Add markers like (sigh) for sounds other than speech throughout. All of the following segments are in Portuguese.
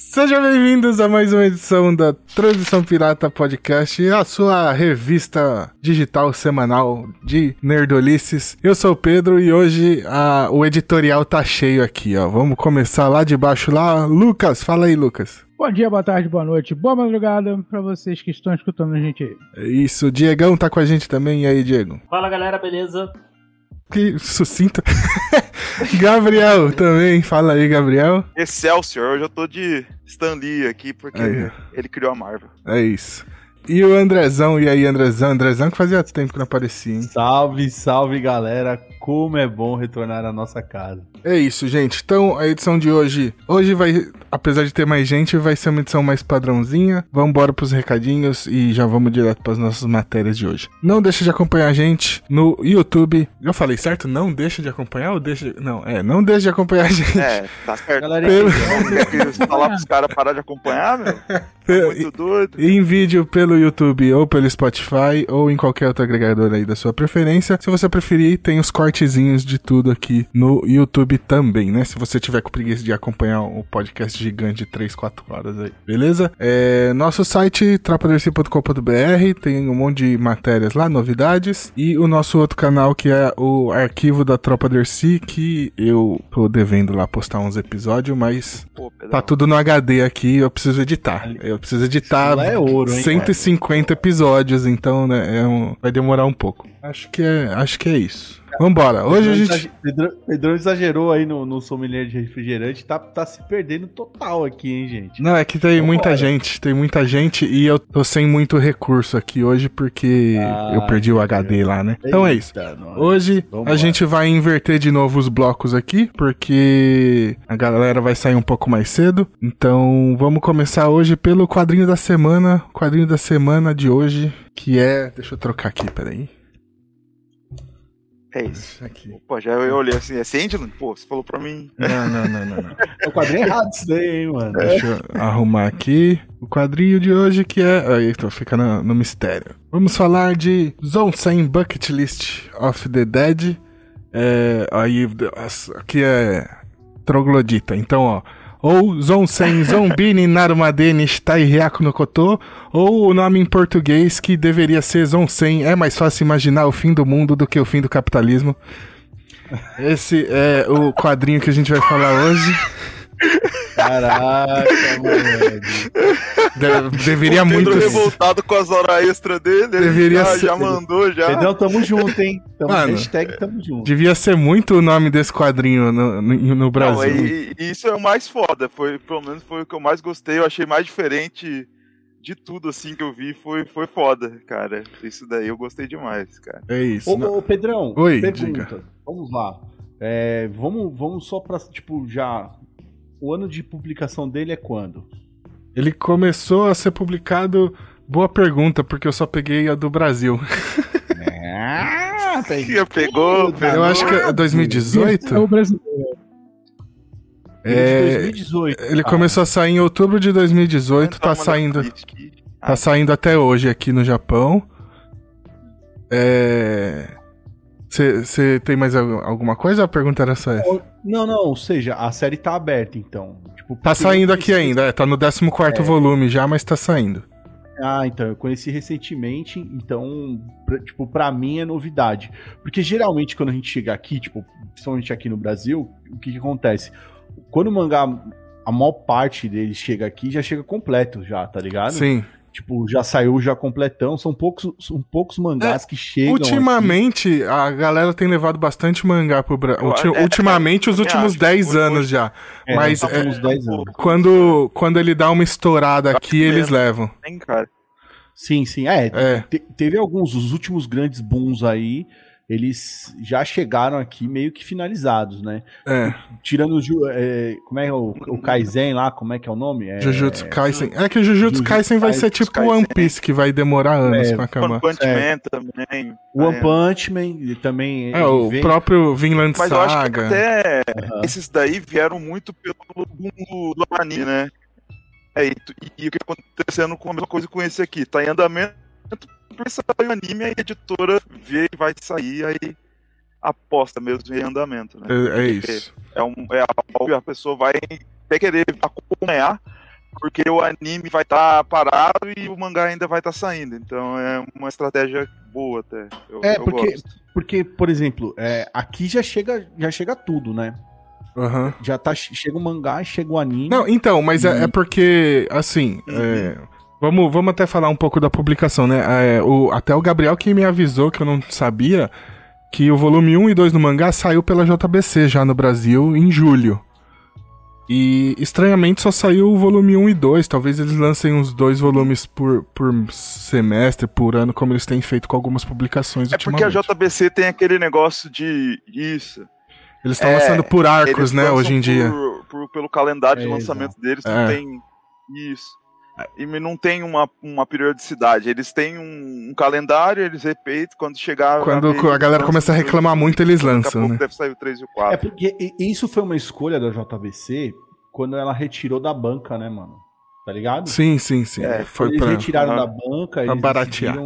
Sejam bem-vindos a mais uma edição da Transição Pirata Podcast, a sua revista digital semanal de nerdolices. Eu sou o Pedro e hoje a, o editorial tá cheio aqui, ó. Vamos começar lá de baixo lá. Lucas, fala aí, Lucas. Bom dia, boa tarde, boa noite, boa madrugada pra vocês que estão escutando a gente aí. É Isso, o Diegão tá com a gente também. E aí, Diego? Fala galera, beleza? Que sucinta. (laughs) Gabriel também, fala aí, Gabriel. Excelsior, hoje eu tô de Stan Lee aqui porque Aí. ele criou a Marvel. É isso. E o Andrezão, e aí, Andrezão? Andrezão que fazia tempo que não aparecia, hein? Salve, salve galera, como é bom retornar à nossa casa. É isso, gente. Então, a edição de hoje. Hoje vai, apesar de ter mais gente, vai ser uma edição mais padrãozinha. Vamos embora pros recadinhos e já vamos direto para as nossas matérias de hoje. Não deixe de acompanhar a gente no YouTube. Eu falei certo? Não deixe de acompanhar ou deixe. Não, é, não deixe de acompanhar a gente. É, tá certo. Galera, Pelo- Você falar pros caras parar de acompanhar, meu? Tá muito doido. Em vídeo pelo YouTube ou pelo Spotify ou em qualquer outro agregador aí da sua preferência. Se você preferir, tem os cortezinhos de tudo aqui no YouTube também, né? Se você tiver com preguiça de acompanhar o podcast gigante de 3, 4 horas aí, beleza? É, nosso site, trapaderci.com.br, tem um monte de matérias lá, novidades. E o nosso outro canal, que é o arquivo da Tropa Dercy, que eu tô devendo lá postar uns episódios, mas Pô. Tá tudo no HD aqui, eu preciso editar. Eu preciso editar Isso é ouro, hein, 150 episódios, então né, é um- vai demorar um pouco. Acho que é, acho que é isso. Vambora. Hoje a Pedrão gente Pedrão, Pedrão exagerou aí no, no sommelier de refrigerante, tá, tá se perdendo total aqui, hein, gente. Não, é que tem muita Vambora. gente, tem muita gente e eu tô sem muito recurso aqui hoje porque Ah, eu perdi o HD lá, né? Então é isso. Hoje a Vambora. gente vai inverter de novo os blocos aqui, porque a galera vai sair um pouco mais cedo. Então vamos começar hoje pelo quadrinho da semana. O quadrinho da semana de hoje, que é. Deixa eu trocar aqui, peraí. É isso. Aqui. Pô, já eu olhei assim, é Sandland? Pô, você falou pra mim. Não, não, não, não, não. (laughs) É o quadrinho errado isso daí, hein, mano. Deixa eu arrumar aqui o quadrinho de hoje que é. Aí, tô ficando no, no mistério. Vamos falar de Zone 100 Bucket List of the Dead. É, aí, aqui é troglodita. Então, ó. Ou Zonsen Zombini Narumadeni Shitai Hyaku no Koto, ou o nome em português que deveria ser Zonsen. É mais fácil imaginar o fim do mundo do que o fim do capitalismo. Esse é o quadrinho que a gente vai falar hoje. Caraca, mano. De- deveria o Pedro muito. revoltado com as horas extras dele, ele Deveria já, ser- já mandou, já. Pedrão, tamo junto, hein. Tamo, Mano. hashtag tamo junto. Devia ser muito o nome desse quadrinho no, no, no Não, Brasil. e, e isso é o mais foda, foi, pelo menos foi o que eu mais gostei, eu achei mais diferente de tudo assim que eu vi, foi, foi foda, cara. Isso daí eu gostei demais, cara. É isso. Ô, não- ô, Pedrão, Oi, pergunta. diga. Vamos lá. É, vamos, vamos só pra, tipo, já... O ano de publicação dele é quando? Ele começou a ser publicado. Boa pergunta, porque eu só peguei a do Brasil. Ah, Ih, pegou, Eu acho que é 2018. É o brasileiro. É, 2018. ele Ah, começou a sair em outubro de 2018, tá Toma saindo, tá saindo até hoje aqui no Japão. É. Você tem mais al- alguma coisa? A pergunta era só essa. Não, não, ou seja, a série tá aberta, então. Tipo, Tá saindo aqui ainda, é, tá no 14 volume já, mas tá saindo. Ah, então, eu conheci recentemente, então, pra- tipo, pra mim é novidade. Porque geralmente quando a gente chega aqui, tipo, principalmente aqui no Brasil, o que que acontece? Quando o mangá, a maior parte dele chega aqui, já chega completo já, tá ligado? Sim. Tipo, já saiu já completão, são poucos, são poucos mangás que chegam aqui. Ultimamente, a galera tem levado bastante mangá pro Brasil. Eu- é, ultimamente, os eu últimos acho. 10 Hoje- anos já. É, mas, tá é, uns 10 anos. Quando, quando ele dá uma estourada aqui, eles mesmo. levam. Tem, cara. Sim, sim. É, É. te- teve alguns, os últimos grandes booms aí, eles já chegaram aqui meio que finalizados, né? É. Tirando o. É, como é o, o Kaizen lá? Como é que é o nome? É, Jujutsu Kaisen. É que o Jujutsu Jujutsu Kaisen vai ser Kaisen. tipo One Piece, que vai demorar anos É, pra acabar. One Punch É. Man também. O One É. Punch Man e também. É, o vem- próprio Vinland Mas eu acho que Saga. até Aham. esses daí vieram muito pelo boom do, anime, né? É, e, e o que tá acontecendo com a mesma coisa com esse aqui? Tá em andamento, por sair o anime, a editora vê e vai sair, aí aposta mesmo em andamento, né? É, é isso. É, um, é algo que a pessoa vai até querer acompanhar, porque o anime vai estar parado e o mangá ainda vai estar saindo. Então é uma estratégia boa até. Eu, É, eu porque- gosto. Porque, por exemplo, é, aqui já chega, já chega tudo, né? Aham. Já tá, chega o mangá, chega o anime. Não, então, mas é, Uhum. é porque, assim, é, vamos, vamos até falar um pouco da publicação, né? É, o, até o Gabriel que me avisou, que eu não sabia, que o volume 1 e 2 do mangá saiu pela JBC já no Brasil em julho. E estranhamente só saiu o volume 1 e 2. Talvez eles lancem uns dois volumes por, por semestre, por ano, como eles têm feito com algumas publicações É porque a. JBC tem aquele negócio de. Isso. Eles estão é, lançando por arcos, né, hoje em dia. por- por- pelo calendário de É, lançamento deles, É. não tem isso. E não tem uma, uma periodicidade. Eles têm um, um calendário, eles repetem quando chegar. Quando vez, a eles galera começa a reclamar muito, eles Daqui a lançam, pouco né? deve sair o 3 e o É 4. porque e- isso foi uma escolha da JBC quando ela retirou da banca, né, mano? Tá ligado? Sim, sim, sim. É, Foi eles pra... retiraram da banca, eles baratear.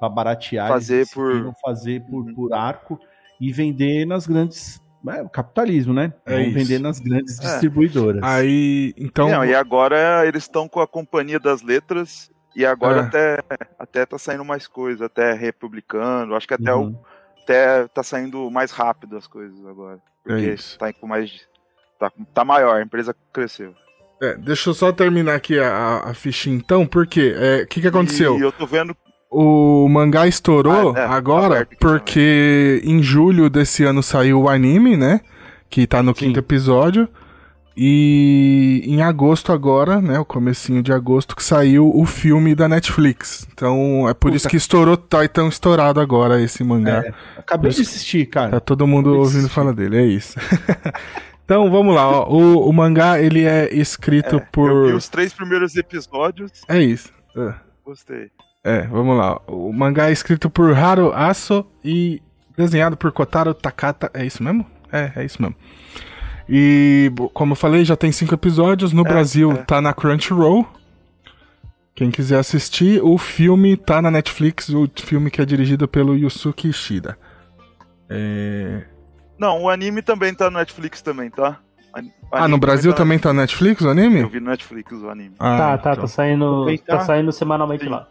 Pra baratear. Fazer eles por- fazer por, Uhum. por arco e vender nas grandes. É, o capitalismo, né? É Vão isso. vender nas grandes É. distribuidoras. Aí, então. Não, e agora eles estão com a Companhia das Letras. E agora É. até, até tá saindo mais coisa, até republicando. Acho que até, Uhum. o, até tá saindo mais rápido as coisas agora. Porque É isso. tá com mais. Tá, tá maior, a empresa cresceu. É, deixa eu só terminar aqui a, a- a fichinha então, porque o que, que aconteceu? E eu tô vendo. O mangá estourou Ah, é, agora aberto aqui porque em julho desse ano saiu o anime, né? Que tá no Sim. quinto episódio. E em agosto agora, né? O comecinho de agosto, que saiu o filme da Netflix. Então é por Puta. isso que estourou, tá tão estourado agora esse mangá. É, Acabei de assistir, cara. Tá todo mundo Acabei de ouvindo assistir. falar dele, é isso. (laughs) então vamos lá, ó. O, o mangá ele é escrito Eu vi por. os três primeiros episódios, É isso. É. gostei. É, vamos lá. O mangá é escrito por Haru Aso e desenhado por Kotaro Takata. É isso mesmo? É, é isso mesmo. E, como eu falei, já tem cinco episódios. No É, Brasil é. tá na Crunchyroll. Quem quiser assistir, o filme tá na Netflix, o filme que é dirigido pelo Yusuke Ishida. É... Não, o anime também tá no Netflix também, tá? Ah, no Brasil tá- também tá na Netflix o anime? Eu vi no Netflix o anime. Ah, tá, tá, então. tá saindo, Aproveitar. tá saindo semanalmente Sim. lá.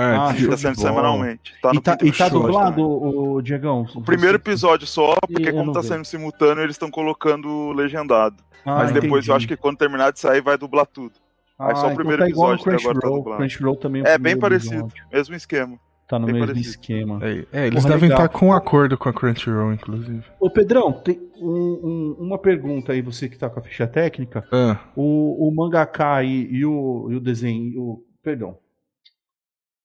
É, Ah, Tá bola. semanalmente. Tá no e tá, e tá dublado, o, o Diegão? O primeiro episódio só, porque como tá vi. saindo simultâneo, eles estão colocando legendado. Ah, Mas depois eu acho que quando terminar de sair, vai dublar tudo. Ah, é só o então primeiro tá igual episódio que agora tá Crunchyroll. dublado. Crunchyroll também o É bem parecido, episódio. mesmo esquema. Tá no bem mesmo parecido. esquema. É, é, eles Porra, devem legal. estar com um acordo com a Crunchyroll, inclusive. Ô, Pedrão, tem um- um- uma pergunta aí, você que tá com a ficha técnica. Ah, O, o mangaka e, e o, e o desenho. O, perdão.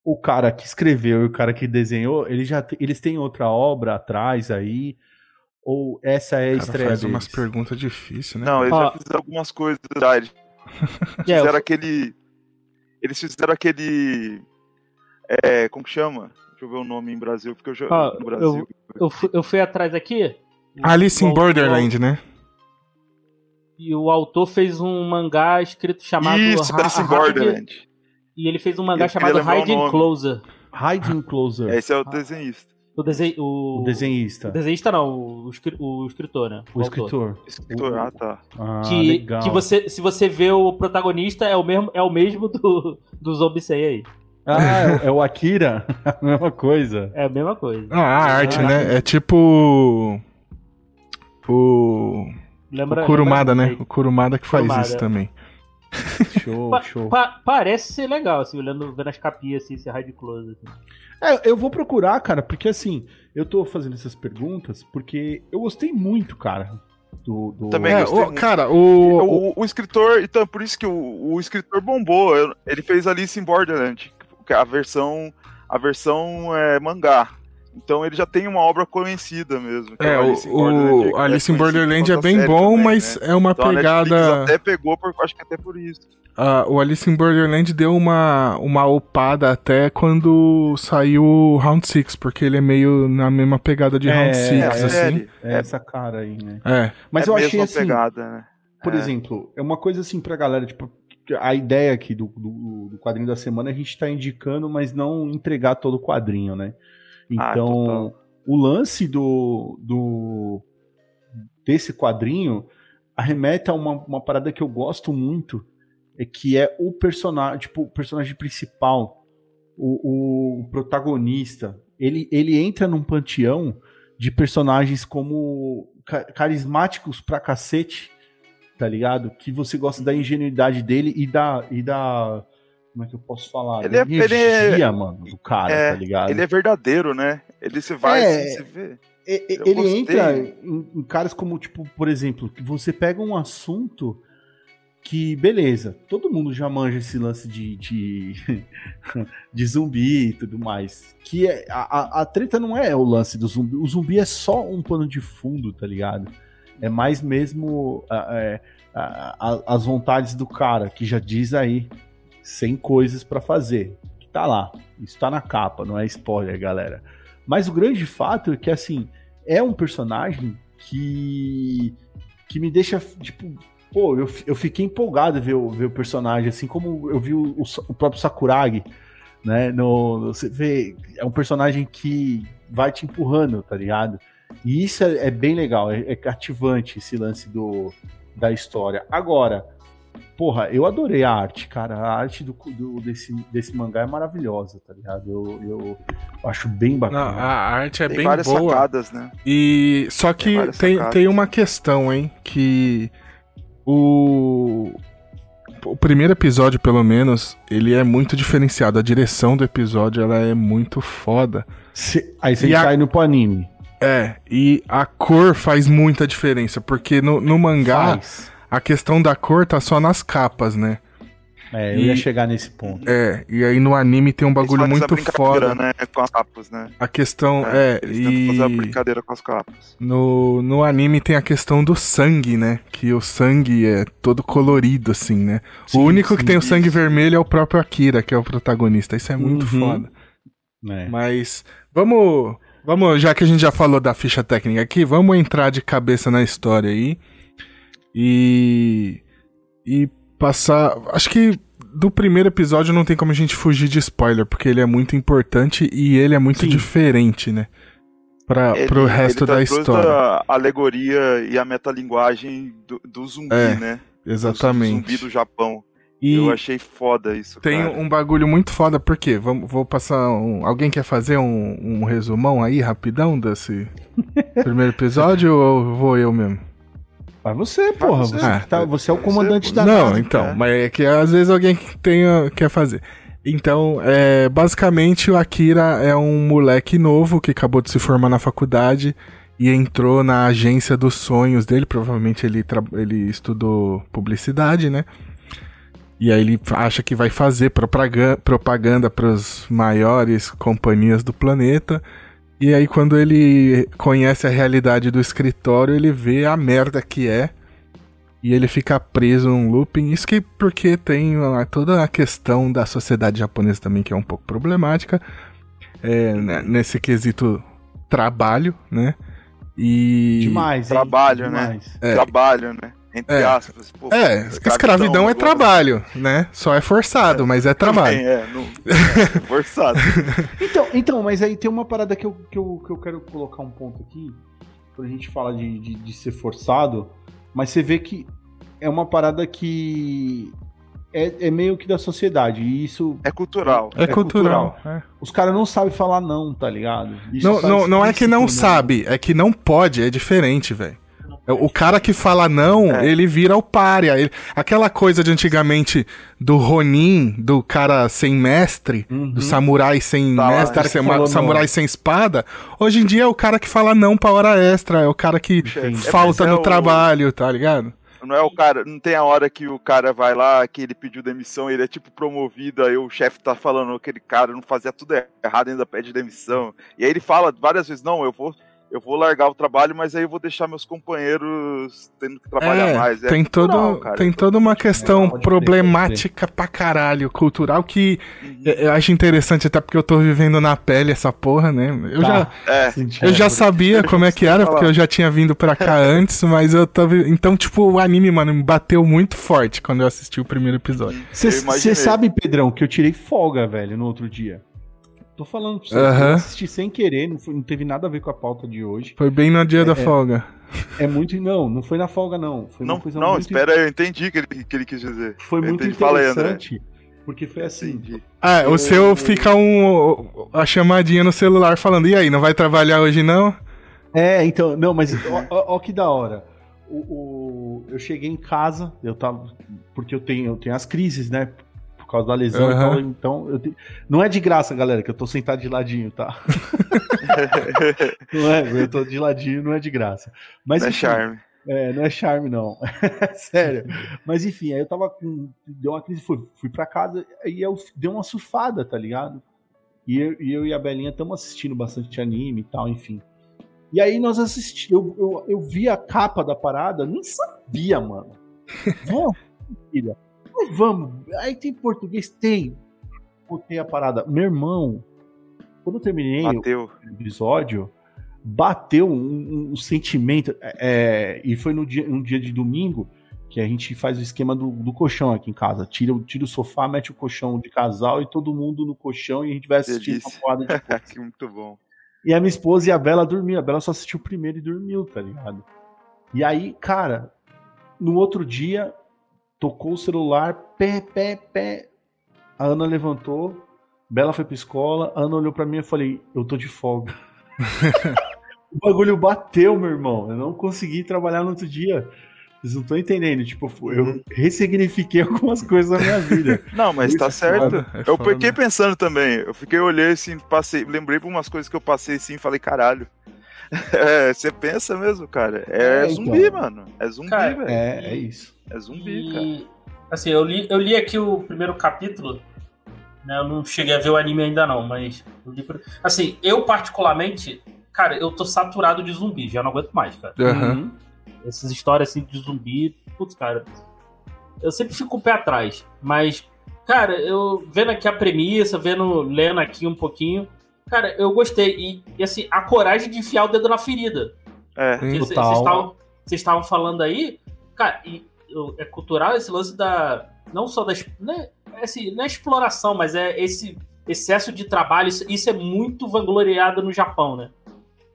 O cara que escreveu e o cara que desenhou, ele já eles têm outra obra atrás aí? Ou essa é a cara, estreia faz deles? umas perguntas difíceis, né? Não, eles Ó. já fizeram algumas coisas já. Eles (laughs) É, fizeram eu- aquele. Eles fizeram aquele. É, como que chama? Deixa eu ver o nome em Brasil, porque eu já. Ó, no Brasil. eu, fui, eu fui atrás aqui. Alice in Borderland, né? E o autor fez um mangá escrito chamado Isso, Alice in Borderland. E ele fez um mangá chamado o Hiding. Closer. Hiding Closer. Esse é o desenhista. O, dese... o... O desenhista. o desenhista não, o, escri- o escritor, né? O autor. escritor. Escritor, ah, tá. Ah, Que, legal. que você, se você vê o protagonista, é o mesmo, é o mesmo do, do Zombicei aí. Ah, é, o- é o Akira? (laughs) a mesma coisa. É a mesma coisa. Ah, a arte, Ah. né? É tipo. O. Lembra, o Kurumada, lembra né? O Kurumada que faz Kurumada. isso também. (laughs) Show, Pa- show. pa- parece ser legal, assim, olhando, vendo as capinhas, assim, esse hide close. Assim. É, eu vou procurar, cara, porque assim, eu tô fazendo essas perguntas porque eu gostei muito, cara, do. do... Também É, gostei o- cara, o. o- O, o escritor, então por isso que o, o escritor bombou. Ele fez Alice in Borderland, é a versão, a versão é mangá. Então ele já tem uma obra conhecida mesmo. que É, Alice in o, Borderland, o que é Alice in Borderland por é conta bem bom, também, mas né? é uma Então pegada. até pegou, por, acho que até por isso. Ah, o Alice in Borderland deu uma, uma upada até quando saiu o Round 6, porque ele é meio na mesma pegada de É, Round 6, É, assim. série. É essa cara aí, né? É. Mas é eu achei assim, pegada, né? por É. exemplo, é uma coisa assim pra galera, tipo, a ideia aqui do, do, do quadrinho da semana é a gente tá indicando, mas não entregar todo o quadrinho, né? Ah, Então, total. o lance do, do desse quadrinho arremete a uma, uma parada que eu gosto muito, é que é o personagem, tipo, o personagem principal, o, o protagonista, ele, ele entra num panteão de personagens como ca- carismáticos pra cacete, tá ligado? Que você gosta da ingenuidade dele e da. E da como é que eu posso falar? Ele é- ele é- energia, mano, do cara, É, tá ligado? Ele é verdadeiro, né? Ele se vai, É. se vê. Ele gostei. entra em, em caras como, tipo, por exemplo, que você pega um assunto que, beleza, todo mundo já manja esse lance de, de, (laughs) de zumbi e tudo mais. Que é, a, a- treta não é o lance do zumbi. O zumbi é só um pano de fundo, tá ligado? É mais mesmo a- é, a- a- as vontades do cara, que já diz aí, sem coisas pra fazer. Que tá lá. Isso tá na capa, não é spoiler, galera. Mas o grande fato é que, assim, é um personagem que. que me deixa, tipo. Pô, eu, eu fiquei empolgado ver o, ver o personagem, assim como eu vi o, o, o próprio Sakuragi, né? No, você vê, é um personagem que vai te empurrando, tá ligado? E isso é, é bem legal, é, é cativante esse lance do, da história. Agora, porra, eu adorei a arte, cara. A arte do, do- desse, desse mangá é maravilhosa, tá ligado? Eu, eu acho bem Não, bacana. a arte é Tem bem várias boa. sacadas, né? E só que Tem tem, tem uma questão, hein? Que o o primeiro episódio, pelo menos, ele é muito diferenciado. A direção do episódio ela é muito foda. Se- aí você E a- cai no anime. É, e a cor faz muita diferença, porque no, no mangá Faz. A questão da cor tá só nas capas, né? É, eu E- ia chegar nesse ponto. É, e aí no anime tem um bagulho muito foda. né? Com as capas, né? A questão é, Eles tentam fazer a e brincadeira com as capas. no, no anime tem a questão do sangue, né? Que o sangue é todo colorido, assim, né? Sim, o único sim, que tem o sangue isso. vermelho é o próprio Akira, que é o protagonista. Isso é muito Uhum. foda. É. Mas vamos, vamos, já que a gente já falou da ficha técnica aqui, vamos entrar de cabeça na história aí e e passar. Acho que do primeiro episódio não tem como a gente fugir de spoiler, porque ele é muito importante e ele é muito Sim. diferente, né? Pra, Ele- pro resto ele da traz história. a alegoria e a metalinguagem do, do zumbi, É, né? Do Exatamente. zumbi do Japão. E Eu achei foda isso, tem cara. um bagulho muito foda, por quê? Vamos, vou passar um. Alguém quer fazer um, um resumão aí, rapidão, desse (laughs) primeiro episódio ou vou eu mesmo? Mas você, porra, você. você, que tá- você é o comandante você. da Não, nave. então, cara. mas é que às vezes alguém que tenha, quer fazer. Então, é, basicamente, o Akira é um moleque novo que acabou de se formar na faculdade e entrou na agência dos sonhos dele. Provavelmente ele, ele estudou publicidade, né? E aí ele acha que vai fazer propagan- propaganda para as maiores companhias do planeta. E aí quando ele conhece a realidade do escritório, ele vê a merda que é. E ele fica preso num looping. Isso que porque tem toda a questão da sociedade japonesa também, que é um pouco problemática. é, né, nesse quesito trabalho, né? E. Demais, hein? Trabalho, né? Demais. É. Trabalho, né? Entre É. aspas. Pô, É, escravidão é agora- trabalho, né? Só é forçado, mas é trabalho. Também, é, não, é, forçado. (laughs) Então, então, mas aí tem uma parada que eu, que eu, que eu quero colocar um ponto aqui, quando a gente fala de, de, de ser forçado, mas você vê que é uma parada que é, é meio que da sociedade, e isso É cultural. É, É cultural. é. os caras não sabem falar não, tá ligado? Isso Não, não, não é que não no- sabe, é que não pode, é diferente, velho. É, O cara que fala não, É. ele vira o párea. Ele- aquela coisa de antigamente do Ronin, do cara sem mestre, Uhum. do samurai sem Tá lá, mestre, que sem- samurai não. sem espada. Hoje em dia é o cara que fala não pra hora extra, é o cara que falta É, mas é no o- trabalho, tá ligado? Não é o cara, não tem a hora que o cara vai lá, que ele pediu demissão, ele é tipo promovido, aí o chefe tá falando que aquele cara não fazia tudo errado, ainda pede demissão. E aí ele fala várias vezes, não, eu vou, eu vou largar o trabalho, mas aí eu vou deixar meus companheiros tendo que trabalhar É, mais. É tem, cultural, todo, cara. tem toda uma questão É, problemática pra caralho, cultural, que Uhum. eu acho interessante até porque eu tô vivendo na pele essa porra, né? Eu Tá. já, É, eu já sabia como é que era, falar. porque eu já tinha vindo pra cá (laughs) antes, mas eu tava. Então, tipo, o anime, mano, me bateu muito forte quando eu assisti o primeiro episódio. Você sabe, Pedrão, que eu tirei folga, velho, no outro dia. Tô falando pra você. Aham. Eu assisti sem querer, não, foi- não teve nada a ver com a pauta de hoje. Foi bem no dia da folga. É muito. Não, não foi na folga, não. Foi Não, coisa não, muito, espera aí, eu entendi o que ele, que ele quis dizer. Foi Eu muito entendi. Fala aí, André. interessante. Porque foi assim. Ah, o Eu- seu fica um. a chamadinha no celular falando, e aí, não vai trabalhar hoje não? É, então, não, mas ó, ó- ó que da hora. O, o- eu cheguei em casa, eu tava. Porque eu tenho, eu tenho as crises, né? Por causa da lesão e tal. Então, eu te- não é de graça, galera, que eu tô sentado de ladinho, tá? (laughs) não é, eu tô de ladinho, não é de graça. Mas Não é enfim, charme. É, não é charme, não. (laughs) Sério. Mas enfim, aí eu tava com. Deu uma crise, fui, fui pra casa e eu dei uma surfada, tá ligado? E eu, e, eu e a Belinha estamos assistindo bastante anime e tal, enfim. E aí nós assistimos. Eu, eu, eu vi a capa da parada, nem sabia, mano. (laughs) Vamos, filha. Mas vamos. Aí tem português? Tem. Botei a parada. Meu irmão, quando eu terminei Bateu. episódio, bateu um, um- sentimento. é, e foi no dia, um dia de domingo que a gente faz o esquema do, do colchão aqui em casa. Tira, o- tira o sofá, mete o colchão de casal e todo mundo no colchão e a gente vai assistir uma porrada de (laughs) coisa. muito bom. E a minha esposa e a Bela dormiam. A Bela só assistiu o primeiro e dormiu, tá ligado? E aí, cara, no outro dia, tocou o celular, pé, pé, pé. A Ana levantou, Bela foi pra escola, a Ana olhou pra mim e eu falei, eu tô de folga. (laughs) o bagulho bateu, meu irmão. Eu não consegui trabalhar no outro dia. Vocês não estão entendendo. Tipo, eu ressignifiquei algumas coisas da minha vida. (laughs) Não, mas Isso tá certo. foda, é eu foda. fiquei pensando também. Eu fiquei, olhei assim, passei, lembrei por umas coisas que eu passei assim, falei, caralho. (laughs) É, você pensa mesmo, cara. É, É, então. zumbi, mano. É zumbi, Cara, velho. É, é isso. É zumbi, cara. E, assim, eu li, eu li aqui o primeiro capítulo, né? Eu não cheguei a ver o anime ainda não, mas eu li assim, eu particularmente, cara, eu tô saturado de zumbi, já não aguento mais, cara. Uhum. Essas histórias assim de zumbi, putz, cara. Eu sempre fico com o pé atrás, mas cara, eu vendo aqui a premissa, vendo, lendo aqui um pouquinho, cara, eu gostei e, e, assim, a coragem de enfiar o dedo na ferida. É. Vocês estavam- falando aí, cara, e eu- é cultural esse lance da. Não só da. Né, assim, não é exploração, mas é esse excesso de trabalho. Isso, isso é muito vangloriado no Japão, né?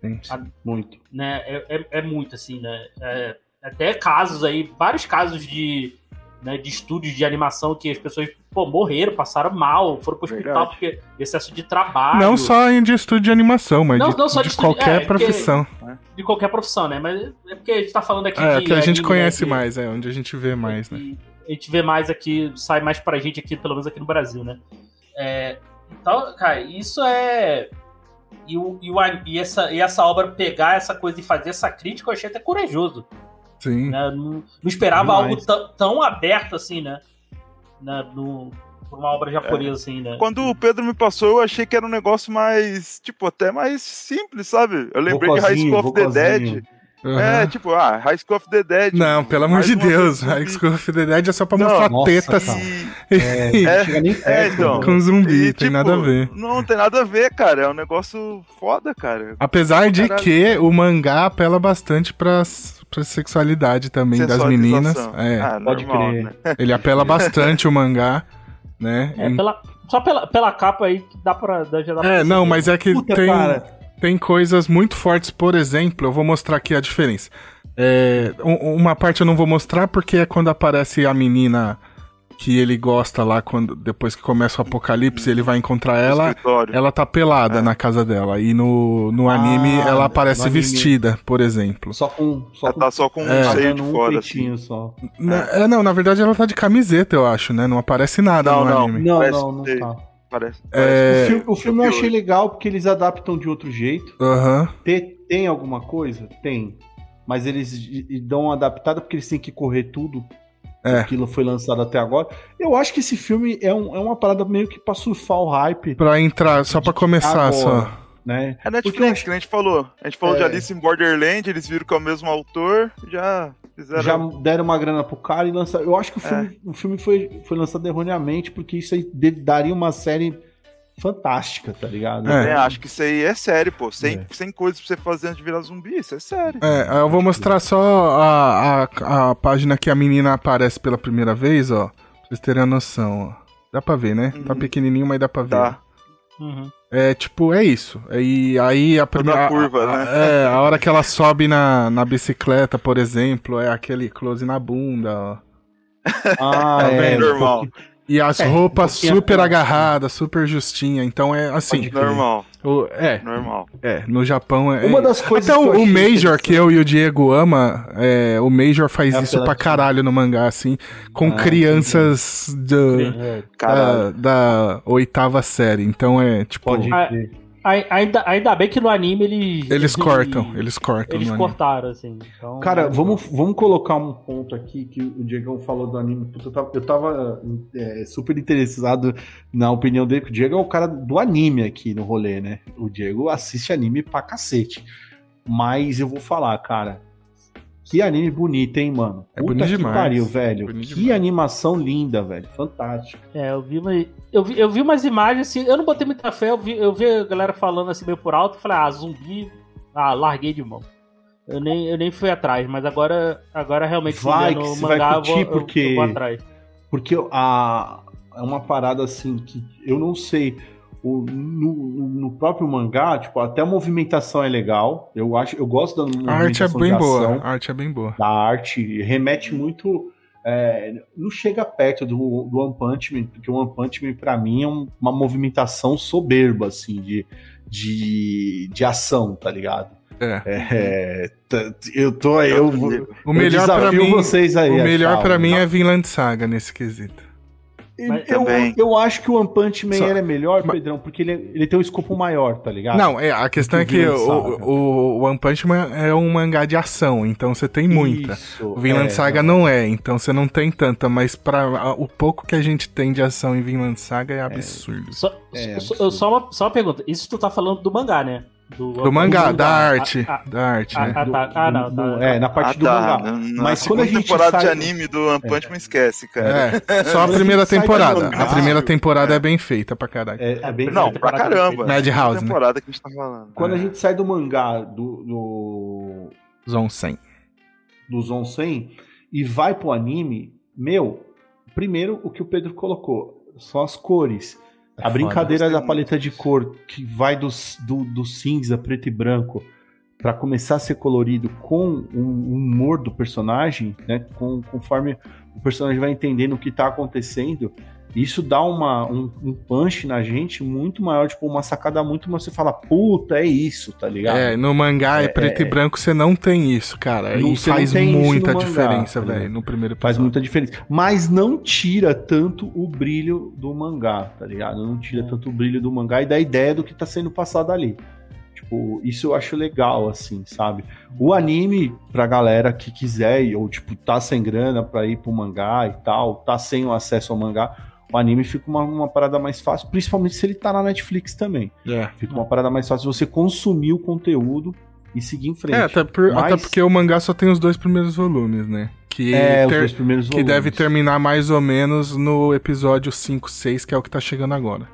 Sim. Muito. né é, é, é muito assim, né? É, até casos aí, vários casos de, né, de estúdios de animação que as pessoas pô, morreram, passaram mal, foram pro hospital Verdade. porque excesso de trabalho. Não só em de estúdio de animação, mas Não- de, não só de de estúdio- qualquer é, porque- profissão. de qualquer profissão, né? Mas é porque a gente tá falando aqui É, de que a gente anime, conhece né, mais, é onde a gente vê mais, né? E a gente vê mais aqui, sai mais pra gente aqui, pelo menos aqui no Brasil, né? É, então, cara, isso é. E, o, e, o, e essa, e essa obra pegar essa coisa e fazer essa crítica, eu achei até corajoso. Sim. Né? Não, não esperava Demais. algo tão, aberto assim, né? né? No, por uma obra japonesa, assim, né? Quando o Pedro me passou, eu achei que era um negócio mais, tipo, até mais simples, sabe? Eu lembrei de High School of the. Dead. Aham. É, tipo, ah, High School of the Dead. Não, pelo amor de Deus. High School of the Dead é só pra Não, mostrar nossa. E- (laughs) É, É, não chega nem perto. então. com zumbi, e, tem tipo, nada a ver. Não tem nada a ver, cara. É um negócio foda, cara. Apesar de Caralho. que o mangá apela bastante pra, pra sexualidade também das meninas. É, Ah, Pode normal, crer. né? (laughs) ele apela bastante o mangá, né? É, pela, só pela, pela capa aí que dá pra. dá- Já dá pra É, não, perceber. mas é que Puta, tem, cara. tem coisas muito fortes, por exemplo, eu vou mostrar aqui a diferença. É, um- uma parte eu não vou mostrar porque é quando aparece a menina que ele gosta lá, quando depois que começa o apocalipse, ele vai encontrar ela. Escritório. Ela tá pelada É. na casa dela. E no, no Ah, anime ela aparece anime. vestida, por exemplo. Só com. Só Ela tá só com um É. seio de um fora, assim. peitinho só. Na- é, não, na verdade ela tá de camiseta, eu acho, né? Não aparece nada Não, no não. anime. Não, Parece não, não tá. Parece. É, O filme, o filme eu achei legal porque eles adaptam de outro jeito. Aham. Tem, tem alguma coisa? Tem. Mas eles dão uma adaptada porque eles têm que correr tudo. É. Aquilo foi lançado até agora. Eu acho que esse filme é, um- é uma parada meio que pra surfar o hype, Pra entrar, só pra começar, Agora. só. né? É Netflix, acho- que a gente falou. A gente falou de É. Alice em Borderland, eles viram que é o mesmo autor, já fizeram. Já deram uma grana pro cara e lançaram. Eu acho que o É. filme, o filme foi, foi lançado erroneamente, porque isso aí de- daria uma série fantástica, tá ligado? É. É, acho que isso aí é sério, pô. Sem, É. sem coisas pra você fazer antes de virar zumbi, isso é sério. É, eu vou mostrar só a, a, a página que a menina aparece pela primeira vez, ó. Pra vocês terem a noção, ó. Dá pra ver, né? Tá Uhum. pequenininho, mas dá pra ver. Tá. Uhum. É tipo, é isso. E aí a primeira. a curva, a- né? É, a hora que ela sobe na, na bicicleta, por exemplo, é aquele close na bunda, ó. Ah, (laughs) Tá é. bem normal. E as É, roupas um pouquinho super atrás, agarradas, super justinha. Então é assim. Normal, o- é, normal. é, no Japão é. Uma das coisas Até que eu o, Major, que eu e o Diego ama, é, o Major faz É isso pra caralho no mangá, assim, com Ah, crianças do- É, Caralho. da, da oitava série. Então é tipo. pode Ah, Ainda, ainda bem que no anime eles. Eles cortam, eles cortam. Eles cortaram, assim. Então, Cara, vamos, vamos colocar um ponto aqui que o Diegão falou do anime. Puta, eu tava, eu tava, é, super interessado na opinião dele, porque o Diego é o cara do anime aqui no rolê, né? O Diego assiste anime pra cacete. Mas eu vou falar, cara. Que anime bonito, hein, mano? É Puta bonito que demais. pariu, velho. Bonito que demais. animação linda, velho. Fantástico. É, eu vi, uma, eu, vi, eu vi umas imagens assim, eu não botei muita fé, eu vi, eu vi a galera falando assim meio por alto, eu falei, ah, zumbi, ah, larguei de mão. Eu nem, eu nem fui atrás, mas agora, agora realmente Vai vendo que o você vai mangá, eu curtir, eu- porque- eu vou atrás. Porque a, é uma parada assim que eu não sei. O, no, no- próprio mangá, tipo, até a movimentação é legal. Eu acho, eu gosto da movimentação A arte é bem de boa. ação, A arte é bem boa. da arte, remete muito. é, não chega perto do, do One Punch Man, porque o One Punch Man, pra mim, é um- uma movimentação soberba, assim, de, de, de ação, tá ligado? É. É, t- eu tô. Eu. O eu melhor pra desafio mim, vocês aí. o melhor achar para mim é Vinland Saga nesse quesito. Mas eu, também. eu acho que o One Punch Man Só- ele é melhor, Ma- Pedrão, porque ele, ele tem um escopo maior, tá ligado? Não, é, a questão é que o que Vinland o, o One Punch Man é um mangá de ação, então você tem muita. Isso, O Vinland é, Saga não é, então você não tem tanta, mas para o pouco que a gente tem de ação em Vinland Saga é absurdo. Só, É, só- absurdo. só uma, só uma pergunta, isso tu tá falando do mangá, né? Do mangá, da Ah, arte, ah, da arte, ah, né? ah, tá. Ah, não, tá. É, na parte Ah, do tá. mangá. Na- Na Mas quando a gente temporada de sai- anime do One Punch Man, esquece, cara. É, só a a primeira do temporada. mangá, A primeira temporada é bem feita pra caralho. É, é bem Não, pra caramba. Madhouse, né? temporada que a gente tá falando. Quando a É. gente sai do mangá do, do, Zon 100. do Zon 100 e vai pro anime, meu, primeiro o que o Pedro colocou, são as cores. É a brincadeira da paleta de cor que vai do, do, do cinza, preto e branco pra começar a ser colorido com o humor do personagem, né? Com, conforme o personagem vai entendendo o que tá acontecendo, isso dá uma, um, um punch na gente muito maior, tipo, uma sacada muito maior. Você fala, puta, é isso, tá ligado? É, no mangá é, É, preto é, e branco, você não tem isso, cara. Não, E faz muita diferença, tá velho, no primeiro Faz episódio. muita diferença. Mas não tira tanto o brilho do mangá, tá ligado? Não tira É. tanto o brilho do mangá e da ideia do que tá sendo passado ali. Tipo, isso eu acho legal, assim, sabe? O anime, pra galera que quiser, ou tipo, tá sem grana pra ir pro mangá e tal, tá sem o acesso ao mangá, o anime fica uma, uma parada mais fácil, principalmente se ele tá na Netflix também. É. Fica uma parada mais fácil de você consumir o conteúdo e seguir em frente. É, até, por- Mas- até porque o mangá só tem os dois primeiros volumes, né? Que, É, os ter- dois primeiros que deve terminar mais ou menos no episódio 5, 6, que é o que tá chegando agora.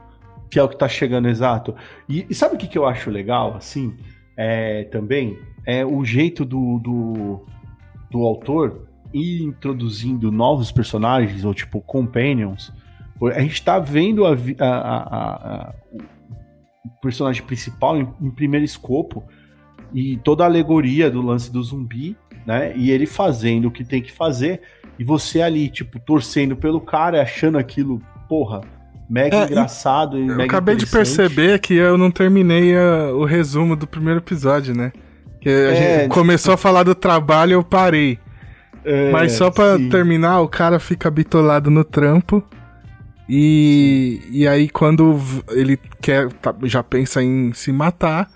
que é o que tá chegando exato. E, e sabe o que, que eu acho legal, assim, é, também? É o jeito do, do, do autor ir introduzindo novos personagens, ou tipo, companions. A gente tá vendo a, a- a- a- a- o personagem principal em, em primeiro escopo e toda a alegoria do lance do zumbi, né? E ele fazendo o que tem que fazer, e você ali, tipo, torcendo pelo cara, achando aquilo, porra, mega É, engraçado e Eu mega acabei de perceber que eu não terminei ah, o resumo do primeiro episódio, né? Que a É, gente começou a falar do trabalho e eu parei. É, Mas só pra sim. terminar, o cara fica bitolado no trampo. E, e aí, quando ele quer, tá- já pensa em se matar.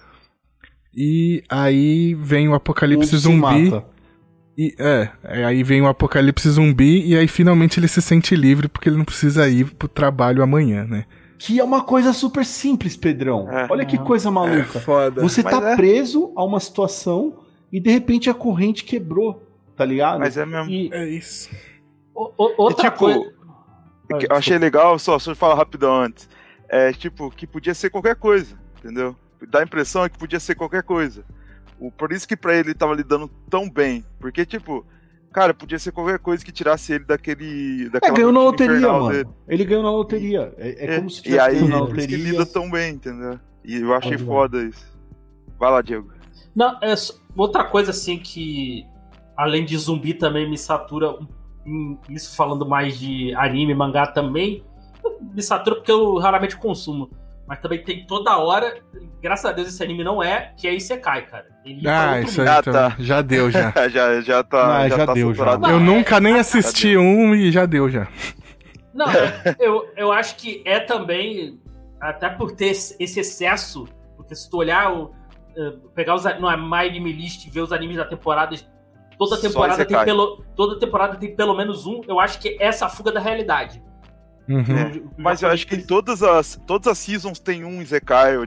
E aí vem o apocalipse se zumbi. mata. E, é, é, aí vem o apocalipse zumbi. E aí finalmente ele se sente livre porque ele não precisa ir pro trabalho amanhã, né? Que é uma coisa super simples, Pedrão. É. Olha que coisa maluca. foda. Você Mas tá é. preso a uma situação e de repente a corrente quebrou, tá ligado? Mas é mesmo. E É isso. o- o- outra tipo, coisa. O que eu achei legal, só, só falar rapidão antes. É, tipo, que podia ser qualquer coisa, entendeu? Dá a impressão que podia ser qualquer coisa. O, por isso que pra ele tava lidando tão bem. Porque, tipo, Cara, podia ser qualquer coisa que tirasse ele daquele. É, daquela ganhou na loteria, mano. dele. Ele ganhou na loteria. É, é como se E tivesse aí, ganho na por isso que loteria. lida tão bem, entendeu? E eu achei Pode ir lá. foda isso. Vai lá, Diego. Não, é outra coisa assim que, além de zumbi, também me satura. hum, Isso falando mais de anime, mangá também. Me satura porque eu raramente consumo. Mas também tem toda hora. Graças a Deus esse anime não é, que é Isekai, cara. Ele tá Ah, isso aí Ah, também. tá. Já deu, já. (laughs) já, já tá. Ah, já, já tá deu, já. saturado. Não, Eu é- nunca nem é- assisti um e já deu, já. Não, é- eu, eu acho que é também, até por ter esse excesso, porque se tu olhar, o, eh, pegar os, a- no My Anime List e ver os animes da temporada, toda temporada tem pelo, toda temporada tem pelo menos um, eu acho que essa é a fuga da realidade. Uhum. É, Mas eu acho que em todas as, todas as seasons tem um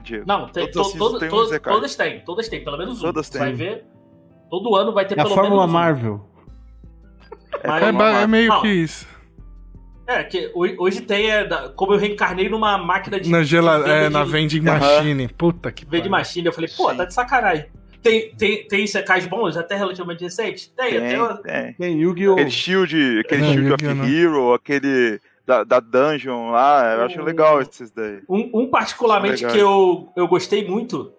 Diego. Não, tem, todas as to, to- tem um to- Isekai. todas têm, todas têm, pelo menos um. Todas têm. vai ver, todo ano vai ter É a pelo Fórmula menos um. Marvel. Mas- É, ba- é meio Não. que isso. É, que ho- hoje tem, é, como eu reencarnei numa máquina de... Na, gela... de é, venda na de- vending machine. Puta que de pariu. machine, eu falei, pô, Sim. tá de sacanagem. Tem, tem, tem secais bons, até relativamente recentes? Tem, Tem, até o- tem. Tem Yu-Gi-Oh! Aquele Shield, aquele Não, Shield of não. Hero, aquele da, da Dungeon lá, eu acho O- legal esses daí. um, um particularmente que eu, eu gostei muito,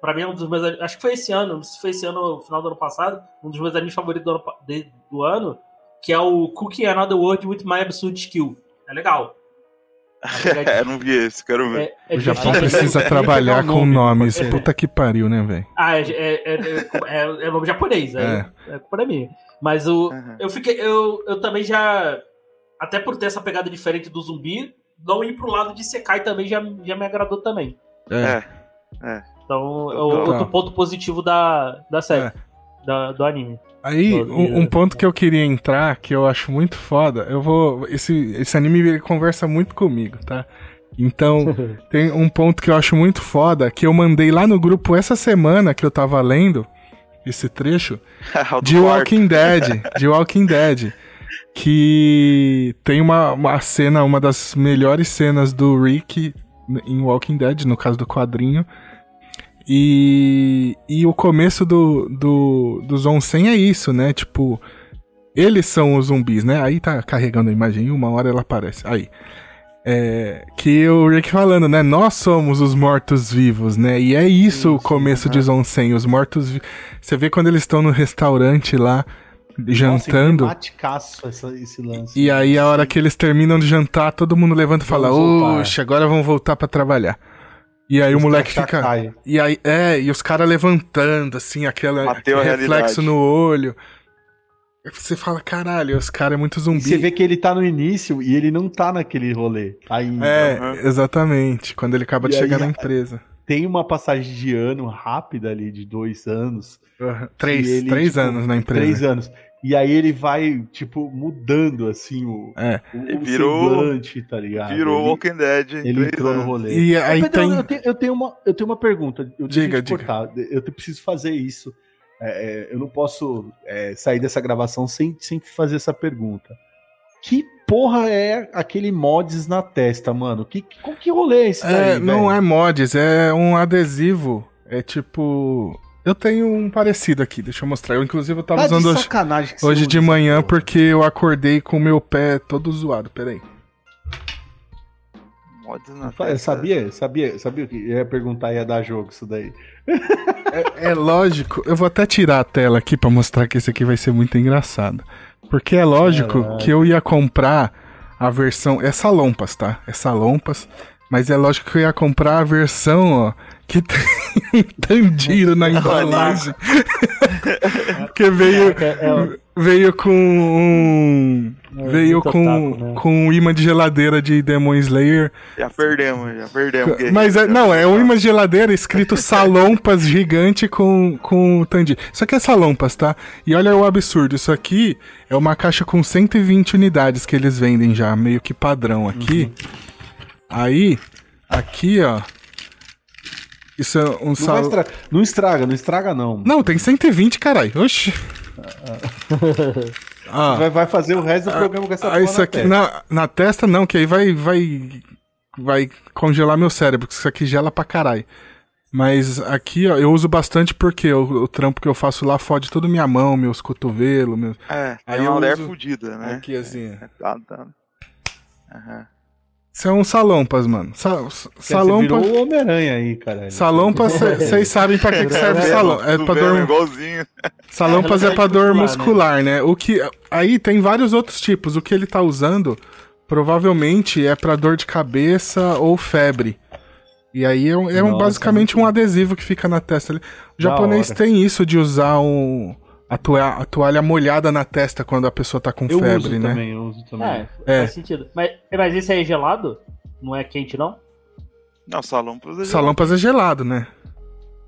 pra mim é um dos meus, acho que foi esse ano, não sei se foi esse ano ou final do ano passado, um dos meus animes favoritos do ano, de- do ano, que é o Cookie Another World with My Absurd Skill. É legal. É, não vi esse, quero ver. É, é O Japão precisa trabalhar com nome, nomes. ser. Puta que pariu, né, velho? Ah, é, é, é, é, é nome japonês, aí É. é culpa minha. Mas o, Uhum. eu fiquei. Eu, eu também já. Até por ter essa pegada diferente do zumbi, não ir pro lado de Sekai também já, já me agradou também. É. Então, é outro ponto positivo da, da série. É. Da, do anime. Aí, um, um ponto que eu queria entrar, que eu acho muito foda, eu vou. Esse, esse anime ele conversa muito comigo, tá? Então, (laughs) tem um ponto que eu acho muito foda, que eu mandei lá no grupo essa semana que eu tava lendo esse trecho, (laughs) de. Walking Dead. De Walking Dead. Que tem uma, uma cena, uma das melhores cenas do Rick em Walking Dead, no caso do quadrinho. E, e o começo do, do, dos Onsen é isso, né? Tipo, eles são os zumbis, né? Aí tá carregando a imagem, uma hora ela aparece. Aí. É, que o Rick falando, né? Nós somos os mortos-vivos, né? E é isso o começo de Zonsen, os mortos-vivos. Você vê quando eles estão no restaurante lá, jantando. Nossa, essa- esse lance. E aí, a hora que eles terminam de jantar, todo mundo levanta e fala. Oxe, agora vamos voltar pra trabalhar. E aí o moleque fica. Cai. E aí, é, e os caras levantando, assim, aquela, Bateu aquele reflexo realidade. no olho. Aí Você fala, caralho, os caras é muito E zumbi. você vê que ele tá no início e ele não tá naquele rolê ainda. É, Uhum. exatamente. Quando ele acaba de E chegar aí, na empresa. Tem uma passagem de ano rápida ali, de dois anos. Uhum. Três, ele, três tipo, anos na empresa. Três anos. E aí ele vai, tipo, mudando, assim, o, É. o, Ele o virou- semblante, tá ligado? Virou ele, Walking Dead ele entrou no rolê. E aí tem. eu, tenho, eu, tenho uma, eu tenho uma pergunta. Eu tenho Diga, que te cortar. Eu preciso fazer isso. É, é, eu não posso é, sair dessa gravação sem, sem fazer essa pergunta. Que porra é aquele mods na testa, mano? Que, que, qual que rolê é esse É, daí, não velho? é mods, é um adesivo. É tipo. Eu tenho um parecido aqui, deixa eu mostrar. Eu, inclusive, eu tava Tá usando hoje, hoje de essa manhã porra. porque eu acordei com o meu pé todo zoado. Peraí. Eu sabia, sabia, sabia que ia perguntar ia dar jogo isso daí. É, é lógico, eu vou até tirar a tela aqui pra mostrar que esse aqui vai ser muito engraçado. Porque é lógico Caralho. que eu ia comprar a versão. É Salompas, tá? É Salompas. Mas é lógico que eu ia comprar a versão, ó, que tem um (laughs) Tanjiro na embalagem. (laughs) Porque veio, É, veio com um. É, Veio muito com, né? com um imã de geladeira de Demon Slayer. Já perdemos, já perdemos. guerreiro. Mas é, não, é um imã de geladeira escrito (laughs) Salompas gigante com, com Tandy. Isso aqui é Salompas, tá? E olha o absurdo, isso aqui é uma caixa com 120 unidades que eles vendem já, meio que padrão aqui. Aí, aqui, ó. Isso é um Não, sal... estra- não estraga, não estraga não. Não, tem 120, caralho. Oxi. (laughs) Ah, Vai, vai fazer o resto do programa com essa ah, isso na aqui testa. na, na testa não, que aí vai vai vai congelar meu cérebro, porque isso aqui gela pra caralho. Mas aqui, ó, eu uso bastante porque o, o trampo que eu faço lá fode toda minha mão, meus cotovelos, meus... É, Aí eu uma mulher uso fudida, né? Aqui, assim. É, tá, tá. Aham. Isso é um salompas, mano. Sa Você salompas... virou o Homem-Aranha aí, caralho. Salompas, (laughs) vocês sabem pra que, que serve salão. É pra dor... igualzinho. Salompas é É, pra dor muscular, muscular, né? O que aí tem vários outros tipos. O que ele tá usando provavelmente é pra dor de cabeça ou febre. E aí é, um- é um- Nossa, basicamente muito um adesivo que fica na testa. O japonês tem isso de usar um a, toalha, a toalha molhada na testa quando a pessoa tá com Eu febre, uso né? também, eu uso também. É, É. faz sentido. Mas, mas esse aí é gelado? Não é quente, não? Não, Salompas é gelado, né?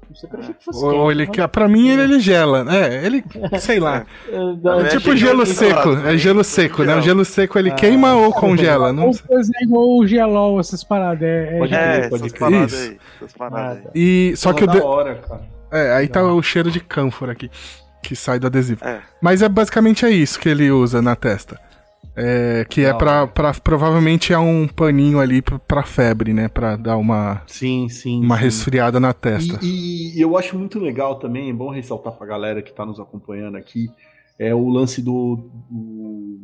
Não sei, eu achei que fosse Ou, ou ele quer, pra mim ele, ele gela. É, ele, sei lá. É tipo gelo gelo gelado, seco, né? é gelo seco, né? O Gelo. seco ele Ah, queima ou congela, não Ou sei. coisa igual o gelol, essas paradas. É, é É, crer, pode essas crer. paradas Isso. aí. Essas paradas aí. E só que o da de- hora, cara. É, aí tá o cheiro de cânfora aqui, que sai do adesivo. É. Mas é basicamente é isso que ele usa na testa. É, que é pra, pra- Provavelmente é um paninho ali pra, pra febre, né? Pra dar uma, Sim, sim. uma sim. resfriada na testa. E, e eu acho muito legal também, é bom ressaltar pra galera que tá nos acompanhando aqui, é o lance do, do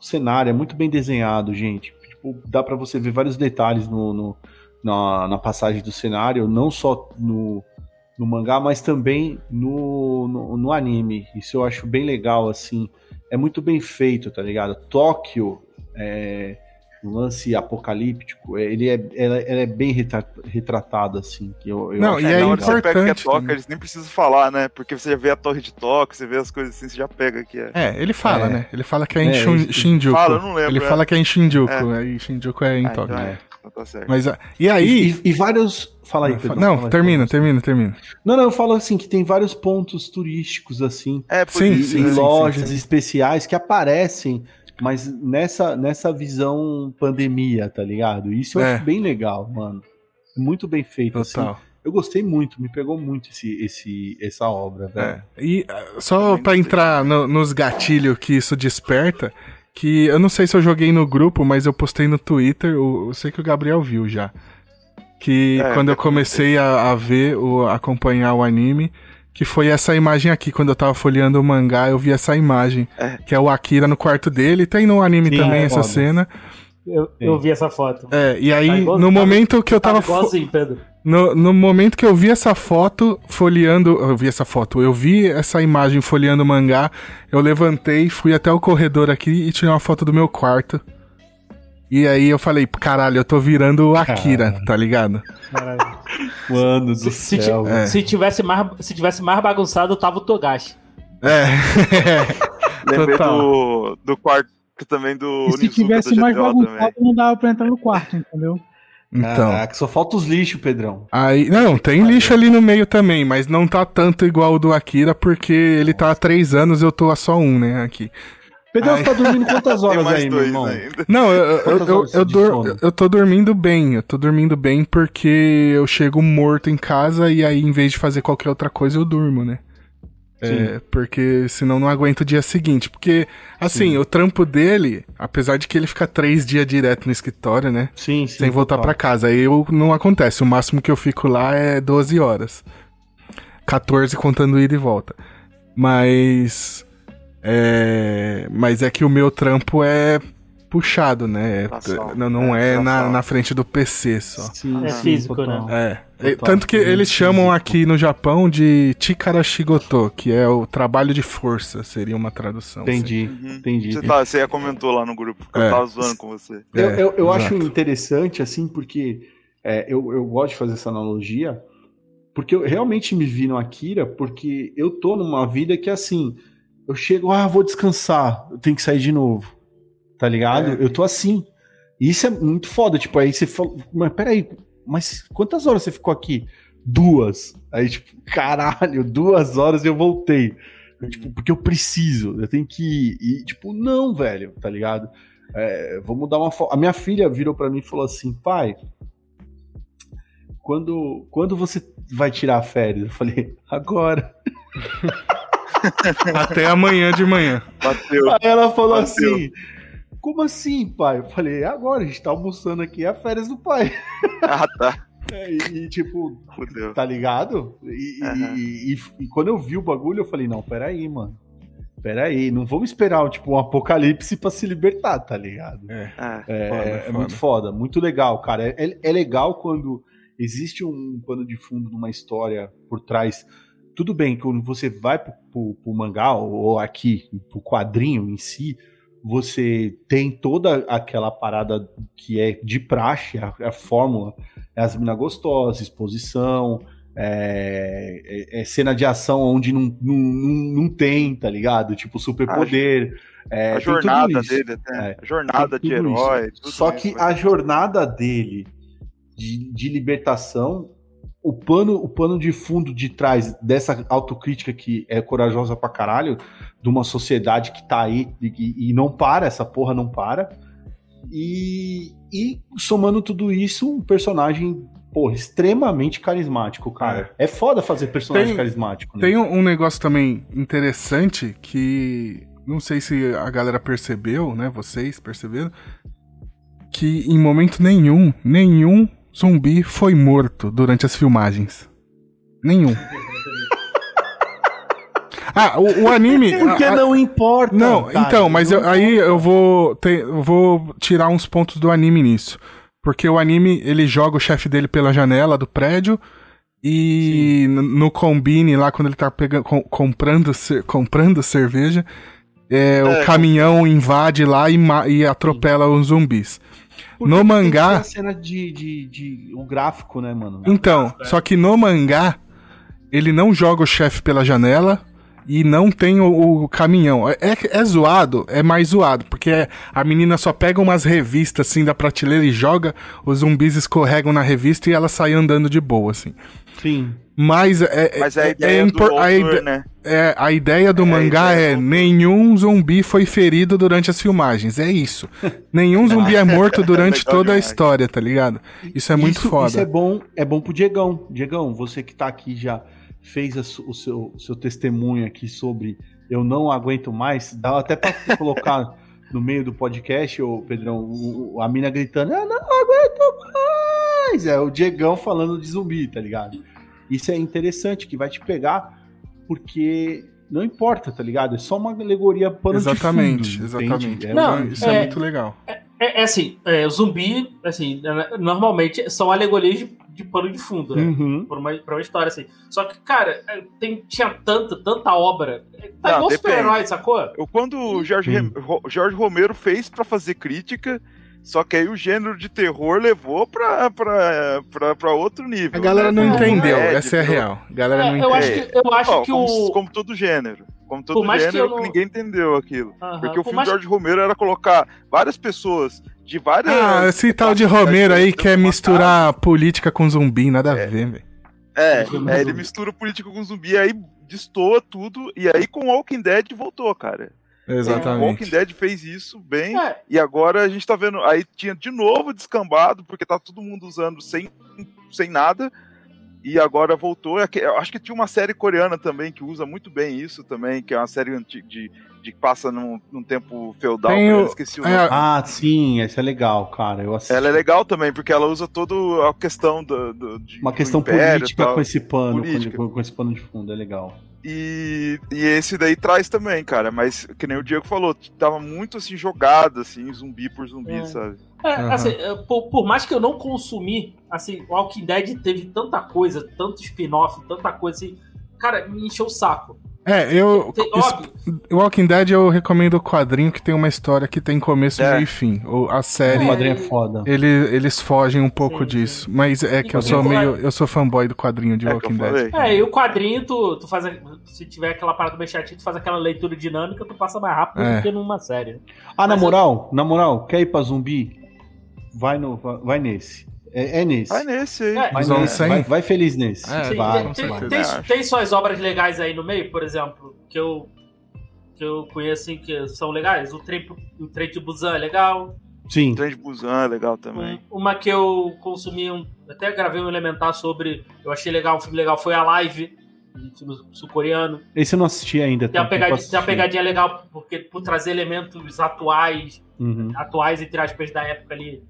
cenário, é muito bem desenhado, gente. Tipo, dá pra você ver vários detalhes no, no- na, na passagem do cenário, não só no, no mangá, mas também no, no, no anime. Isso eu acho bem legal, assim. É muito bem feito, tá ligado? Tóquio, é, um lance apocalíptico, é, ele é, ela, ela é bem retra- retratado, assim. Que eu, eu Não, acho e é hora que você pega que é importante também. eles nem precisam falar, né? Porque você já vê a torre de toque, você vê as coisas assim, você já pega que é. É, ele fala, É. né? Ele fala que é em É, Shinjuku. Fala, eu não lembro, ele é. fala que é em Shinjuku, É. aí Shinjuku é em Ah, Tóquio. então é. é. Então tá certo. Mas, ah, e aí... E, e vários. Fala aí, Ah, Pedro. não, fala termina, aí. termina, termina. Não, não, eu falo assim que tem vários pontos turísticos assim, É, por Sim, e, e sim, né? sim, lojas sim. especiais que aparecem, mas nessa nessa visão pandemia, tá ligado? Isso eu É. acho bem legal, mano. Muito bem feito assim. Total. Eu gostei muito, me pegou muito esse, esse essa obra, velho. É. E ah, só pra entrar no- nos gatilhos que isso desperta, que eu não sei se eu joguei no grupo, mas eu postei no Twitter, o- eu sei que o Gabriel viu já. Que É, quando eu eu comecei a, a ver, o, acompanhar o anime, que foi essa imagem aqui, quando eu tava folheando o mangá, eu vi essa imagem, É. que é o Akira no quarto dele, tem no anime Sim, também é essa foda. cena. Eu, eu vi essa foto. É, e Tá aí, igual- no tá- momento que eu Tava tava. fo- igualzinho, Pedro. No, no momento que eu vi essa foto folheando. Eu vi essa foto, eu vi essa imagem folheando o mangá. Eu levantei, fui até o corredor aqui e tirei uma foto do meu quarto. E aí eu falei, caralho, eu tô virando o Akira, Caralho. tá ligado? Caralho. Mano do Se, se, céu. velho. É. se tivesse mais, se tivesse mais bagunçado, tava o Togashi. É. (laughs) Lembrei do, do quarto também do E se tivesse do mais bagunçado, também. não dava pra entrar no quarto, entendeu? Então. Caraca, só falta os lixos, Pedrão. Aí, não, tem lixo ali no meio também, mas não tá tanto igual o do Akira, porque ele tá há três anos eu tô a só um, né, aqui. Pedrão, Ai. você tá dormindo quantas (laughs) horas aí, meu irmão? ainda. Não, eu, eu, eu, eu, dor- eu tô dormindo bem, eu tô dormindo bem porque eu chego morto em casa e aí, em vez de fazer qualquer outra coisa, eu durmo, né? É, porque senão não aguento o dia seguinte. Porque, assim, Sim. o trampo dele, apesar de que ele fica três dias direto no escritório, né? Sim, sim. sem voltar pra casa. Aí eu, não acontece. O máximo que eu fico lá é 12 horas. 14 contando ida e volta. Mas. É. Mas é que o meu trampo é puxado, né? É- Braçal. não não É, é, na, braçal. na frente do PC só. Sim, É sim, físico, total. né? É. Total. Tanto que Sim, eles chamam aqui no Japão de Chikarashigoto, que é o trabalho de força, seria uma tradução. assim. Entendi, Uhum. entendi. Você, tá, você comentou lá no grupo, que É. eu tava zoando com você. Eu, É, eu, eu acho exato. interessante, assim, porque é, eu, eu gosto de fazer essa analogia, porque eu realmente me vi no Akira, porque eu tô numa vida que, assim, eu chego, ah, vou descansar, eu tenho que sair de novo, tá ligado? É. Eu tô assim. E isso é muito foda, tipo, aí você fala, mas peraí, mas quantas horas você ficou aqui? Duas. Aí, tipo, (laughs) caralho, duas horas e eu voltei. Eu, tipo, porque eu preciso, eu tenho que ir. E, tipo, não, velho, tá ligado? É, vamos dar uma fo- A minha filha virou pra mim e falou assim: pai, quando, quando você vai tirar férias? Eu falei: agora. (laughs) Até amanhã de manhã. Bateu. Aí ela falou Bateu. assim: como assim, pai? Eu falei: agora, a gente tá almoçando aqui, é a férias do pai. (laughs) Ah, tá. É, e, e, tipo, Fudeu. tá ligado? E, Aham. e- e- e quando eu vi o bagulho, eu falei, não, peraí, mano. Peraí, não vamos esperar tipo, um apocalipse pra se libertar, tá ligado? É. É. É, Foda, é foda. muito foda, muito legal, cara. É, é- é legal quando existe um pano de fundo numa história por trás. Tudo bem, quando você vai pro, pro- pro mangá, ou, ou aqui, pro quadrinho em si, você tem toda aquela parada que é de praxe, a, a fórmula, é as minas gostosas, exposição, é, é- é cena de ação onde não, não, não, tem, tá ligado? Tipo, superpoder. é, a tem tudo jornada dele, até. É. A jornada de herói. Só que né? a jornada dele de, de libertação, o pano, o pano de fundo de trás dessa autocrítica que é corajosa pra caralho, de uma sociedade que tá aí e, e não para, essa porra não para. E, e somando tudo isso, um personagem, porra, extremamente carismático, cara. É, foda fazer personagem Tem- carismático, né? Tem um, um negócio também interessante que não sei se a galera percebeu, né? Vocês perceberam que em momento nenhum, nenhum zumbi foi morto durante as filmagens. Nenhum. Ah, o, o anime. Porque a- a- não importa. Não, cara, então, mas não eu- aí eu vou, ter- eu vou tirar uns pontos do anime nisso. Porque o anime, ele joga o chefe dele pela janela do prédio e no combine lá, quando ele tá pegando, com- comprando, cer- comprando cerveja, é, É, o caminhão invade lá e, e atropela os zumbis. Porque no tem mangá- que ter a cena de, de, de- o gráfico, né, mano? Então, só que no mangá, ele não joga o chefe pela janela e não tem o, o caminhão. É, é- é zoado, é mais zoado, porque é- a menina só pega umas revistas assim da prateleira e joga, os zumbis escorregam na revista e ela sai andando de boa, assim. Sim. Mas é, Mas é a é- ideia é do impor- a, autor, ide- né? é, a ideia do É, a mangá ideia é do autor. nenhum zumbi foi ferido durante as filmagens. É isso. nenhum (laughs) zumbi é morto durante toda a história, tá ligado? Isso é muito isso, foda. Isso é bom, é bom pro Diegão. Diegão, você que tá aqui já fez o seu, o seu testemunho aqui sobre eu não aguento mais, dá até pra (laughs) colocar no meio do podcast, ô Pedrão, o- o- a mina gritando, eu não aguento mais! É o Diegão falando de zumbi, tá ligado? Isso é interessante, que vai te pegar, porque não importa, tá ligado? É só uma alegoria pano Exatamente, de fundo, entende? exatamente. É Não, isso é, é- muito legal. É, é assim, é, zumbi, assim, é, normalmente são alegorias de, de pano de fundo, né? Uhum. Por uma, pra uma história assim. Só que, cara, é, tem, tinha tanta, tanta obra. é, Tá Não, igual depende. super-herói, sacou? Eu, quando o Jorge, Jorge Romero fez pra fazer crítica, só que aí o gênero de terror levou pra, pra, pra, pra outro nível. A galera né? não É, entendeu, é, essa é a real. A galera É, não eu entendeu. acho que, eu acho que como, o. como todo gênero. Como todo mais que gênero, eu não- ninguém entendeu aquilo. Porque o por filme mais- de Jorge Romero era colocar várias pessoas de várias. Ah, esse tal de Romero aí quer uma misturar política com zumbi, nada a É. ver, velho. É, é, ele mistura política com zumbi, aí destoa tudo, e aí com Walking Dead voltou, cara. O Walking Exatamente. Dead fez isso bem, É, e agora a gente tá vendo, aí tinha de novo descambado, porque tá todo mundo usando sem, sem nada, e agora voltou. É que- Eu acho que tinha uma série coreana também que usa muito bem isso também, que é uma série antiga de, de que passa num, num tempo feudal, Tem eu esqueci o é, nome. Ah, sim, essa é legal, cara. Eu assisti. Ela é legal também, porque ela usa toda a questão do, do- de- Uma questão império política tal. com esse pano, Política. com esse pano de fundo, é legal. E, e esse daí traz também, cara. Mas, que nem o Diego falou, tava muito assim, jogado, assim, zumbi por zumbi, É. sabe? é, Aham. assim, por, por mais que eu não consumi, assim, o Walking Dead teve tanta coisa, tanto spin-off, tanta coisa assim. Cara, me encheu o saco. É, eu. Tem- O Walking Dead eu recomendo o quadrinho que tem uma história que tem começo, É. meio e fim. O- A O série, É, quadrinho é foda. ele- eles fogem um pouco Sim, disso. Mas é que eu sou meio. Eu sou fanboy do quadrinho de É eu Walking Dead. É, e o quadrinho, tu, tu faz. a- Se tiver aquela parada bem chatinha, tu faz aquela leitura dinâmica, tu passa mais rápido É. do que numa série. Ah, na Mas moral, na moral, quer ir pra zumbi? Vai, no, vai nesse. É, é nesse. Vai nesse aí. É, nesse. 100? vai, vai feliz nesse. É, Tem, vai. tem, tem, tem, tem suas obras legais aí no meio, por exemplo, que eu, que eu conheço que são legais. O trem, o trem de Busan é legal. Sim. Trem de Busan é legal também. Um- uma que eu consumi, um- até gravei um elementar sobre, eu achei legal, um filme legal, foi a Live, um filme sul-coreano. Esse eu não assisti ainda. Tem uma, tem tempo pegadinha, tem uma pegadinha legal, porque por trazer elementos atuais, Uhum. atuais, entre aspas, da época ali,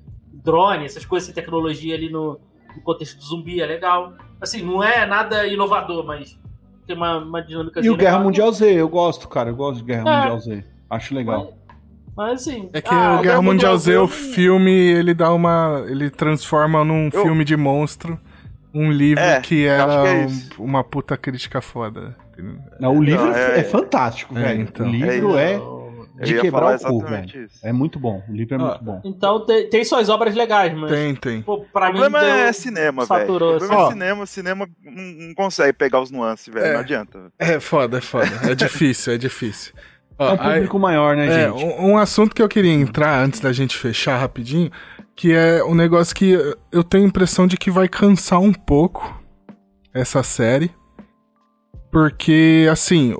drone, essas coisas, essa tecnologia ali no, no contexto do zumbi, é legal. Assim, não é nada inovador, mas tem uma, uma dinâmica E o Guerra Mundial Z, eu gosto, cara. Eu gosto de Guerra É. Mundial Z. Acho legal. Mas, mas assim. É que ah, o Guerra Mundial Z, o filme, ele dá uma. Ele transforma num Eu- filme de monstro um livro É, que era é um- uma puta crítica foda. Não, o livro é, é- é fantástico, É, velho. então. o livro É é, Não. De quebrar falar o cu, velho. isso. É muito bom. O livro é Ah, muito bom. Então tem, tem suas obras legais, mas. Tem, tem. Pô, pra O mim. problema deu- é cinema, velho. O problema assim. é cinema. Cinema não, consegue pegar os nuances, velho. É. Não adianta. É foda, é foda. É difícil, é difícil. Ó, (laughs) É um aí- público maior, né, É, gente? um, um assunto que eu queria entrar antes da gente fechar rapidinho, que é um negócio que eu tenho a impressão de que vai cansar um pouco essa série. Porque, assim,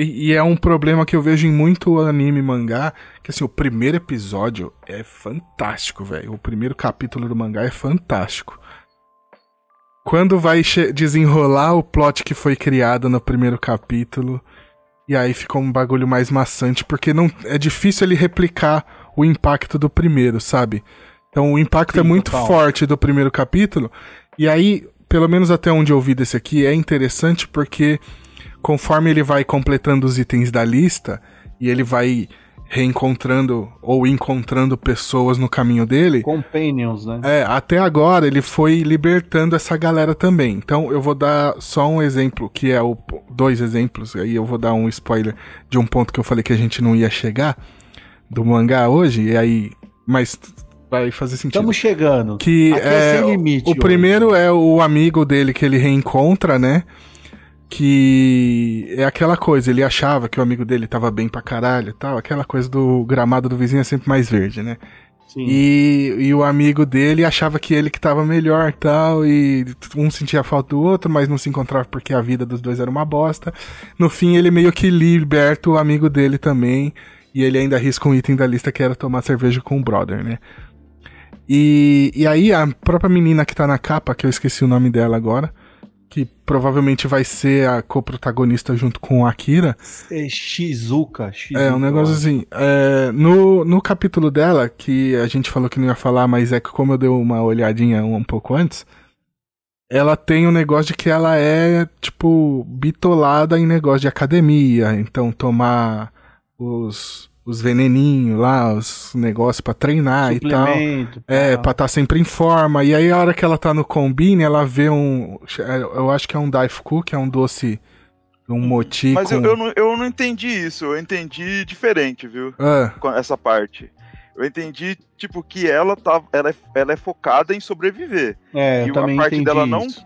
e, e é um problema que eu vejo em muito anime e mangá, que assim, o primeiro episódio é fantástico, velho. O primeiro capítulo do mangá é fantástico. Quando vai desenrolar o plot que foi criado no primeiro capítulo, e aí fica um bagulho mais maçante, porque não é difícil ele replicar o impacto do primeiro, sabe? Então o impacto Sim, é muito total. forte do primeiro capítulo, e aí, pelo menos até onde eu vi desse aqui, é interessante porque conforme ele vai completando os itens da lista, e ele vai reencontrando ou encontrando pessoas no caminho dele, Companions, né? é, até agora ele foi libertando essa galera também. Então eu vou dar só um exemplo, que é o. Dois exemplos, aí eu vou dar um spoiler de um ponto que eu falei que a gente não ia chegar do mangá hoje, e aí. Mas vai fazer sentido. Estamos chegando. que Aqui é é, sem limite o hoje. primeiro é o amigo dele que ele reencontra, né? Que é aquela coisa, ele achava que o amigo dele tava bem pra caralho e tal, aquela coisa do gramado do vizinho é sempre mais verde, né? Sim. E, e o amigo dele achava que ele que tava melhor tal, e um sentia falta do outro, mas não se encontrava porque a vida dos dois era uma bosta. No fim, ele meio que liberta o amigo dele também, e ele ainda arrisca um item da lista que era tomar cerveja com o brother, né? E, e aí a própria menina que tá na capa, que eu esqueci o nome dela agora, que provavelmente vai ser a co-protagonista junto com a Akira, É Shizuka, Shizuka. é, um negócio assim. é, no, no capítulo dela, que a gente falou que não ia falar, mas é que como eu dei uma olhadinha um, um pouco antes, ela tem um negócio de que ela é, tipo, bitolada em negócio de academia. Então, tomar os, os veneninhos lá, os negócios pra treinar e tal. É, pra estar sempre em forma. E aí, a hora que ela tá no combine, ela vê um. Eu acho que é um Daifuku, que é um doce. Um moti Mas com... eu, eu, não, eu não entendi isso. Eu entendi diferente, viu? Ah, Com essa parte. Eu entendi, tipo, que ela, tá, ela, é, ela é focada em sobreviver. É, e eu também a parte entendi dela não- isso.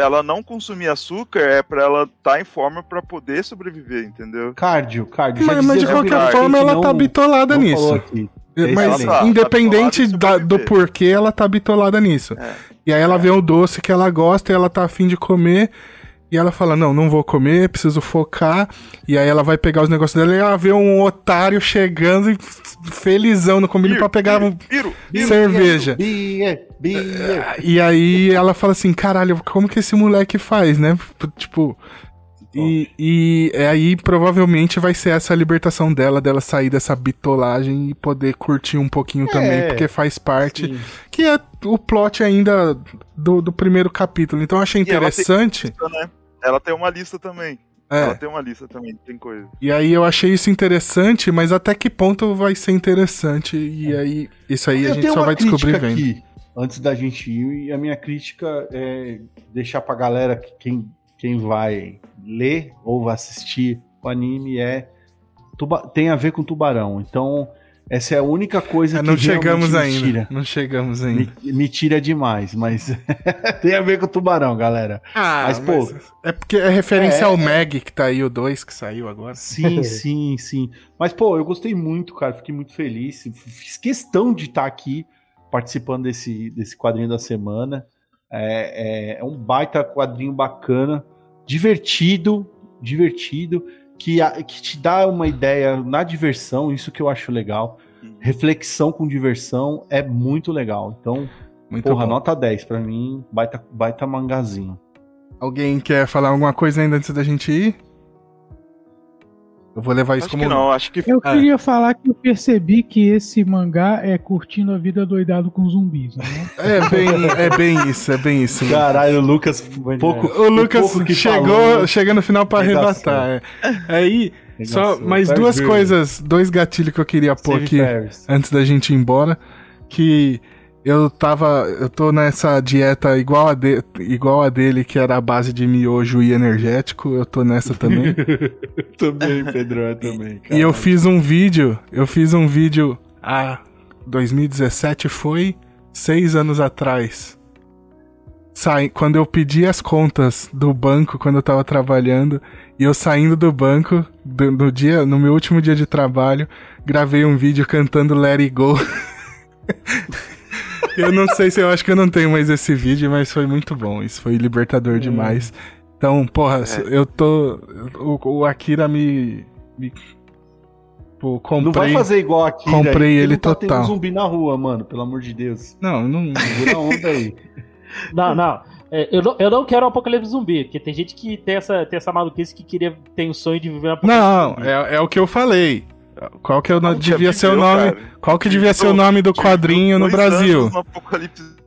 Ela não consumir açúcar é pra ela estar em forma pra poder sobreviver, entendeu? Cardio, cardio. Mas, mas de qualquer forma, ela tá não- bitolada não nisso. aqui. Mas Ela tá- independente tá bitolada da- do porquê, ela tá bitolada nisso. É. E aí ela vê o doce que ela gosta e ela tá afim de comer. E ela fala, não, não vou comer, preciso focar. E aí ela vai pegar os negócios dela e ela vê um otário chegando e felizão no combine pra pegar um... Piro, cerveja. Beer, beer. E aí ela fala assim, caralho, como que esse moleque faz, né? Tipo... E, e é aí provavelmente vai ser essa libertação dela, dela sair dessa bitolagem e poder curtir um pouquinho também, porque faz parte. Sim. Que é o plot ainda do, do primeiro capítulo. Então eu achei E ela tem- interessante. né? Ela tem uma lista também. É, Ela tem uma lista também, tem coisa. e aí eu achei isso interessante, mas até que ponto vai ser interessante? E aí, isso aí a Eu gente tenho só vai descobrir vendo. aqui, antes da gente ir, e a minha crítica é deixar pra galera que quem, quem vai ler ou vai assistir o anime é tuba- tem a ver com tubarão. Então, essa é a única coisa É, que não chegamos ainda. tira. Não chegamos ainda. Me, me tira demais, mas (laughs) tem a ver com tubarão, galera. Ah, Mas, pô, É porque é referência É, ao é. Meg, que tá aí o 2 que saiu agora. Sim, (laughs) sim, sim. Mas, pô, eu gostei muito, cara. Fiquei muito feliz. Fiz questão de estar aqui participando desse, desse quadrinho da semana. É, é- é um baita quadrinho bacana, divertido, divertido, que, a- que te dá uma ideia na diversão, isso que eu acho legal. Reflexão com diversão é muito legal. Então, Muito porra, bom. nota 10 pra mim, baita, baita mangazinho. Alguém quer falar alguma coisa ainda antes da gente ir? Eu vou levar isso Acho como. que não, acho que Eu É. queria falar que eu percebi que esse mangá é curtindo a vida doidado com zumbis, né? É bem, é bem isso, é bem isso. Caralho, o Lucas, pouco. O Lucas pouco que chegou, falou, chega no final pra Regaçou. arrebatar. É. Aí, só mais Faz duas ver. coisas, dois gatilhos que eu queria pôr Steve aqui Ferris. antes da gente ir embora. Que eu tava. Eu tô nessa dieta igual a, de, igual a dele, que era a base de miojo e energético. Eu tô nessa também. (laughs) também, Pedro, eu também. Cara. E eu fiz um vídeo, eu fiz um vídeo a 2017 foi seis anos atrás. Sai, quando eu pedi as contas do banco quando eu tava trabalhando e eu saindo do banco do- no dia, no meu último dia de trabalho, gravei um vídeo cantando Let It Go. (laughs) eu não sei se eu acho que eu não tenho mais esse vídeo, mas foi muito bom. Isso foi libertador demais. Então, porra, eu tô. O, o Akira me. me pô, comprei. Não vai fazer igual aqui. comprei ele não tá total. Tendo zumbi na rua, mano, pelo amor de Deus. Não, não. A onda aí. (laughs) Não, não. É, eu, não eu não quero o apocalipse zumbi, porque tem gente que tem essa, tem essa maluquice que queria, tem o sonho de viver um apocalipse Não, zumbi. é, é o que eu falei. Qual que é o Não, devia ser o nome? cara. Qual que devia ser o nome do quadrinho no Brasil? No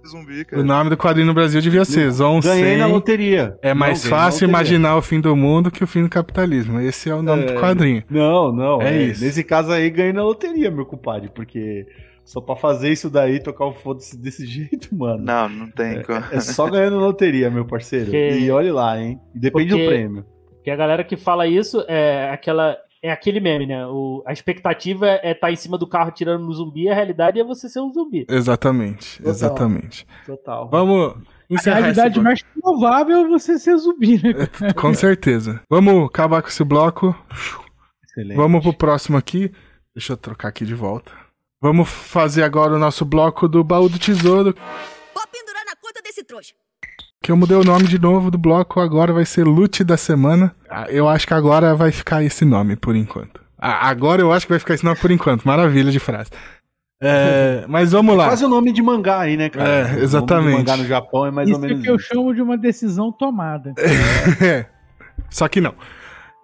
zumbi. O nome do quadrinho no Brasil devia ser Zon Ganhei na 100. loteria. É mais Não, na fácil imaginar o fim do mundo que o fim do capitalismo. Esse é o nome do É. quadrinho. Não, não. É É, isso. Nesse caso aí, ganhei na loteria, meu compadre. Porque só pra fazer isso daí, tocar o foda-se desse (laughs) jeito, mano. Não, não tem como. É só ganhando loteria, meu parceiro. Porque- E olhe lá, hein? E depende Porque- do prêmio. Porque a galera que fala isso é aquela. É aquele meme, né? O, a expectativa é estar em cima do carro tirando no zumbi, a realidade é você ser um zumbi. Exatamente, Total. exatamente. Total. Vamos A encerrar realidade esse bloco. mais provável é você ser zumbi, né? Com certeza. Vamos acabar com esse bloco. Excelente. Vamos pro próximo aqui. Deixa eu trocar aqui de volta. Vamos fazer agora o nosso bloco do baú do tesouro. Vou pendurar na conta desse trouxa. Que eu mudei o nome de novo do bloco, agora vai ser Lute da Semana. Ah, Eu acho que agora vai ficar esse nome por enquanto. Ah, Agora eu acho que vai ficar esse nome por enquanto. Maravilha de frase. É, mas vamos lá. Quase o nome de mangá aí, né, cara? É, O nome de exatamente. mangá no Japão é mais Isso ou é menos que eu isso. chamo de uma decisão tomada. (laughs) É, Só que não.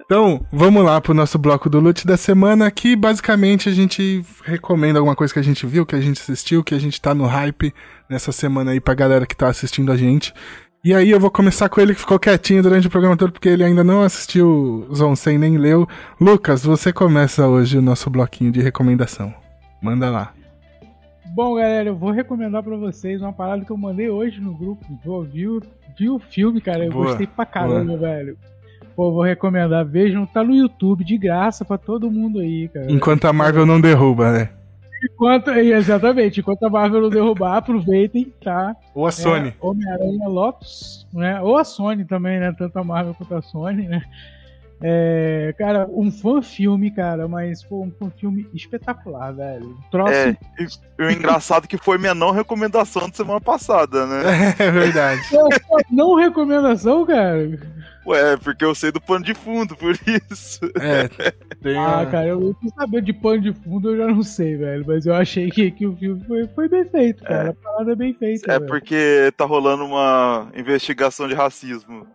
Então, vamos lá pro nosso bloco do Lute da Semana, que basicamente a gente recomenda alguma coisa que a gente viu, que a gente assistiu, que a gente tá no hype nessa semana aí pra galera que tá assistindo a gente. E aí eu vou começar com ele que ficou quietinho durante o programa todo, porque ele ainda não assistiu Zon 100 nem leu. Lucas, você começa hoje o nosso bloquinho de recomendação. Manda lá. Bom, galera, eu vou recomendar pra vocês uma parada que eu mandei hoje no grupo. Vou, viu, viu o filme, cara? Eu Boa, gostei pra caramba, velho. Pô, vou recomendar. Vejam, tá no YouTube, de graça pra todo mundo aí, cara. Enquanto a Marvel não derruba, né? Enquanto, exatamente, enquanto a Marvel não derrubar, aproveitem, tá? Ou a Sony. É, Homem-Aranha Lotus, né? Ou a Sony também, né? Tanto a Marvel quanto a Sony, né? É, cara, um fã filme, cara, mas pô, um fã filme espetacular, velho. Troço. É, e, o engraçado que foi minha não recomendação de semana passada, né? (laughs) É verdade. Não recomendação, cara. Ué, porque eu sei do pano de fundo, por isso. É, tem Ah, cara, eu quis saber de pano de fundo, eu já não sei, velho. Mas eu achei que, que o filme foi, foi bem feito, cara. A parada é bem feita. É velho. porque tá rolando uma investigação de racismo.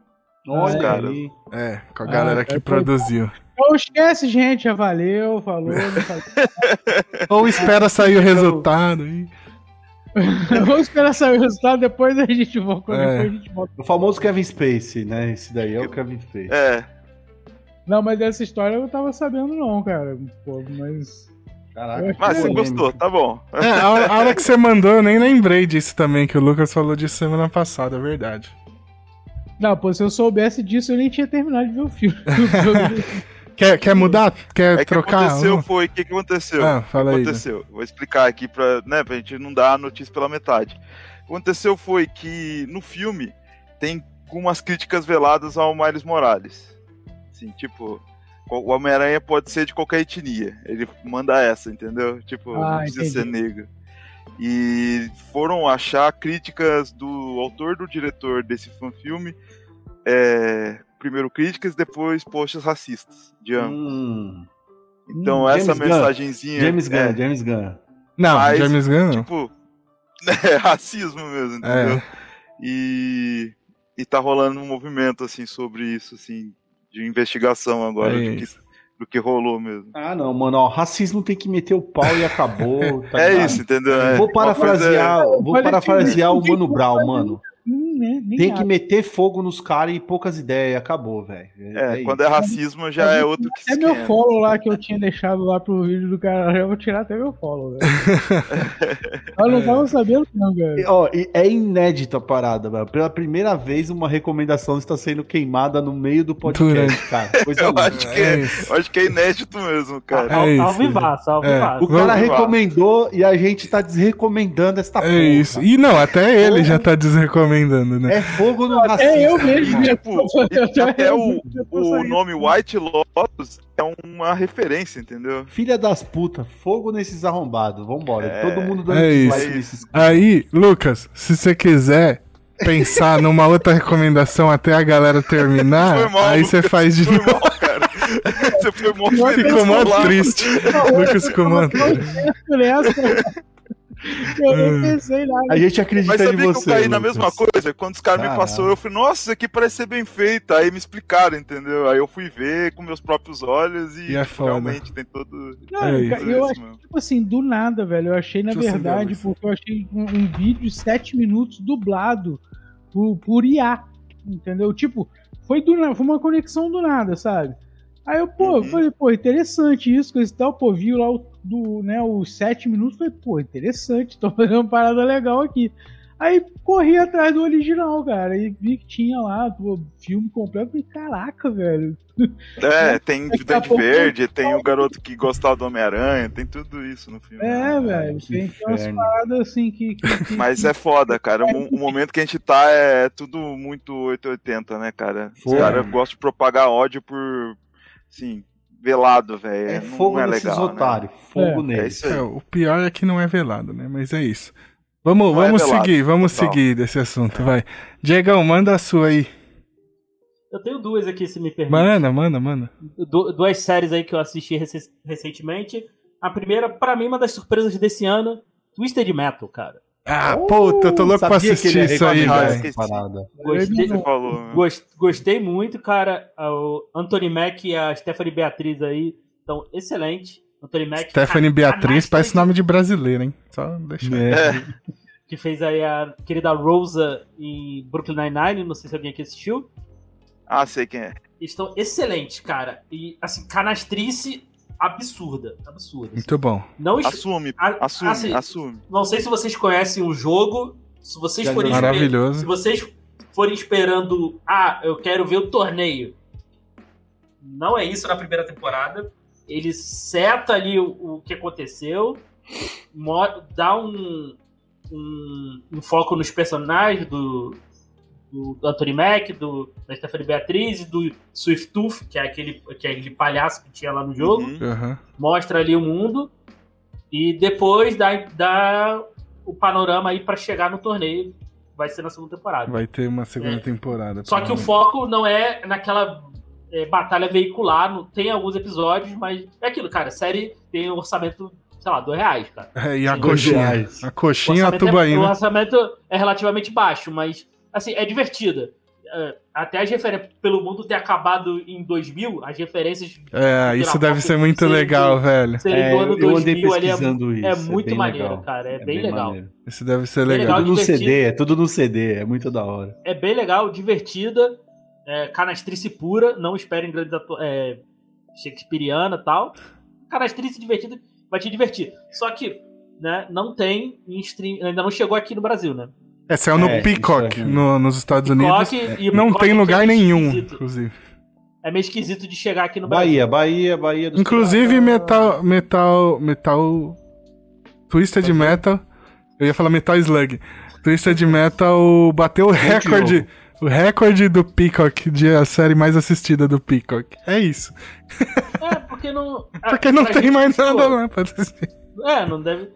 Olha cara. aí. É, com a galera Ah, que é, produziu. Então esquece, gente. Já valeu, falou. (laughs) Ou espera sair o resultado. e- Vamos (laughs) esperar sair o resultado, depois a gente volta. É. Depois a gente volta. O famoso Kevin Spacey, né? Esse daí é o Kevin Spacey. É, Não, mas dessa história eu não tava sabendo, não, cara. Pô, mas. Caraca. mas você gostou, tá bom. É, a, hora- a hora que você mandou, eu nem lembrei disso também, que o Lucas falou disso semana passada, é verdade. Não, pô, se eu soubesse disso, eu nem tinha terminado de ver o filme. (laughs) Quer, quer mudar? Quer É que trocar? aconteceu foi, o que que aconteceu? Ah, fala o aí. que aconteceu? Vou explicar aqui pra, né, pra gente não dar a notícia pela metade. O que aconteceu foi que no filme tem umas críticas veladas ao Miles Morales. Assim, tipo, o Homem-Aranha pode ser de qualquer etnia. Ele manda essa, entendeu? Tipo, Ah, não precisa ser entendi. negro. E foram achar críticas do autor do diretor desse filme. É, primeiro críticas, depois posts racistas de ambos. Hum, Então Hum, essa James Gunn. mensagenzinha. James Gunn, é, James Gunn. Não, Mas, James Gunn. Tipo, (laughs) é racismo mesmo, entendeu? É. E, e tá rolando um movimento, assim, sobre isso, assim, de investigação agora. É de que isso. Do que rolou mesmo. Ah, não, mano, ó, racismo tem que meter o pau e acabou. tá (laughs) é ligado? isso, entendeu? É. Vou parafrasear, Mas é- vou parafrasear o Mano Brown, mano. Né, nem Tem nada. que meter fogo nos caras e poucas ideias, acabou, velho. É, isso. quando é racismo já é outro que Até meu esquema. follow lá que eu tinha deixado lá pro vídeo do cara, eu vou tirar até meu follow, velho. (laughs) eu não tava sabendo não. E, Ó, é inédita a parada, velho. Pela primeira vez, uma recomendação está sendo queimada no meio do podcast, cara. (laughs) Coisa Eu acho que é, isso. eu acho que é inédito mesmo, cara. É isso. vivaço, ao É. vivaço. O cara recomendou e a gente tá desrecomendando esta porra. É isso. E não, até ele já tá desrecomendando, né? É fogo no racismo. É eu mesmo. Tipo, já tô- Até o, o nome White Lotus é uma referência, entendeu? Filha das putas, fogo nesses arrombados. Vambora. É. Todo mundo dando É isso. nesses. Aí, Lucas, se você quiser pensar numa outra recomendação até a galera terminar, mal, aí você faz de novo. mal, cara. Você foi mal Ficou mó triste. Lucas ficou mó triste. Eu nem pensei nada. A gente acredita Mas em sabia que você. eu caí na Lucas. mesma coisa? Quando os caras me passaram, eu falei, nossa, isso aqui parece ser bem feito. Aí me explicaram, entendeu? Aí eu fui ver com meus próprios olhos e, E é realmente tem todo. Cara, É eu isso achei, tipo assim, do nada, velho. Eu achei, na Deixa eu verdade, porque eu achei um, um vídeo de 7 minutos dublado por, por IA. Entendeu? Tipo, foi do nada, foi uma conexão do nada, sabe? Aí eu, pô, eu Uhum. falei, pô, interessante isso, coisa e tal, pô, vi lá o, do, né, os 7 minutos, falei, pô, interessante, (laughs) tô fazendo uma parada legal aqui. Aí corri atrás do original, cara, e vi que tinha lá, pô, filme completo, falei, caraca, velho. É, (laughs) tem Dente pouco- Verde, tem o garoto que gostava do Homem-Aranha, tem tudo isso no filme. É, né? velho, tem tem umas paradas assim que... que, que (laughs) Mas é foda, cara. O, o momento que a gente tá é tudo muito 880, né, cara? Os caras gostam de propagar ódio por, assim, velado, velho. É fogo não é nesses legal, otários. Fogo É. Né? É neles. É, o pior é que não é velado, né? Mas é isso. Vamos, Não é vamos velado, seguir, vamos total. seguir desse assunto, vai. Diegão, manda a sua aí. Eu tenho duas aqui, se me permite. Manda, manda, manda. Du- duas séries aí que eu assisti rec- recentemente. A primeira, pra mim, uma das surpresas desse ano, Twisted Metal, cara. Ah, puta, eu tô louco pra assistir isso aí, velho. Gostei, né? gos- gostei muito, cara. O Anthony Mack e a Stephanie Beatriz aí estão excelentes. Anthony Mack. Stephanie Beatriz parece que- nome de brasileiro, hein? Só deixa. É. (laughs) Que fez aí a querida Rosa em Brooklyn Nine-Nine. Não sei se alguém aqui assistiu. Ah, sei quem é. Estão excelentes, cara. E, assim, canastrice absurda. Absurda. Muito bom. Não es- Assume, a- assume, assim, assume. Não sei se vocês conhecem o jogo. Se vocês Já forem Maravilhoso. Se vocês forem esperando, ah, eu quero ver o torneio. Não é isso na primeira temporada. Ele seta ali o, o que aconteceu, dá um, um, um foco nos personagens do, do Anthony Mack, do, da Stephanie Beatriz e do Swift Tooth, que é aquele, que é aquele palhaço que tinha lá no jogo Uhum. Mostra ali o mundo e depois dá, dá o panorama aí pra chegar no torneio. Vai ser na segunda temporada. Vai ter uma segunda É. temporada. Só que o foco não é naquela é, batalha veicular, não, tem alguns episódios, mas é aquilo, cara. A série tem um orçamento, sei lá, dois reais, cara. É, e a Sim. coxinha. Reais. A coxinha e a orçamento, é, o tubaína. orçamento é relativamente baixo, mas assim, é divertida. É, Até as referências, pelo mundo ter acabado em 2000, as referências É, isso deve ser muito legal, do- velho. É, do ano eu andei 2000 ali é, pesquisando isso. é muito bem maneiro, legal. cara. É, bem, legal. maneiro. Isso deve ser Bem legal. legal. Tudo no. CD, é tudo no CD, é muito da hora. É bem legal, divertida, é, canastrice pura, não esperem grandes atu- é, Shakespeareana e tal. Canastrice divertida, vai te divertir. Só que, né, não tem em stream, ainda não chegou aqui no Brasil, né? É, saiu no É, Peacock, é. no- nos Estados Unidos. Peacock e Não Peacock tem é lugar meio nenhum, esquisito. inclusive. É meio esquisito de chegar aqui no Brasil. Bahia, Bahia, Bahia dos Inclusive, metal. Metal. Metal. Twisted Metal. Eu ia falar Metal Slug. Twisted Metal bateu o recorde. O recorde do Peacock de a série mais assistida do Peacock. É isso. É, porque não. (laughs) Porque não pra tem gente, mais pô, nada lá pra assistir. É, não deve.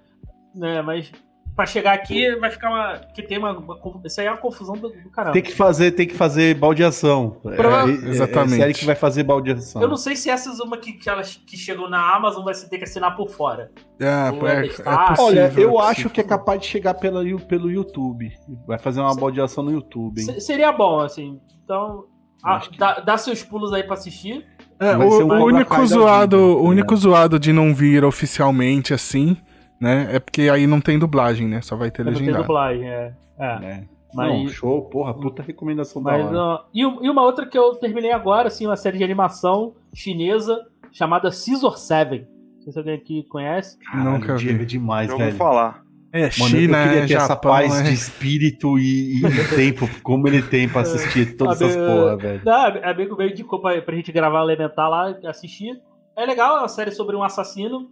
Né, mas pra chegar aqui vai ficar uma. Que tem uma. uma isso aí é uma confusão do, do caramba. Tem que fazer, tem que fazer baldeação. Prova- É, é, Exatamente. É série que vai fazer baldeação. Eu não sei se essas uma que, que elas que chegam na Amazon vai se ter que assinar por fora. Ah, é, é é possível. Olha, eu é acho que é capaz de chegar pela, pelo YouTube. Vai fazer uma baldeação no YouTube, hein? Se- seria bom, assim. Então, a- Acho que- dá, dá seus pulos aí pra assistir. É, o, um o único zoado, vida, o único zoado de não vir oficialmente assim, né? É porque aí não tem dublagem, né? Só vai ter Não tem legendado. dublagem, é. é. É. Mas- Não, show, porra, puta recomendação da Mas, hora. ó, e, e uma outra que eu terminei agora, assim, uma série de animação chinesa chamada Scissor Seven. Não sei se alguém aqui conhece. Caralho, nunca vi. É demais, ouvi velho. falar. É, Mano, China, eu queria é ter essa Japão, paz é... de espírito e, e (laughs) tempo, como ele tem pra assistir todas essas Sabe, porra, velho. Não, amigo meu indicou pra, pra gente gravar Elementar lá, assistir. É legal, é uma série sobre um assassino,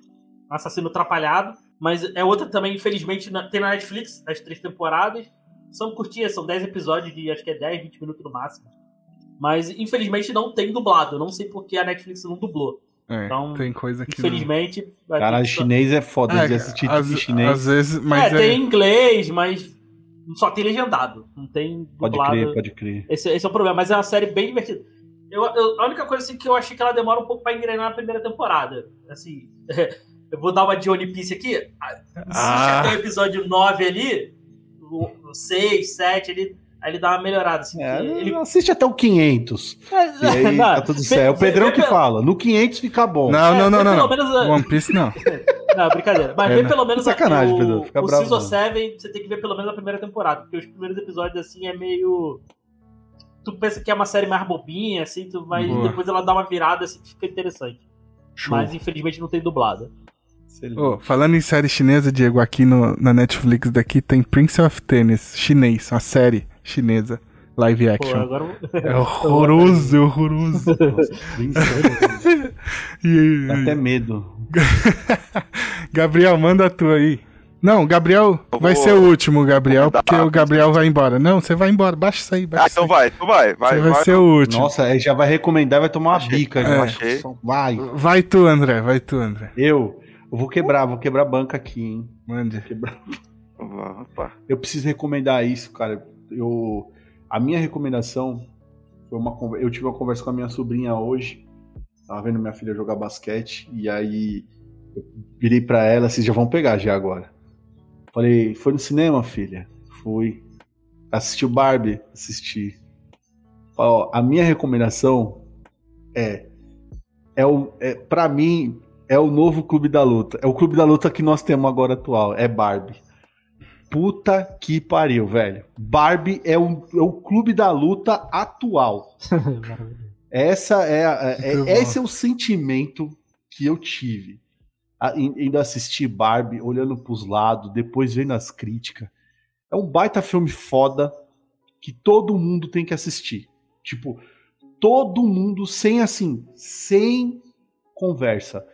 um assassino atrapalhado. Mas é outra também, infelizmente, na- tem na Netflix, as três temporadas. São curtinhas, são 10 episódios de acho que é 10, 20 minutos no máximo. Mas infelizmente não tem dublado. Eu não sei porque a Netflix não dublou. É, Então, tem coisa que Infelizmente. ter Caralho, que só- chinês é foda não... de É, assistir em chinês. às vezes, mas é, é, tem inglês, mas só tem legendado. Não tem Pode dublado. crer, pode crer. Esse, esse é o problema, mas é uma série bem divertida. Eu, eu- a única coisa assim, que eu achei que ela demora um pouco pra engrenar na primeira temporada. Assim, (laughs) eu vou dar uma de One Piece aqui. Assiste Ah. até o episódio 9 ali, o, o 6, 7, ali, aí ele dá uma melhorada. Assim, É, ele... Assiste até o 500. E aí (laughs) Não, tá tudo certo. É o Pedrão que pelo- fala. No 500 fica bom. Não, É, não, não, não, pelo não. menos a- One Piece não. (laughs) Não, brincadeira. Mas É, vê né? pelo menos Sacanagem, o, Pedro, fica o bravo, Season não. 7, você tem que ver pelo menos a primeira temporada, porque os primeiros episódios, assim, é meio... Tu pensa que é uma série mais bobinha, assim, tu, mas Boa. depois ela dá uma virada, assim, que fica interessante. Show. Mas, infelizmente, não tem dublada. Ô, falando em série chinesa, Diego, aqui no, na Netflix daqui tem Prince of Tennis, chinês, uma série chinesa, live Pô, action. agora... É horroroso, é horroroso. (laughs) (laughs) E- Dá até medo. (laughs) Gabriel, manda a tua aí. Não, Gabriel Eu vai vou- ser o último, Gabriel, vou porque o. Gabriel vai embora. Não, você vai embora, baixa isso aí, baixa Ah, isso então aí. vai, então vai, vai, Você vai vai. ser o último. Nossa, aí já vai recomendar, vai tomar uma Achei. bica. É. Vai. Vai tu, André, vai tu, André. Eu, eu vou quebrar, vou quebrar a banca aqui, hein. Mande. Quebrar. Opa. Eu preciso recomendar isso, cara. Eu, a minha recomendação foi uma eu tive uma conversa com a minha sobrinha hoje. Tava vendo minha filha jogar basquete e aí eu virei pra ela, vocês já vão pegar já agora. Falei, foi no cinema, filha? Fui. Assistiu Barbie? Assisti. Ó, a minha recomendação é é o é para mim é o novo clube da luta. É o clube da luta que nós temos agora atual, é Barbie. Puta que pariu, velho. Barbie é o, é o clube da luta atual. (laughs) Essa é, a- é- esse é o sentimento que eu tive. A- in- Indo assistir Barbie, olhando pros lados, depois vendo as críticas. É um baita filme foda que todo mundo tem que assistir. Tipo, todo mundo sem assim, sem conversa.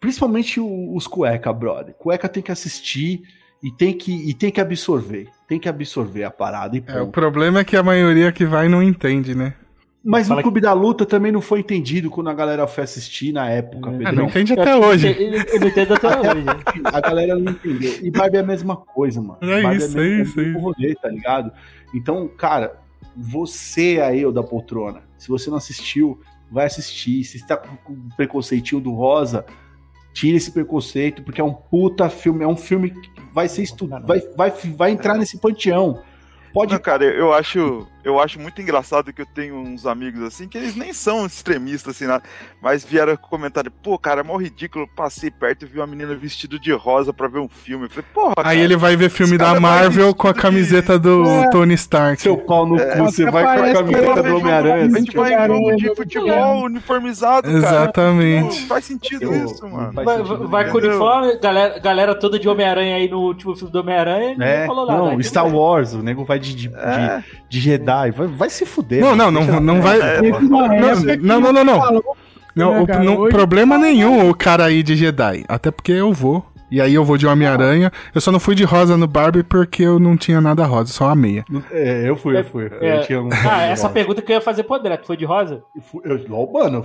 Principalmente o- os cueca, brother. Cueca tem que assistir e tem que, e tem que absorver. Tem que absorver a parada e É, o problema é que a maioria que vai não entende, né? Mas Fala o Clube da Luta também não foi entendido quando a galera foi assistir na época, É. Ah, não entende até hoje. Não entendo até hoje. A galera não entendeu. E Barbie é a mesma coisa, mano. É Barbie isso, a mesma- é isso, é o mesmo rolê, tá ligado? Então, cara, você aí, o da poltrona, se você não assistiu, vai assistir. Se está com com o preconceitinho do rosa, tira esse preconceito, porque é um puta filme, é um filme que vai ser estudado, vai, vai, vai entrar nesse panteão. Pode Não, cara, eu acho, eu acho muito engraçado que eu tenho uns amigos assim que eles nem são extremistas assim, nada, mas vieram com comentário, pô, cara, é mó ridículo, passei perto e vi uma menina vestida de rosa pra ver um filme. Eu falei, porra, Aí cara, ele vai ver filme da cara vai Marvel com a de- camiseta do É. Tony Stark. seu pau no É, cu, você vai com a camiseta do Homem-Aranha. a gente vai em jogo de futebol uniformizado, cara. Exatamente. Não faz sentido Eu- isso, mano. Vai, sentido vai com o uniforme, galera, galera toda de Homem-Aranha aí no último filme do Homem-Aranha, É, falou nada. não, Aí Star. Wars, o nego vai de, de, É. de, de Jedi, vai, vai se fuder. Não, não, mano. não, Deixa- não vai. É, Não, não, não, não, não. Não, né, o- cara? não- Hoje- problema nenhum o cara ir de Jedi. Até porque eu vou. E aí eu vou de Homem-Aranha. Eu só não fui de rosa no Barbie porque eu não tinha nada rosa, só a meia. É, eu fui, eu fui. É, eu tinha um Ah, essa pergunta que eu ia fazer pro André, tu foi de rosa? Eu fui- eu- mano,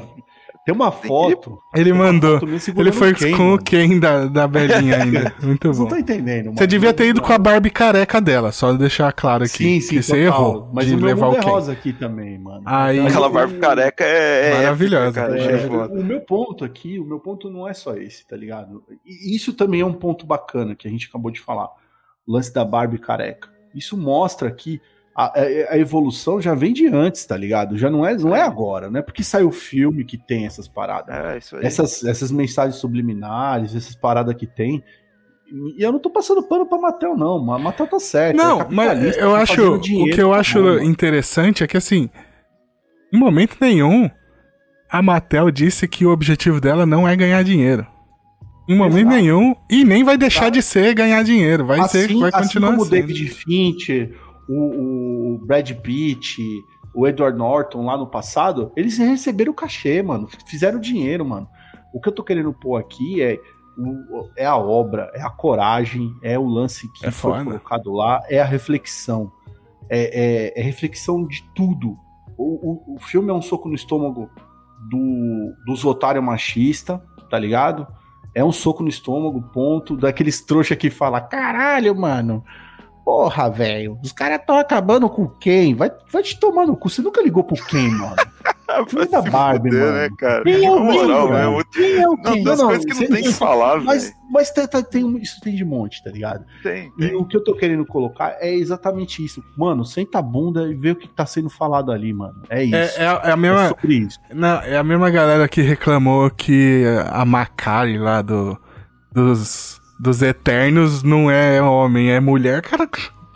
tem uma foto. Ele mandou. foto Ele foi o Ken, com o mano. Ken da, da Belinha ainda. (laughs) Muito Vocês não bom. estão entendendo, mano. Você devia ter ido com a Barbie careca dela, só deixar claro aqui. Sim, sim, que você errou Mas de o meu levar mundo o é Ken. rosa aqui também, mano. Aí- Aquela o- barba careca é, é Maravilhosa. épica, cara, É, o meu ponto aqui, o meu ponto não é só esse, tá ligado? E isso também é um ponto bacana que a gente acabou de falar. O lance da Barbie careca. Isso mostra que a, a- a evolução já vem de antes, tá ligado? Já não é, não é agora, não é porque saiu o filme que tem essas paradas. É, isso aí. Essas, essas mensagens subliminares, essas paradas que tem. E eu não tô passando pano pra Mattel, não. A Mattel tá certa. Não, é mas eu tá acho. fazendo O dinheiro, que eu tá acho mano. interessante é que, assim, em momento nenhum, a Mattel disse que o objetivo dela não é ganhar dinheiro. Em momento Exato. nenhum. E nem vai deixar de ser ganhar dinheiro. Vai ser, assim, vai assim continuar como o. David Fincher, o, o Brad Pitt, o Edward Norton lá no passado, eles receberam o cachê, mano. Fizeram dinheiro, mano. O que eu tô querendo pôr aqui é, é a obra, é a coragem, é o lance que É foi foda. colocado lá, é a reflexão. É, é- é reflexão de tudo. O, o- o filme é um soco no estômago do, dos otários machistas, tá ligado? É um soco no estômago, ponto. Daqueles trouxa que fala: caralho, mano. Porra, velho. Os caras estão acabando com quem? Vai, vai te tomar no cu. Você nunca ligou pro quem, mano? (laughs) Filme da Barbie, fuder, mano. né, cara? Quem é o Na moral, é cara? muito- Quem é o Não, quem? das Não, coisas que não tem que falar, Mas, velho. mas tem, tem- tem- isso tem de monte, tá ligado? Tem, E tem. o que eu tô querendo colocar é exatamente isso. Mano, senta a bunda e vê o que tá sendo falado ali, mano. É isso. É, é, a- é a É mesma. sobre isso. Não, é a mesma galera que reclamou que a Macari lá do, dos, dos Eternos não é homem, é mulher. Cara,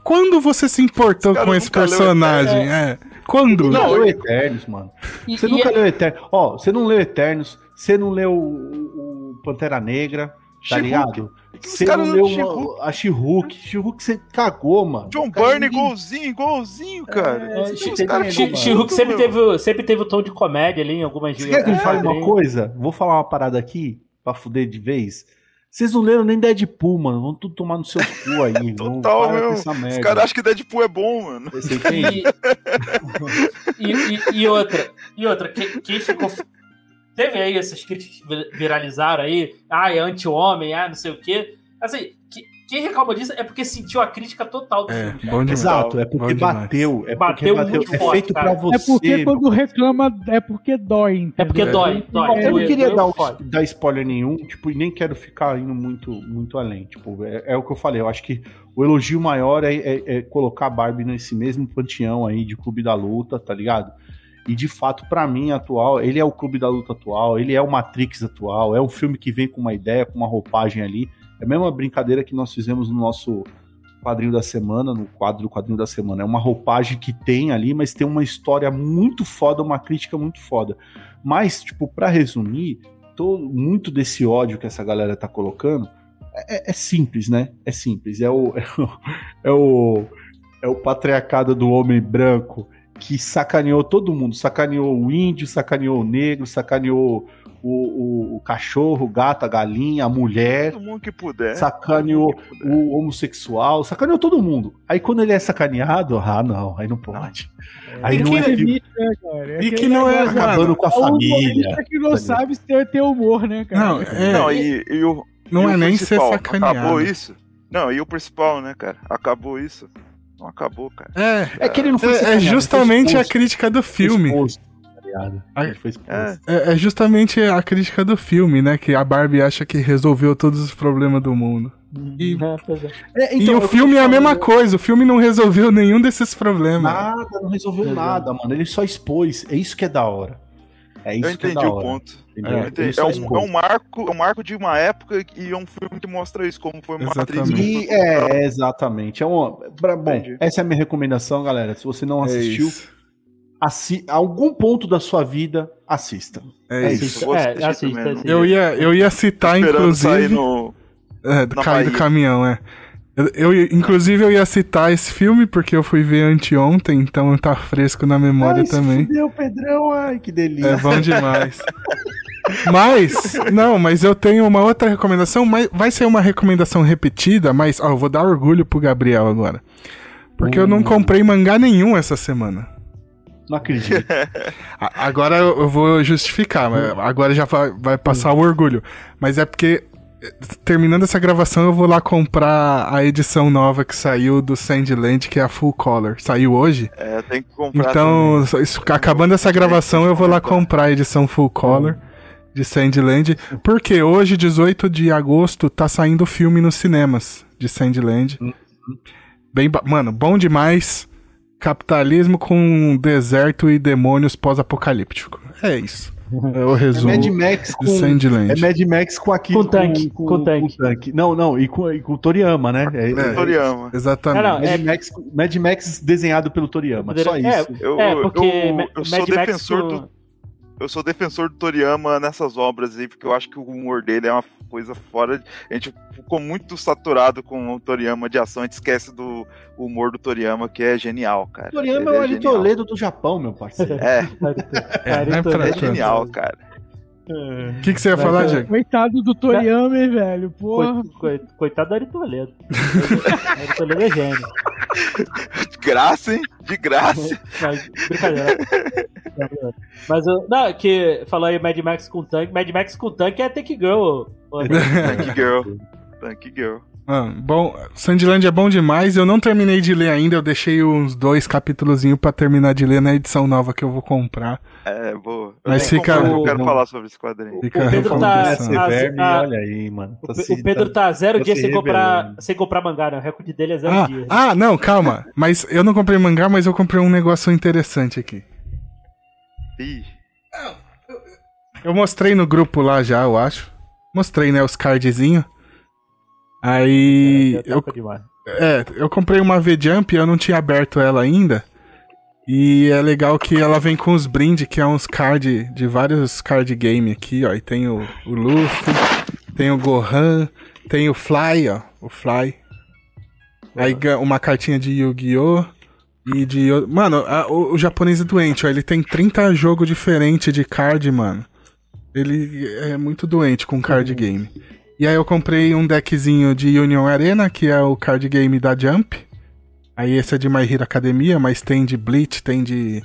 quando você se importou Esse com esse personagem? É. Quando? Não, leu Eternos, mano. E- Você e nunca é- leu Eternos. Ó, você não leu Eternos, você não leu o, o Pantera Negra, tá ligado? Os Você caras não leu uma- a She-Hulk. She-Hulk você cagou, mano. John ninguém- igualzinho, igualzinho, cara. É, mano? She-Hulk sempre meu. teve, sempre teve o tom de comédia ali em algumas Você quer que eu É, fale uma coisa? Vou falar uma parada aqui, pra fuder de vez. Vocês não leram nem Deadpool, mano. Vão tudo tomar no seu cu aí. (laughs) Vão Total, meu. Os caras acham que Deadpool é bom, mano. E, e, e- e outra, e outra, que- quem ficou. Teve aí essas críticas que vir- viralizaram aí, ah, é anti-homem, ah, não sei o quê. Assim, que- quem reclama disso é porque sentiu a crítica total do É, filme. Exato, é porque bateu. É porque Bateu bateu. muito é forte, feito cara. pra você. É porque quando reclama, é porque dói, entendeu? É porque dói, dói. Eu não doeu, queria dar, dar spoiler nenhum, tipo, e nem quero ficar indo muito, muito além. Tipo, é, é o que eu falei. Eu acho que o elogio maior é, é- é colocar a Barbie nesse mesmo panteão aí de clube da luta, tá ligado? E de fato, pra mim, atual, ele é o clube da luta atual, ele é o Matrix atual, é um filme que vem com uma ideia, com uma roupagem ali. É a mesma brincadeira que nós fizemos no nosso quadrinho da semana, no quadro do quadrinho da semana. É uma roupagem que tem ali, mas tem uma história muito foda, uma crítica muito foda. Mas, tipo, pra resumir, todo, muito desse ódio que essa galera tá colocando é, é simples, né? É simples. É o, (laughs) é o, é o, é o patriarcado do homem branco que sacaneou todo mundo. Sacaneou o índio, sacaneou o negro, sacaneou o, o, o cachorro, o gato, a galinha, a mulher, Todo mundo que puder. sacaneou que puder. o homossexual, sacaneou todo mundo. Aí quando ele é sacaneado, ah, não, aí não pode. Aí E não que é filme limite, né, cara? É E que não é, acabando com a é família. humorista que não sabe ter, ter humor, né, cara? Não, é, Não, e, e o. não e é o nem ser principal, sacaneado. Acabou isso? Não, e o principal, né, cara? Acabou isso? Não acabou, cara. É, É que ele não foi é, é justamente a crítica do filme. exposto, ligado? A- Ele foi exposto. É. É, é justamente a crítica do filme, né? Que a Barbie acha que resolveu todos os problemas do mundo. E, É, é. É, e então, o eu tô filme é a falando, mesma coisa, o filme não resolveu nenhum desses problemas. Nada, não resolveu nada, mano. Ele só expôs. É isso que é da hora. É isso Eu que é entendi da o ponto. É, É um, é um marco, é um marco de uma época e é um filme que mostra isso, como foi uma atriz. Exatamente. E, é, é, exatamente. É uma, pra- bom, Entendi. essa é a minha recomendação, galera. Se você não É assistiu. Assi algum ponto da sua vida, assista. É É isso. isso. Eu É, assiste. Eu ia, eu ia citar, inclusive. no. É, do na cair do caminhão, é. Eu, inclusive, eu ia citar esse filme porque eu fui ver anteontem, então tá fresco na memória Ai, também. fudeu, Pedrão. Ai, que delícia. É bom demais. Mas, não, mas eu tenho uma outra recomendação, mas vai ser uma recomendação repetida, mas ó, eu vou dar orgulho pro Gabriel agora. Porque eu não Hum. comprei mangá nenhum essa semana. Não acredito. (laughs) Agora eu vou justificar, mas agora já vai, vai passar o orgulho. Mas é porque, eh, terminando essa gravação, eu vou lá comprar a edição nova que saiu do Sandland, que é a Full Color. Saiu hoje. É, tem que comprar. Então, isso- acabando essa gravação, eu vou lá comprar. a edição Full Color de Sandland. Porque hoje, 18 de agosto, tá saindo o filme nos cinemas de Sandland. Bem, ba- mano, bom demais. Capitalismo com deserto e demônios pós-apocalíptico. É isso. É o É resumo Mad Max com. Sandland. É Mad Max com aqui. Com tanque, com tanque. Não, não, e com, e com o Toriyama, né? É, É. Toriyama. Exatamente. Não, não, Mad, é- Max, Mad Max desenhado pelo Toriyama, só É, isso. Eu, É, porque eu, eu sou Mad defensor com- do. Eu sou defensor do Toriyama nessas obras aí, porque eu acho que o humor dele é uma coisa fora. de- A gente ficou muito saturado com o Toriyama de ação, a gente esquece do humor do Toriyama, que é genial, cara. Toriyama Ele é o genial. Toledo do Japão, meu parceiro. É, É, é é genial, cara. O que, que você ia falar, é, Diego? Coitado do Toriyama, hein, velho. Porra. Coi- coi- Coitado do Ari Toledo. Ari Toledo é gênio. De graça, hein? De graça. (laughs) Mas, brincadeira. Mas, eu- não, que falou aí Mad Max com tanque. Mad Max com tanque é Tank Girl. Tank Girl. Tank Girl. Ah, bom, Sandland é bom demais. Eu não terminei de ler ainda. Eu deixei uns dois capítulozinhos pra terminar de ler na edição nova que eu vou comprar. É, boa. Eu Mas fica- comprei, Eu quero Não. falar sobre esse quadrinho. Fica O a Pedro tá- verme, ah, olha aí, mano. O, Tá Pe- se- o Pedro tá zero tá dias se sem comprar, sem comprar mangá, né? O recorde dele é zero Ah, dias. ah, não, calma. (laughs) Mas eu não comprei mangá, mas eu comprei um negócio interessante aqui. Ih, Eu mostrei no grupo lá já, eu acho. Mostrei, né, os cardzinhos. Aí. É, eu, é, eu comprei uma V-Jump, eu não tinha aberto ela ainda. E é legal que ela vem com os brindes, que é uns card de vários card game aqui, ó. E tem o, o Luffy, tem o Gohan, tem o Fly, ó. O Fly. Aí uma cartinha de Yu-Gi-Oh! E de. Mano, a- o, o japonês é doente, ó. Ele tem 30 jogos diferentes de card, mano. Ele é muito doente com card game. E aí eu comprei um deckzinho de Union Arena, que é o card game da Jump. Aí esse é de My Hero Academia, mas tem de Bleach, tem de,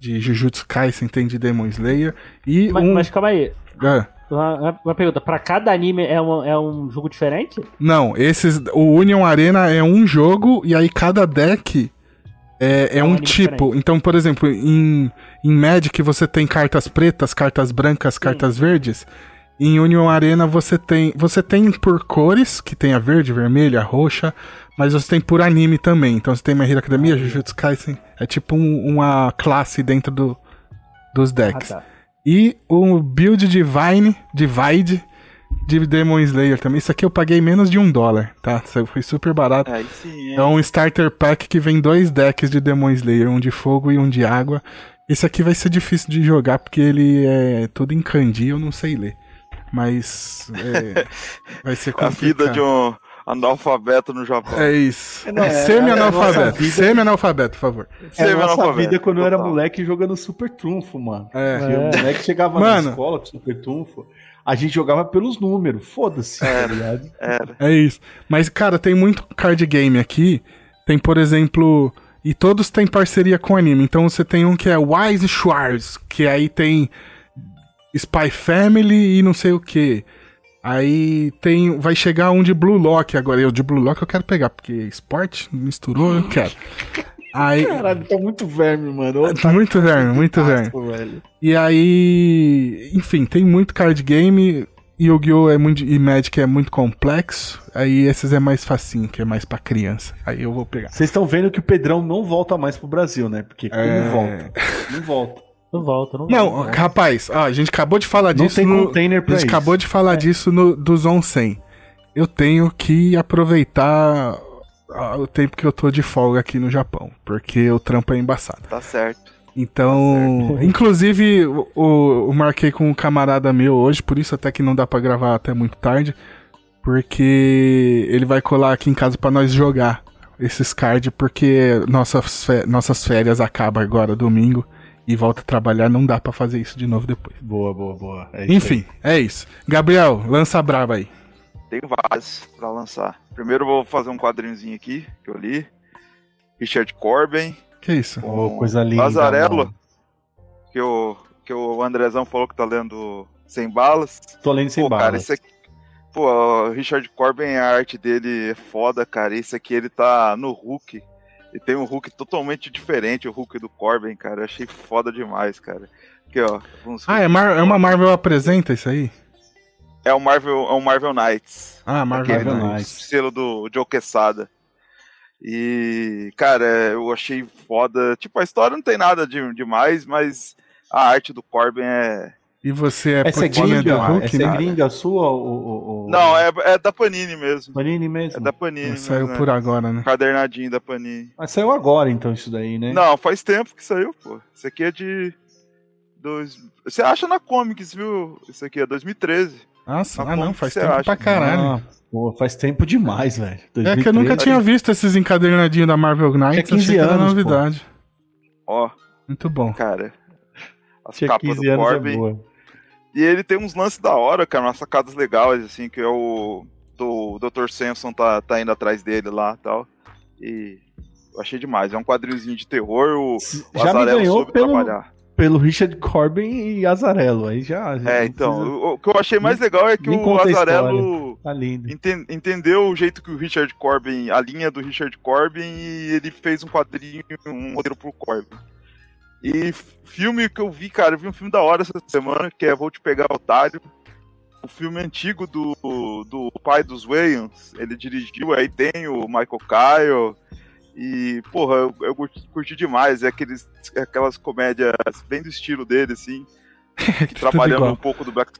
de Jujutsu Kaisen, tem de Demon Slayer. E Mas, um... mas calma aí. Ah, Uma, uma pergunta: pra cada anime é um, é um jogo diferente? não, esses... O Union Arena é um jogo, e aí cada deck é, é É um um tipo. diferente. Então, por exemplo, em, em Magic você tem cartas pretas, cartas brancas, cartas verdes. Em Union Arena você tem. Você tem por cores, que tem a verde, vermelha, roxa, mas você tem por anime também. Então você tem My Hero Academia, Jujutsu Kaisen. É tipo um- uma classe dentro do, dos Ah, decks. tá. E o build Divine, Divide de Demon Slayer também. Isso aqui eu paguei menos de um dólar, tá? Isso foi super barato. aí sim, hein? É um starter pack que vem dois decks de Demon Slayer, um de fogo e um de água. Esse aqui vai ser difícil de jogar porque ele é tudo em kanji, eu não sei ler. Mas é, (laughs) vai ser A complicado. vida de um analfabeto no Japão. É isso. Não, é- é a Semi-analfabeto. nossa vida- Semi-analfabeto, por favor. É a nossa vida quando eu era moleque jogando Super Trunfo, mano. É. Porque O moleque chegava Mano. na escola com Super Trunfo, a gente jogava pelos números, foda-se, tá ligado? Era. É isso. Mas, cara, tem muito card game aqui. Tem, por exemplo. E todos têm parceria com anime. Então você tem um que é Wise Schwartz, que aí tem Spy Family e não sei o que. Aí tem. Vai chegar um de Blue Lock agora. Eu de Blue Lock eu quero pegar, porque esporte misturou, eu quero. Aí. Caralho, tá muito verme, mano. Tá Muito verme, muito verme. casco, velho. E aí, enfim, tem muito card game. Yu-Gi-Oh! É muito, e Magic é muito complexo. Aí esses é mais facinho, que é mais pra criança. Aí eu vou pegar. Vocês estão vendo que o Pedrão não volta mais pro Brasil, né? Porque como É. volta? Não volta. Não volta, não Não, volta. rapaz, ó, a gente acabou de falar Não disso tem no. container A pra gente isso. acabou de falar disso no, do Zon 100. Eu tenho que aproveitar o tempo que eu tô de folga aqui no Japão, porque o trampo é embaçado. Tá certo. Então, inclusive, o, o- eu marquei com um camarada meu hoje, por isso até que não dá pra gravar até muito tarde, porque ele vai colar aqui em casa pra nós jogar esses cards, porque nossas, nossas férias acabam agora domingo e volta a trabalhar, não dá pra fazer isso de novo depois. Boa, boa, boa. É isso Enfim, é isso. Gabriel, lança a braba aí. Tem vários pra lançar. Primeiro vou fazer um quadrinhozinho aqui, que eu li. Richard Corbin. Que isso? aí. Ô, coisa linda. Lazarello. mano. Que o, que o Andrezão falou que tá lendo Sem Balas. Tô lendo sem Pô, bala. cara, esse aqui. Pô, o Richard Corbin, a arte dele é foda, cara. Esse aqui ele tá no Hulk. E tem um Hulk totalmente diferente, o Hulk do Corbin, cara. Eu achei foda demais, cara. Aqui, ó. Ah, é, Mar- é uma Marvel apresenta isso aí? É o Marvel, é o Marvel Knights. Ah, Marvel, Aquele Marvel Knights. Knights. selo do Joe Quesada. E, cara, eu achei foda. Tipo, a história não tem nada de demais, mas a arte do Corbin é. E você é Essa é gringa, do Hulk, essa é né? gringa sua ou... ou, ou- Não, é, é da Panini mesmo. Panini mesmo? É da Panini. Saiu mesmo, né? por agora, né? Cadernadinho da Panini. Mas saiu agora, então, isso daí, né? Não, faz tempo que saiu, pô. Isso aqui é de. Dois... Você acha na Comics, viu? Isso aqui é 2013. Nossa, Mas ah não, faz tempo acha? pra caralho. Ah, pô, faz tempo demais, velho. É que eu nunca 2013. tinha visto esses encadernadinhos da Marvel Knights, Tinha 15 achei que era anos, pô. novidade. Ó, Muito bom. cara. As Tinha capas 15 do anos é Corbin. boa. E ele tem uns lances da hora, cara, umas sacadas legais, assim, que é o. Do Dr. Samson tá, tá indo atrás dele lá e tal. E. Eu achei demais. É um quadrinhozinho de terror, o, o Já me Azarelo ganhou soube pelo, trabalhar. pelo Richard Corbin e Azarello. Aí já. já É, então, precisa- o, o que eu achei mais legal é que nem o Azarelo Tá enten- entendeu o jeito que o Richard Corbin, a linha do Richard Corbin, e ele fez um quadrinho, um roteiro pro Corbin. E filme que eu vi, cara, eu vi um filme da hora essa semana, que é Vou Te Pegar, Otário. O filme antigo do, do pai dos Wayans, ele dirigiu, aí tem o Michael Kyle. E, porra, eu, eu curti, curti demais. É aqueles, é aquelas comédias bem do estilo dele, assim. (laughs) trabalhando um pouco do Black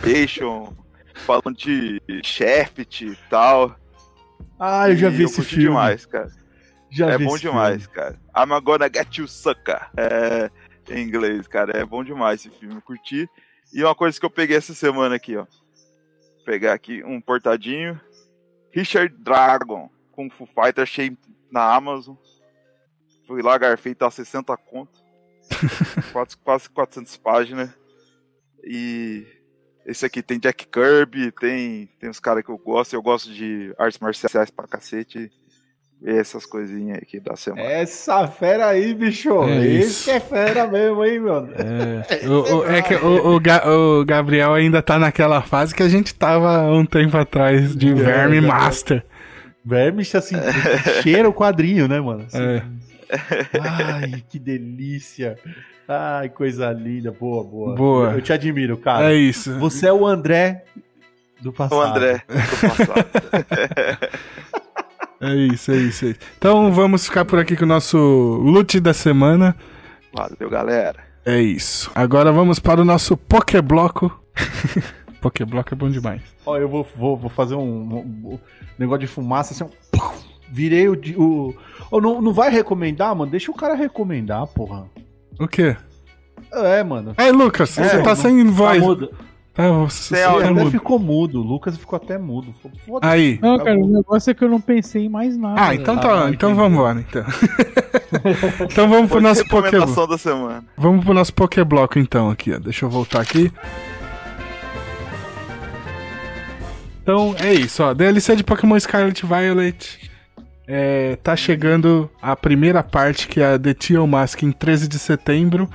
Station, falando de Shaft e tal. Ah, eu já E vi esse curti filme. demais, cara. Já é bom demais, cara. I'm gonna get you, sucker. É, em inglês, cara. É bom demais esse filme. eu Curti. E uma coisa que eu peguei essa semana aqui, ó. Vou pegar aqui um portadinho. Richard Dragon, Kung Fu Fighter, achei na Amazon. Fui lá, garfei, tá 60 conto. (laughs) quase, quase 400 páginas. E esse aqui tem Jack Kirby, tem, tem os caras que eu gosto. Eu gosto de artes marciais pra cacete. Essas coisinhas aqui da semana. Essa fera aí, bicho. É Esse isso. é fera mesmo, hein, meu? É, (laughs) o, o- é que o, o Ga- o Gabriel ainda tá naquela fase que a gente tava um tempo atrás de É, Verme é, é. Master. Vermes, assim, (laughs) cheira o quadrinho, né, mano? Assim, É. Ai, que delícia. Ai, coisa linda. Boa, boa. Boa. Eu te admiro, cara. É isso. Você é o André do passado. O André do passado. (laughs) É isso, é isso, é isso. Então vamos ficar por aqui com o nosso loot da semana. Valeu, galera. É isso. Agora vamos para o nosso Pokébloco. (laughs) Pokébloco é bom demais. Ó, eu vou, vou, vou fazer um, um- um negócio de fumaça assim. um virei o. o não, não vai recomendar, mano? Deixa o cara recomendar, porra. O quê? É, mano. Aí, Lucas, É, você tá sem voz. Tá, Sem você áudio. tá Ele até mudo. ficou mudo. O Lucas ficou até mudo. Aí. Não, Tá cara, o negócio é que eu não pensei em mais nada. Ah, então Ah, tá. entendi. então vamos embora, então. (laughs) então vamos pro nosso Pokébloco. recomendação da semana. Vamos pro nosso Pokébloco então aqui, ó. Deixa eu voltar aqui. Então é isso, ó. DLC de Pokémon Scarlet Violet. É, tá chegando a primeira parte, que é a The Teal Mask, em 13 de setembro.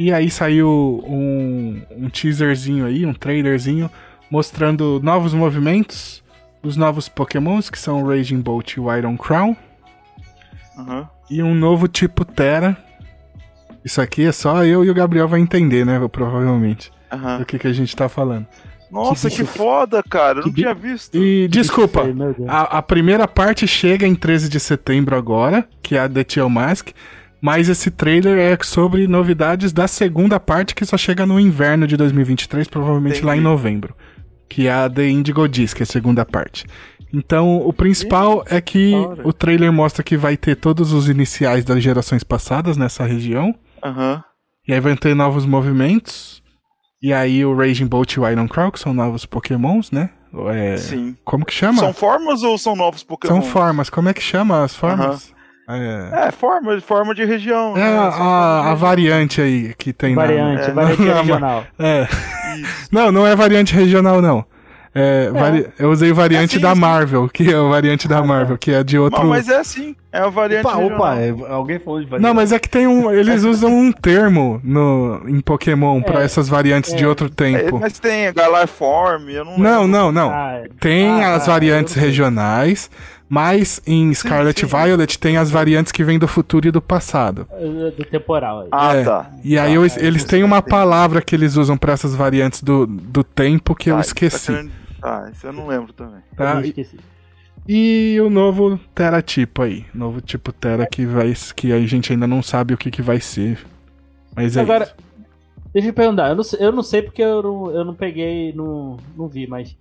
E aí saiu um, um teaserzinho aí, um trailerzinho, mostrando novos movimentos, os novos Pokémons, que são o Raging Bolt e o Iron Crown. Aham. E um novo tipo Terra. Isso aqui é só eu e o Gabriel vai entender, né? Provavelmente. Aham. Do que, que a gente tá falando. Nossa, Que que, foda, cara. Eu não que tinha visto. E desculpa, a, a primeira parte chega em 13 de setembro agora, que é a The Teal Mask. Mas esse trailer é sobre novidades da segunda parte, que só chega no inverno de 2023, provavelmente lá em Entendi. novembro. Que é a The Indigo Disc, que é a segunda parte. Então, o principal é que o trailer mostra que vai ter todos os iniciais das gerações passadas nessa região. Aham. E aí vai ter novos movimentos. E aí o Raging Bolt e o Iron Crow, que são novos pokémons, né? É, Sim. como que chama? São formas ou são novos Pokémon? São formas. Como é que chama as formas? É, É, forma, forma de região. é né? a, a- a variante aí que tem Variante, (laughs) É, variante não, regional. na... É. Não, não é variante regional, não. É, vari- Eu usei variante É sim, da sim. Marvel, que é a variante da Marvel, que é de outro. Não, mas é assim. É a variante Opa, regional. opa, é- alguém falou de variante. Não, mas é que tem um. Eles usam um termo no, em Pokémon pra É, essas variantes de outro É, tempo. mas tem a Galarform, eu não Não, lembro. não, não. Ah, Tem ah, as ah, variantes regionais, mas em Scarlet sim. Violet tem as variantes que vêm do futuro e do passado. Do do temporal aí. Ah, É. tá. E aí eles, é, eles têm eu uma palavra que eles usam pra essas variantes do, do tempo que eu Tá, esqueci. Tá querendo... Ah, isso eu não lembro também. Tá? Eu esqueci. E o novo Tera tipo aí. Novo tipo Tera que vai. que a gente ainda não sabe o que, que vai ser. Mas é Agora- isso. Deixa eu perguntar, eu não, sei- eu não sei porque eu não, eu não peguei, não, não vi, mas.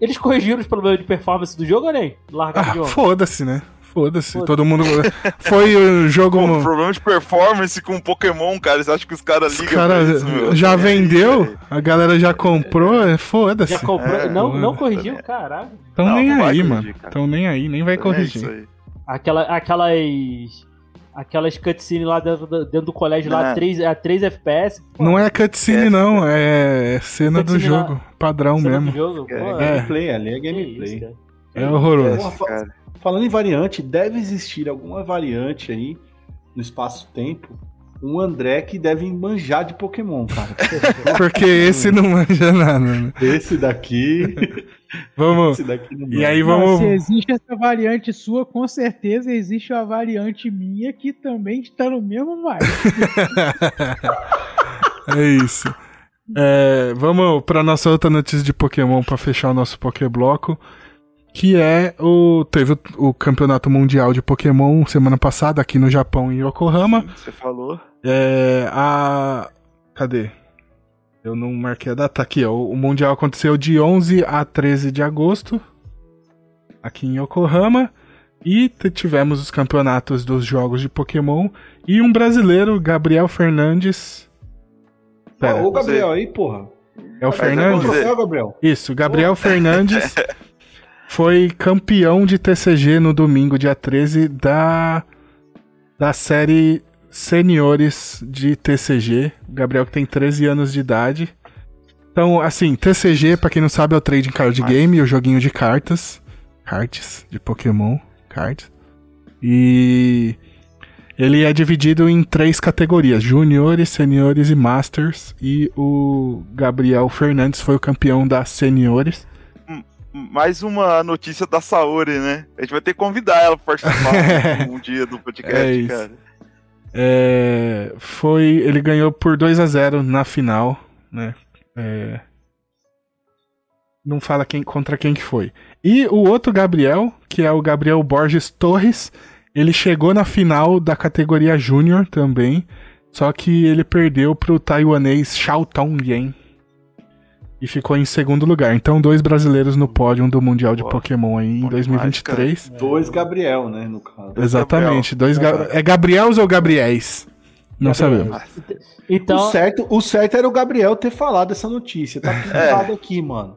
Eles corrigiram os problemas de performance do jogo ou nem? Largaram de Ah, ontem. foda-se, né? Foda-se. Foda-se. Todo mundo. Foi o (laughs) jogo. Com problema de performance com Pokémon, cara. Você acha que os caras Os ligam cara pra isso, meu? já É, vendeu, velho. a galera já comprou, é foda-se. Já comprou. É, não, não foda. corrigiu? Caralho. Tão Não, nem não aí, corrigir, mano. cara. Tão nem aí, nem vai É isso corrigir. aí. Aquela, aquelas. Aquelas cutscenes lá dentro, do- dentro do colégio lá, Não. 3, a 3 FPS. pô, Não é cutscene, É, não, é cena do Cutscene lá- jogo, padrão cena do mesmo. jogo, pô, É. É. Gameplay, ali é isso, gameplay. É horroroso. Porra, Falando em variante, deve existir alguma variante aí no espaço-tempo. Um André que deve manjar de Pokémon, cara. (laughs) Porque esse não manja nada, né? Esse daqui. (laughs) Vamos. não E aí Não, vamos. se existe essa variante sua, com certeza existe a variante minha que também está no mesmo vibe. (laughs) É isso. É, vamos para nossa outra notícia de Pokémon para fechar o nosso Pokébloco. Que é o. Teve o, o campeonato mundial de Pokémon semana passada aqui no Japão, em Yokohama. você falou. É. A. Cadê? Eu não marquei a data. Aqui, ó. O Mundial aconteceu de 11 a 13 de agosto. Aqui em Yokohama. E tivemos os campeonatos dos jogos de Pokémon. E um brasileiro, Gabriel Fernandes. Pera, Ó, Ô, Gabriel aí, porra. é o Fernandes? ver. Troféu, Gabriel. Isso, Gabriel Fernandes (laughs) foi campeão de TCG no domingo, dia 13, da, da série Seniores de TCG. O Gabriel que tem 13 anos de idade. Então, assim, TCG, pra quem não sabe, é o Trading Card Game, o joguinho de cartas. Cards, de Pokémon, cards. E ele é dividido em três categorias: juniores, seniores e masters. E o Gabriel Fernandes foi o campeão da seniores. Mais uma notícia da Saori, né? A gente vai ter que convidar ela pra participar (laughs) um dia do podcast, É cara. É, foi, ele ganhou por 2 a 0 na final, né? É, não fala quem contra quem que foi. E o outro Gabriel, que é o Gabriel Borges Torres, ele chegou na final da categoria Júnior também, só que ele perdeu pro taiwanês Xiao Tongyan e ficou em segundo lugar. Então, dois brasileiros no pódio do Mundial de Boa. Pokémon aí em Bom demais, 2023. Dois Gabriel, né, no caso. Exatamente, dois Ga- é Gabriels ou Gabriéis? Não sabemos. Então, O, certo, o certo era o Gabriel ter falado essa notícia. Tá (laughs) pintado aqui, mano.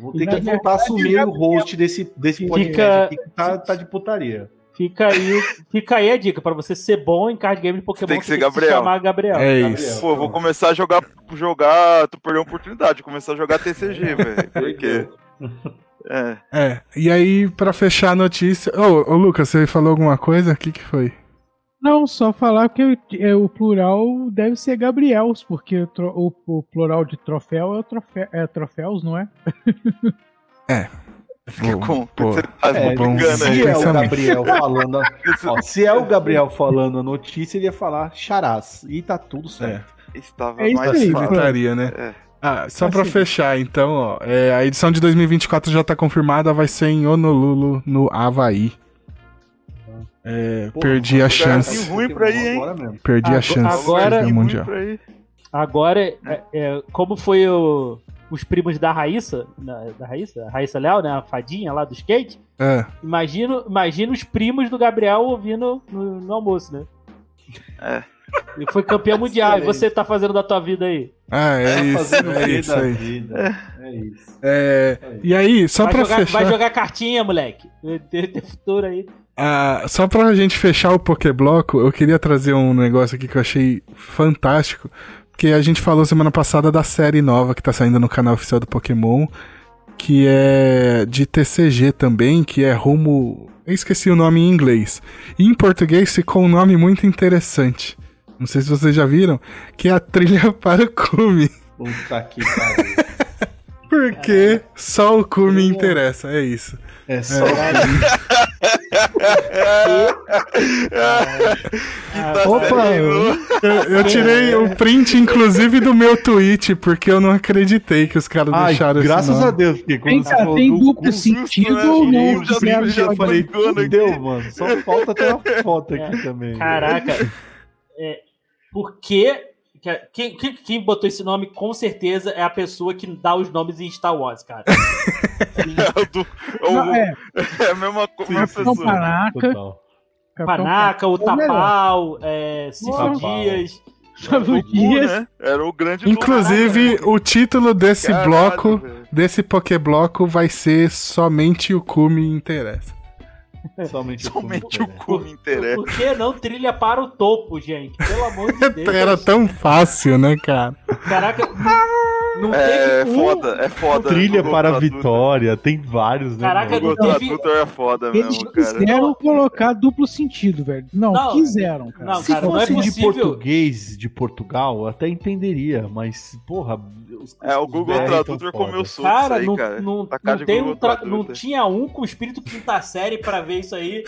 Vou ter que voltar a assumir o host desse, desse podcast Fica- aqui que tá, tá de putaria. Fica aí, fica aí a dica. Pra você ser bom em card game de Pokémon, Tem que você ser se Gabriel. chamar Gabriel. É Gabriel. isso. Pô, vou começar a jogar. jogar tu perdeu a oportunidade de começar a jogar TCG, (laughs) velho. Porque. É. É, e aí, pra fechar a notícia. Ô, ô Lucas, você falou alguma coisa? O que, que foi? Não, só falar que o- é, o plural deve ser Gabriels, porque o, o- o plural de troféu é, o trofe- é troféus, não é? (laughs) Fica com. pô, você tá É, bom, aí. se é o. Gabriel falando. a- (laughs) ó, se é o Gabriel falando a notícia, ele ia falar charás. E tá tudo certo. Estava É mais aí, fácil. Né? É. Ah, só pra Assim. fechar, então, ó. é, a edição de 2024 já tá confirmada, vai ser em Honolulu, no Havaí. É, Porra, perdi a chance. tá ruim pra ir, hein? Agora. Perdi a Agora- chance agora- ir. Agora, é, é, como foi o- os primos da Raíssa, na- da Raíssa, a Raíssa Léo, né, a fadinha lá do skate, É, imagina, imagina os primos do Gabriel ouvindo no, no almoço, né? É. Ele foi campeão (laughs) mundial. E você tá fazendo da tua vida aí? ah, é Tá isso, é isso aí. vida? É isso. É, e aí, só vai, pra jogar, fechar. vai jogar cartinha, moleque. Tem, tem futuro aí. Ah, só pra gente fechar o Pokébloco, eu queria trazer um negócio aqui que eu achei fantástico. Porque a gente falou semana passada da série nova que tá saindo no canal oficial do Pokémon, que é de TCG também, que é rumo. Eu esqueci o nome em inglês. E em português ficou um nome muito interessante. Não sei se vocês já viram, que é a trilha (laughs) para o Kumi. Puta que pariu. (laughs) Porque só o Kumi interessa, é isso. É só. Quinta Opa, série, eu, eu tirei o print, inclusive, do meu tweet, porque eu não acreditei que os caras Ai, deixaram graças a Deus, porque quando Vem falou tem duplo sentido né? ou não? Eu já- já eu falei, fudeu, mano. Só falta ter uma foto aqui também. Caraca. É, por que. Que- Quem, quem, quem botou esse nome com certeza é a pessoa que dá os nomes em Star Wars, cara. (laughs) É o do- é o- Não, é, é a mesma, mesma sim, Capitão pessoa. Panaca. Total. Capitão Panaca, o é. Tapau, é, Tapau. Dias. Gu, Dias. né? Era o grande do Inclusive, o título desse Caralho, bloco, velho. desse Pokébloco, vai ser Somente o Cu me interessa. Somente, (laughs) Somente o cu me interessa. Por que não trilha para o topo, gente? Pelo amor de (laughs) Deus. Era tão fácil, né, cara? Caraca, (laughs) não, É teve um. foda, é foda. Trilha Google para a vitória, tem vários, né? Caraca, não teve- Tradutor é foda Eles mesmo, cara. quiseram colocar duplo sentido, velho. Não, Não, quiseram, cara. não, Se cara, não é fosse de possível. português de Portugal, eu até entenderia, mas, porra. Os- É, o Google tão Tradutor foda. comeu suco Cara, isso aí, não, cara. não, Tá não, tem Google um tra- não tinha um com espírito quinta série pra ver isso aí.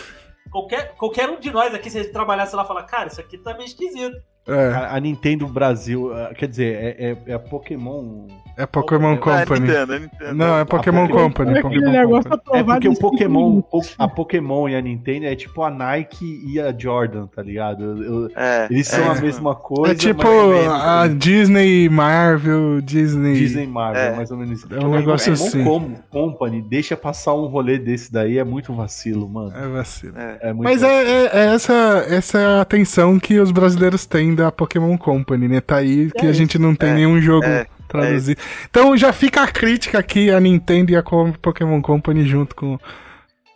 Qualquer, qualquer um de nós aqui, se a gente trabalhasse lá, fala, cara, isso aqui tá meio esquisito. É, A, a Nintendo Brasil, ah, quer dizer, é, é, é a Pokémon. é Pokémon É, É, Company. Nintendo, é Nintendo. Não, é Pokémon Pokémon- Company. É aquele Pokémon negócio Company. É porque o Pokémon, a Pokémon e a Nintendo é tipo a Nike e a Jordan, tá ligado? Eu- É, eles são é a mesma coisa. É tipo a assim. Disney, Marvel, Disney. Disney Marvel, É. mais ou menos isso. É um negócio Pokémon assim. Com- Company deixa passar um rolê desse daí, é muito vacilo, mano. É vacilo. É. É muito Mas é, é- é essa, essa é a atenção que os brasileiros têm da Pokémon Company, né? Tá aí que a gente não tem É, nenhum jogo é, traduzido. Então já fica a crítica aqui, a Nintendo e a Pokémon Company junto com,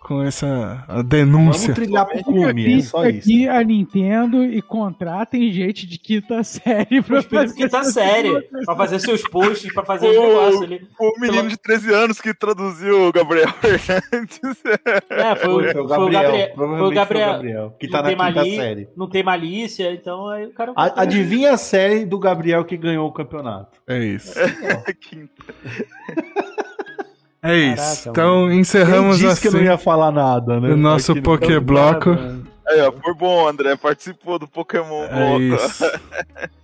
com essa a Vamos denúncia. trilhar pro cume, aqui, é só isso. aqui a Nintendo e contratem gente de quinta série O pra fazer quinta série. segunda Pra fazer seus posts, pra fazer os Ô, negócios ali. O menino de 13 anos que traduziu o Gabriel (laughs) Fernandes. É, foi, o- Foi, foi o Gabriel, o Gabriel. Foi o Gabriel. Gabriel, que Não tá na tem quinta mali- série. Não tem malícia, então aí o cara. A- adivinha a série do Gabriel que ganhou o campeonato? É isso. (laughs) Quinta. É isso. Caraca, então Quem encerramos disse que eu não assim ia falar nada, né? o nosso Aqui Pokébloco. Aí, ó, foi bom, André. Participou do Pokémon É Bloco. isso. (laughs)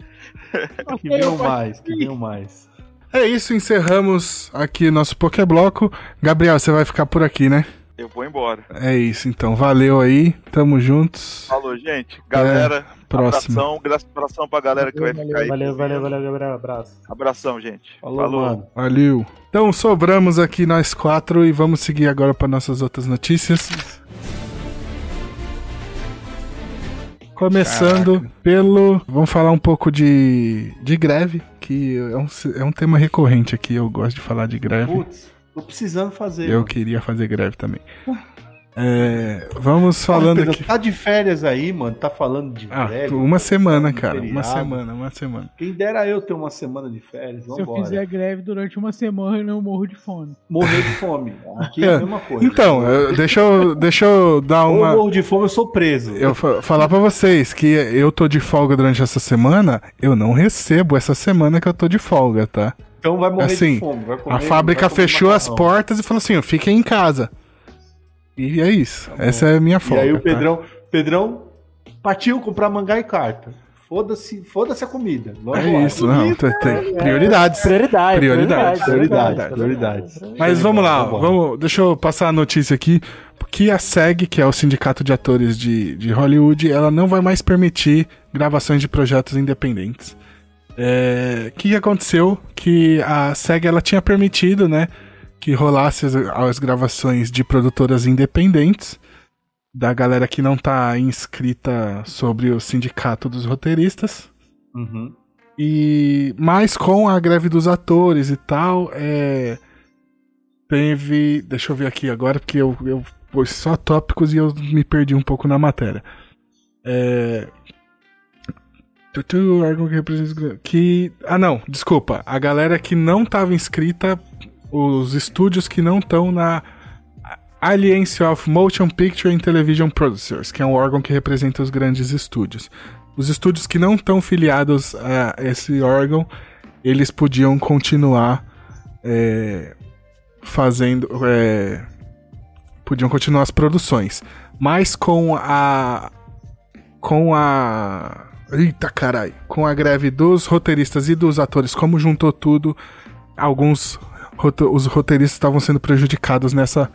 Que venham mais, que venham mais. É isso, encerramos aqui nosso Pokébloco. Gabriel, você vai ficar por aqui, né? Eu vou embora. É isso, então. Valeu aí. Tamo juntos. Falou, gente. Galera, Próximo. abração. Graças abração pra galera que vai ficar aí. Valeu, valeu, valeu, Gabriel. Abraço. Abração, gente. Falou, mano. Valeu. Então sobramos aqui nós quatro e vamos seguir agora para nossas outras notícias. Começando pelo. Vamos falar um pouco de, de greve, que é um, é um tema recorrente aqui. Eu gosto de falar de greve. Putz, tô precisando fazer. Eu mano. queria fazer greve também. (laughs) É, vamos falando Pedro, aqui. Tá de férias aí, mano. Tá falando de Ah, greve. uma semana, de cara. Uma semana, uma semana. Quem dera eu ter uma semana de férias. Se eu Vambora. fizer greve durante uma semana, eu morro de fome. Morrer de fome. (laughs) Aqui é a mesma coisa. Então, eu- deixa eu, deixa eu dar Ou eu uma. morro de fome, eu sou preso. Eu fa- falar pra vocês que eu tô de folga durante essa semana, eu não recebo essa semana que eu tô de folga, tá? Então vai morrer Assim, de fome. vai comer- A fábrica vai comer fechou as macarrão. portas e falou assim: fiquem em casa. E é isso. Essa é a minha E folga. aí o tá? Pedrão, Pedrão partiu comprar mangá e carta. Foda-se, foda-se a comida. Vamos É embora. isso, não. tem- tem prioridades. Prioridade. Prioridade, prioridade, prioridade. Mas vamos lá, Vambora. vamos, deixa eu passar a notícia aqui. Que a SEG, que é o Sindicato de Atores de, de Hollywood, ela não vai mais permitir gravações de projetos independentes. É, O que aconteceu? Que a SEG ela tinha permitido, né, que rolasse as, as gravações de produtoras independentes, da galera que não tá inscrita sobre o Sindicato dos Roteiristas. Uhum. E mais com a greve dos atores e tal, é, teve. Deixa eu ver aqui agora, porque eu, eu pus só tópicos e eu me perdi um pouco na matéria. É. Que. Ah, não, desculpa. A galera que não estava inscrita, os estúdios que não estão na Alliance of Motion Picture and Television Producers, que é um órgão que representa os grandes estúdios. Os estúdios que não estão filiados a esse órgão, eles podiam continuar é, fazendo. é, podiam continuar as produções. mas com a. Com a. Eita carai! Com a greve dos roteiristas e dos atores, como juntou tudo, alguns os roteiristas estavam sendo prejudicados nessa,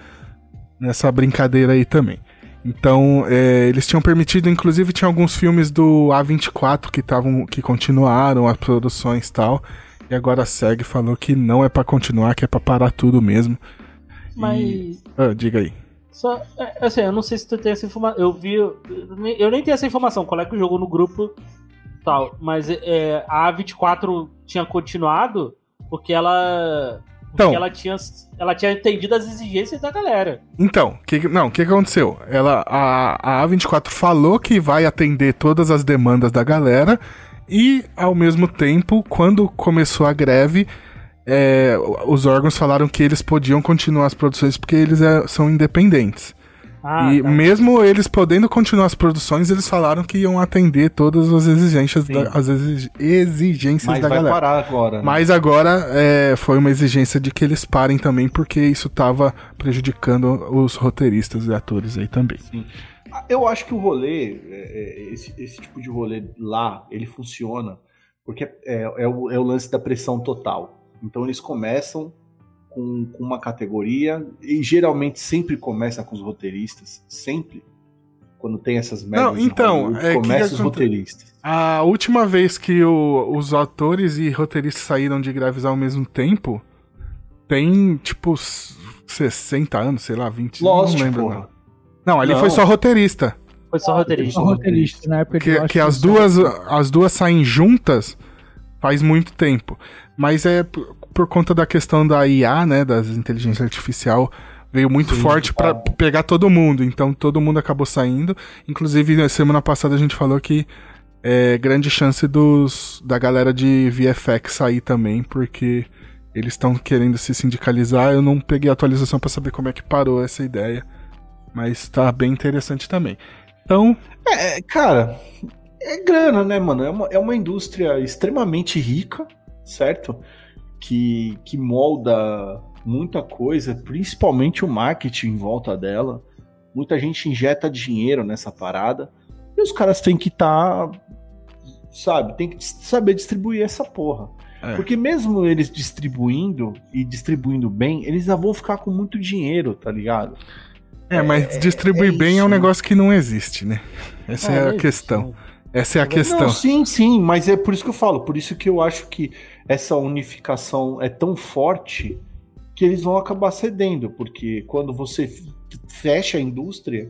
nessa brincadeira aí também. Então, é, eles tinham permitido, inclusive tinha alguns filmes do A24 que estavam que continuaram as produções e tal. E agora a SEG falou que não é pra continuar, que é pra parar tudo mesmo. Mas. Ah, diga aí. Só, é, assim, eu não sei se tu tem essa informação. Eu vi. Eu nem, eu nem tenho essa informação, qual é que jogou no grupo tal. Mas é, a A24 tinha continuado porque ela. Porque Então. ela tinha, ela tinha entendido as exigências da galera. Então, que, não, o que, que aconteceu? Ela, a, a A24 falou que vai atender todas as demandas da galera e, ao mesmo tempo, quando começou a greve, é, os órgãos falaram que eles podiam continuar as produções porque eles é, são independentes. Ah, e tá. mesmo eles podendo continuar as produções, eles falaram que iam atender todas as exigências, Sim. da, as exig- exigências Mas da vai galera. parar agora. né? Mas agora é, foi uma exigência de que eles parem também, porque isso tava prejudicando os roteiristas e atores aí também. Eu acho que o rolê, é, é, esse, esse tipo de rolê lá, ele funciona porque é, é o, é o lance da pressão total. Então eles começam com, com uma categoria e geralmente sempre começa com os roteiristas, sempre. Quando tem essas merdas Não, então, é, começa que os roteiristas. A última vez que o- os atores e roteiristas saíram de greves ao mesmo tempo, tem tipo s- 60 anos, sei lá, 20, Lost, não lembro. porra. Não, não ali Não. foi só roteirista. Foi só roteirista. São roteiristas na época Que, que as duas as duas saem juntas faz muito tempo. Mas é por, conta da questão da IA, né, das inteligência artificial, veio muito Sim, forte pra tá. pegar todo mundo. Então todo mundo acabou saindo. Inclusive na semana passada a gente falou que é grande chance dos da galera de VFX sair também, porque eles estão querendo se sindicalizar. Eu não peguei a atualização pra saber como é que parou essa ideia, mas tá bem interessante também. Então, É, cara, é grana, né, mano? É uma, é uma indústria extremamente rica, certo? Que, que molda muita coisa, principalmente o marketing em volta dela. Muita gente injeta dinheiro nessa parada. E os caras têm que estar, sabe, tem que saber distribuir essa porra. É. Porque mesmo eles distribuindo e distribuindo bem, eles já vão ficar com muito dinheiro, tá ligado? É, mas distribuir é bem é isso, um né? negócio que não existe, né? Essa é não a existe, questão. né? Essa é a questão. Não, sim, sim, mas é por isso que eu falo, por isso que eu acho que essa unificação é tão forte que eles vão acabar cedendo, porque quando você fecha a indústria,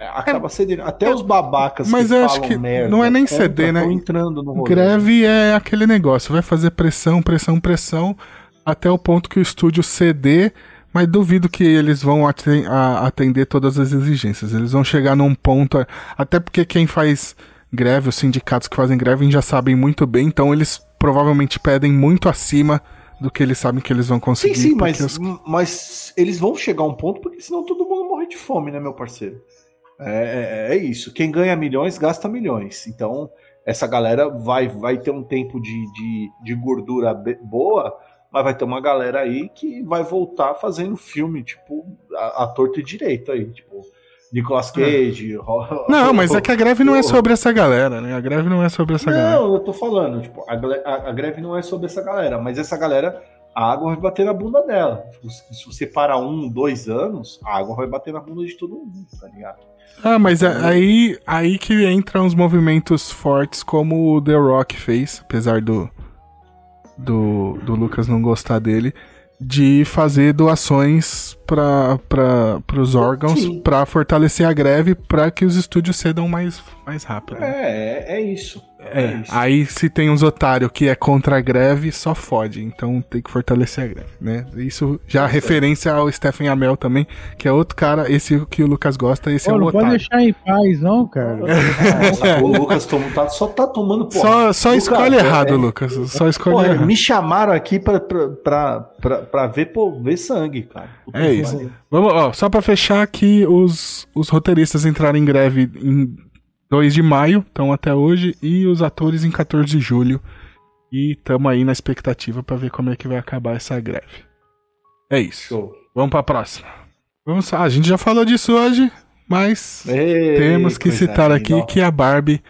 é, acaba cedendo. Até os babacas mas que eu acho que merda não é nem contra ceder, né? entrando no rolê. Greve é aquele negócio, vai fazer pressão, pressão, pressão, até o ponto que o estúdio ceder, mas duvido que eles vão atender todas as exigências. Eles vão chegar num ponto, até porque quem faz greve, os sindicatos que fazem greve já sabem muito bem, então eles provavelmente pedem muito acima do que eles sabem que eles vão Sim, conseguir. sim, porque mas, os- mas eles vão chegar a um ponto porque senão todo mundo morre de fome, né, meu parceiro? É, é- é isso. Quem ganha milhões gasta milhões. Então, essa galera vai, vai ter um tempo de, de, de gordura boa, mas vai ter uma galera aí que vai voltar fazendo filme, tipo, a, a torta e direito aí. Tipo, Nicolas Cage. ro- Não, mas é que a greve não é sobre essa galera, né? A greve não é sobre essa galera. Não, eu tô falando, tipo, a, a- a greve não é sobre essa galera, mas essa galera, a água vai bater na bunda dela. Se, se você parar um, dois anos, a água vai bater na bunda de todo mundo, tá ligado? Ah, mas é aí, aí que entram os movimentos fortes como o The Rock fez, apesar do, do, do Lucas não gostar dele, de fazer doações para os órgãos para fortalecer a greve para que os estúdios cedam mais, mais rápido. né? É, é, é isso. É, isso. aí se tem uns otários que é contra a greve, só fode. Então tem que fortalecer a greve, né? Isso já Tá referência ao Stephen Amell também, que é outro cara, esse que o Lucas gosta, esse Pô, é o não pode otário. deixar em paz, não, cara. Nossa, (laughs) o Lucas tá- só tá tomando porra. Só, só Lucas, escolhe é- errado, é- Lucas. Só escolhe Porra, errado. me chamaram aqui pra, pra, pra, pra, pra ver, pô, ver sangue, cara. Puta É isso. Vamos, ó, só pra fechar aqui, os, os roteiristas entraram em greve em 2 de maio, então até hoje, e os atores em 14 de julho. E tamo aí na expectativa pra ver como é que vai acabar essa greve. É isso. Show. Vamos pra próxima. Vamos, ah, a gente já falou disso hoje. Mas Ei, temos que citar aqui que a Barbie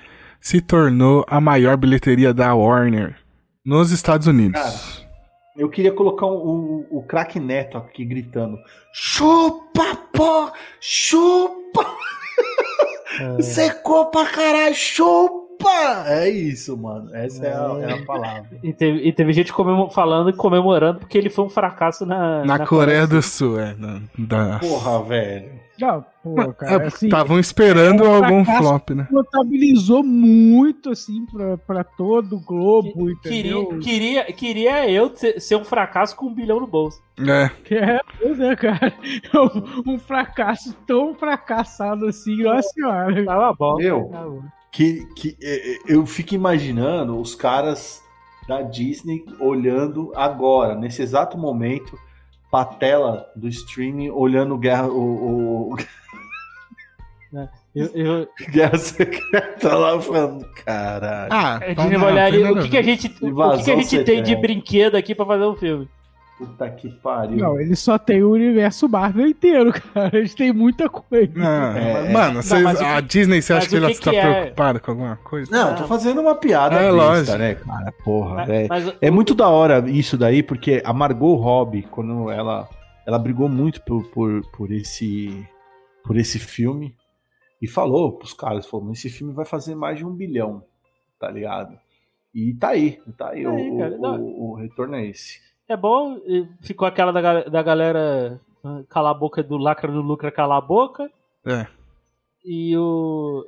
se tornou a maior bilheteria da Warner nos Estados Unidos. Cara, Eu queria colocar o, o, o craque Neto aqui gritando: Chupa, pô! Chupa! Secou pra caralho, chupa! É isso, mano. Essa é, a, é a palavra. E teve, e teve gente comemo- falando e comemorando porque ele foi um fracasso na, Na, Coreia do Sul, é. na- da- Porra, velho. Não, pô, cara, assim, Estavam esperando é um algum flop, né? notabilizou muito, assim, pra, pra todo o globo, Queria, entendeu? queria, queria eu ser, um fracasso com um bilhão no bolso. É. É, pois é, cara. (laughs) Um, um fracasso tão fracassado assim, nossa senhora. Tava bom. Meu. Bom. Que, que é, é, eu fico imaginando os caras da Disney olhando agora, nesse exato momento, pra tela do streaming, olhando Guerra, o, o- Eu, eu, (laughs) Guerra Secreta lá falando, caralho. Ah, a gente vai na- olhar ali o que, que a gente, o que, que a gente tem de brinquedo aqui pra fazer um filme. Puta que pariu. Não, ele só tem o universo Marvel inteiro, (laughs) cara. Eles têm muita coisa. Não, É, mano, vocês- mas o que- a Disney, você mas acha que o ela que está que é? preocupada com alguma coisa? Não, eu tô fazendo uma piada É, lógico. né, cara? Porra, Mas- é. mas- É muito da hora isso daí, porque a Margot Robbie, quando ela, ela brigou muito por, por, por esse por esse filme e falou pros caras, falou, esse filme vai fazer mais de um bilhão, tá ligado? E tá aí, tá aí, Tá o, aí, o- cara. Não. o- o retorno é esse. É bom, e ficou aquela da, da galera ah, calar a boca do lacra do lucra calar a boca. É. E o.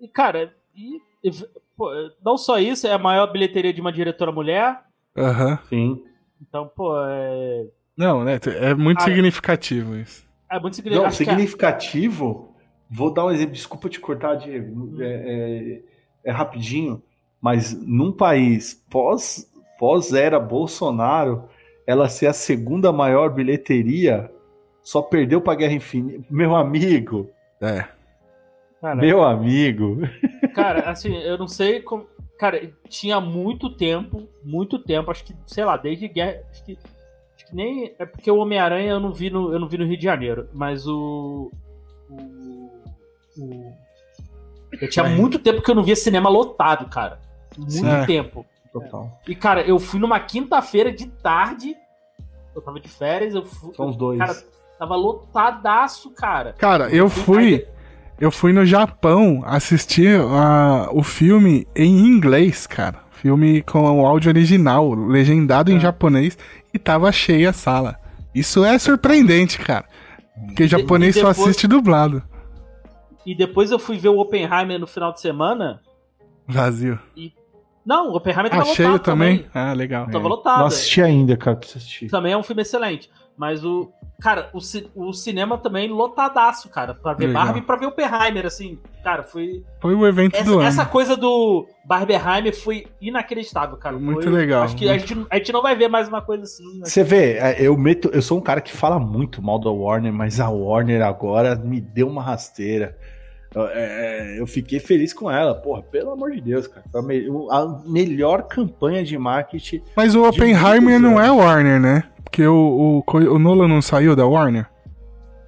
E, cara, e, e, pô, não só isso, é a maior bilheteria de uma diretora mulher. Aham. Sim. Então, pô, é. Não, né? É muito Ah, significativo isso. É muito significativo. Não, a- significativo. Vou dar um exemplo, desculpa te cortar, Diego. É, é- é rapidinho, mas num país pós, pós era Bolsonaro, ela ser a segunda maior bilheteria, só perdeu pra Guerra Infinita. Meu amigo, É. cara, meu amigo. (laughs) Cara, assim, eu não sei como. Cara, tinha muito tempo, muito tempo, acho que, sei lá, desde guerra. Acho que, acho que nem. É porque o Homem-Aranha eu não vi no, eu não vi no Rio de Janeiro, mas o. O. o- eu tinha É. muito tempo que eu não via cinema lotado, cara. Muito Sim. É. tempo. Total. E, cara, eu fui numa quinta-feira de tarde. Eu tava de férias, eu fui. São os dois. Cara, tava lotadaço, cara. Cara, eu fui. Eu fui no Japão assistir o filme em inglês, cara. Filme com o áudio original, legendado em Ah. japonês, e tava cheia a sala. Isso é surpreendente, cara. Porque japonês e só depois- assiste dublado. E depois eu fui ver o Oppenheimer no final de semana. Vazio. Não, o Oppenheimer Ah, tava cheio lotado também? Ah, legal. Tava É. lotado. Não assisti ainda, cara, preciso assistir. Também é um filme excelente. Mas o. Cara, o, ci- o cinema também lotadaço, cara. Pra ver Legal. Barbie e pra ver Oppenheimer, assim. Cara, foi. Foi o evento do Essa, essa ano. coisa do Barbenheimer foi inacreditável, cara. Muito Foi- legal, Acho que a muito. gente, a gente não vai ver mais uma coisa assim. Você vê, é, eu meto, eu sou um cara que fala muito mal da Warner, mas a Warner agora me deu uma rasteira. Eu, é, eu fiquei feliz com ela, porra, pelo amor de Deus, cara. Foi a, me- a melhor campanha de marketing. Mas o Oppenheimer não é. Warner, né? Porque o, o, o Nolan não saiu da Warner?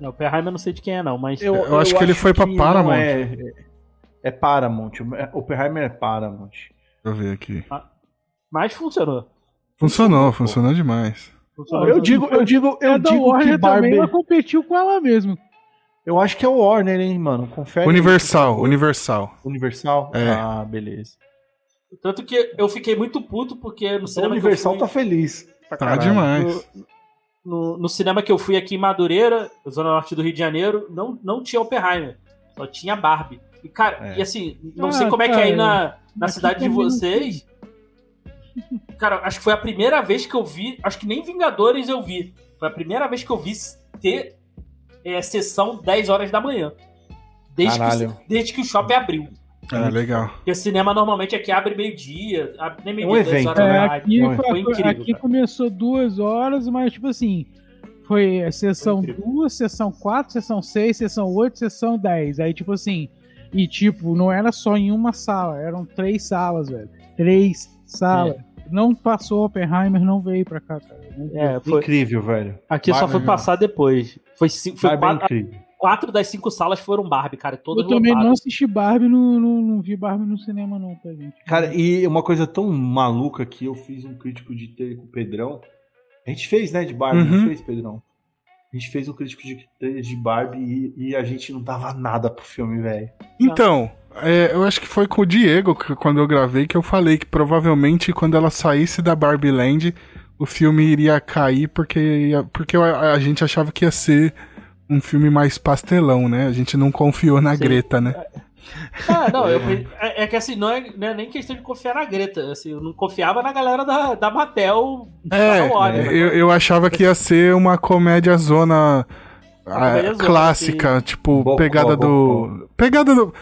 Não, o Oppenheimer eu não sei de quem é, não, mas. Eu acho que ele foi pra Paramount. É, é, é Paramount. o Oppenheimer é Paramount. Deixa eu ver aqui. Mas funcionou. Funcionou, funcionou demais. funcionou. Eu digo, eu digo, eu a da digo que Warner também, Barbie. ela competiu com ela mesma. Eu acho que é o Warner, hein, mano. Confere. aí, Universal, favor. Universal. Universal? É. Ah, beleza. Tanto que eu fiquei muito puto porque no O cinema. que eu Universal fui- tá feliz. Tá caralho. demais. no, no cinema que eu fui aqui em Madureira, Zona Norte do Rio de Janeiro, não, não tinha Oppenheimer. Só tinha Barbie. E, cara, É. e assim, não Ah, sei como é que é aí cara, na, na cidade de vocês. Cara, acho que foi a primeira vez que eu vi. Acho que nem Vingadores eu vi. Foi a primeira vez que eu vi ter é, sessão 10 horas da manhã. Desde, que, Caralho. desde que o shopping abriu. Ah, legal. Porque o cinema normalmente aqui abre meio-dia, abre nem É um meio-dia, 10 evento, horas né? É, aqui, Foi- foi- incrível, aqui cara. começou duas horas, mas tipo assim, foi a sessão Foi incrível. duas, sessão quatro, sessão seis, sessão oito, sessão dez. Aí tipo assim, e tipo, não era só em uma sala, eram três salas, velho. Três salas. É. Não passou Oppenheimer, não veio pra cá, cara. É, foi, Incrível, velho. aqui só Barbie foi legal. passar depois. Foi, ci- foi Barbie quatro, quatro das cinco salas foram Barbie, cara. Todas Eu também lotadas. não assisti Barbie, não, não, não vi Barbie no cinema, não, tá, gente? Cara, e uma coisa tão maluca que eu fiz um crítico de trailer com o Pedrão. A gente fez, né, de Barbie, Uhum. não fez, Pedrão? A gente fez um crítico de trailer de Barbie e, e a gente não dava nada pro filme, velho. Então, é, eu acho que foi com o Diego, que, quando eu gravei, que eu falei que provavelmente quando ela saísse da Barbie Land, o filme iria cair porque, ia- porque a, a gente achava que ia ser um filme mais pastelão, né? A gente não confiou na Sim. Greta, né? Ah, não, eu- é, é que assim, não é, não é nem questão de confiar na Greta. Assim, eu não confiava na galera da, da Mattel. É, da Warner, né? eu, eu achava que ia ser uma comédia zona ah, comédia zona, clássica, tipo, Bocó, pegada do. Pegada do.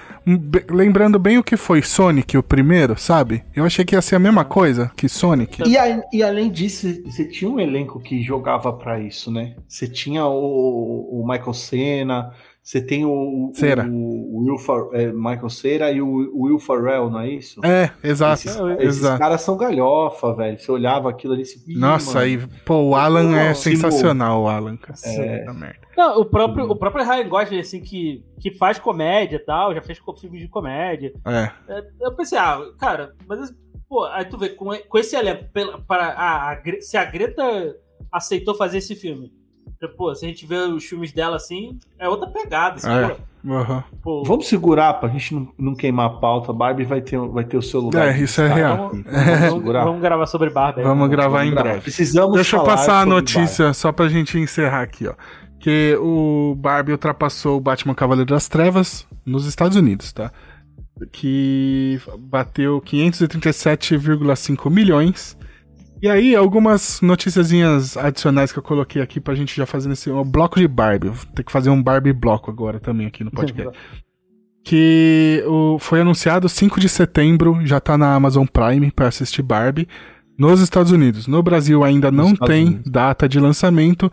Lembrando bem o que foi Sonic, o primeiro, sabe? Eu achei que ia ser a mesma coisa que Sonic. E, a- e além disso, você tinha um elenco que jogava pra isso, né? Você tinha o, o Michael Cena, você tem o, Cera. o, o Will Fer- é, Michael Cera e o, o Will Ferrell, não é isso? É, exato. Esses, esses caras são galhofa, velho. Você olhava aquilo ali e se Nossa, aí, pô, o Alan é Não, sensacional, o Alan. Caceta É. merda. Não, o próprio, o próprio Ryan Gosling, assim, que, que faz comédia e tal, já fez filmes de comédia. É. É, Eu pensei, ah, cara, mas, pô, aí tu vê, com, com esse elenco, pela, para, a, a Gre- se a Greta aceitou fazer esse filme, pô, se a gente vê os filmes dela assim, é outra pegada, assim, É. Aham. pô, Vamos segurar pra gente não, não queimar a pauta. Barbie vai ter, vai ter o seu lugar. É, isso é destaque. real. Vamos, vamos, vamos vamos gravar sobre Barbie. aí. Vamos gravar em Vamos gravar. breve. Precisamos Deixa eu passar a notícia só pra gente encerrar aqui, ó. Que o Barbie ultrapassou o Batman Cavaleiro das Trevas nos Estados Unidos, tá? Que bateu 537,5 milhões. E aí, algumas noticiazinhas adicionais que eu coloquei aqui pra gente já fazer nesse um bloco de Barbie. Vou ter que fazer um Barbie bloco agora também aqui no podcast. que o, foi anunciado 5 de setembro, já tá na Amazon Prime pra assistir Barbie nos Estados Unidos. No Brasil ainda não Estados tem Unidos. data de lançamento,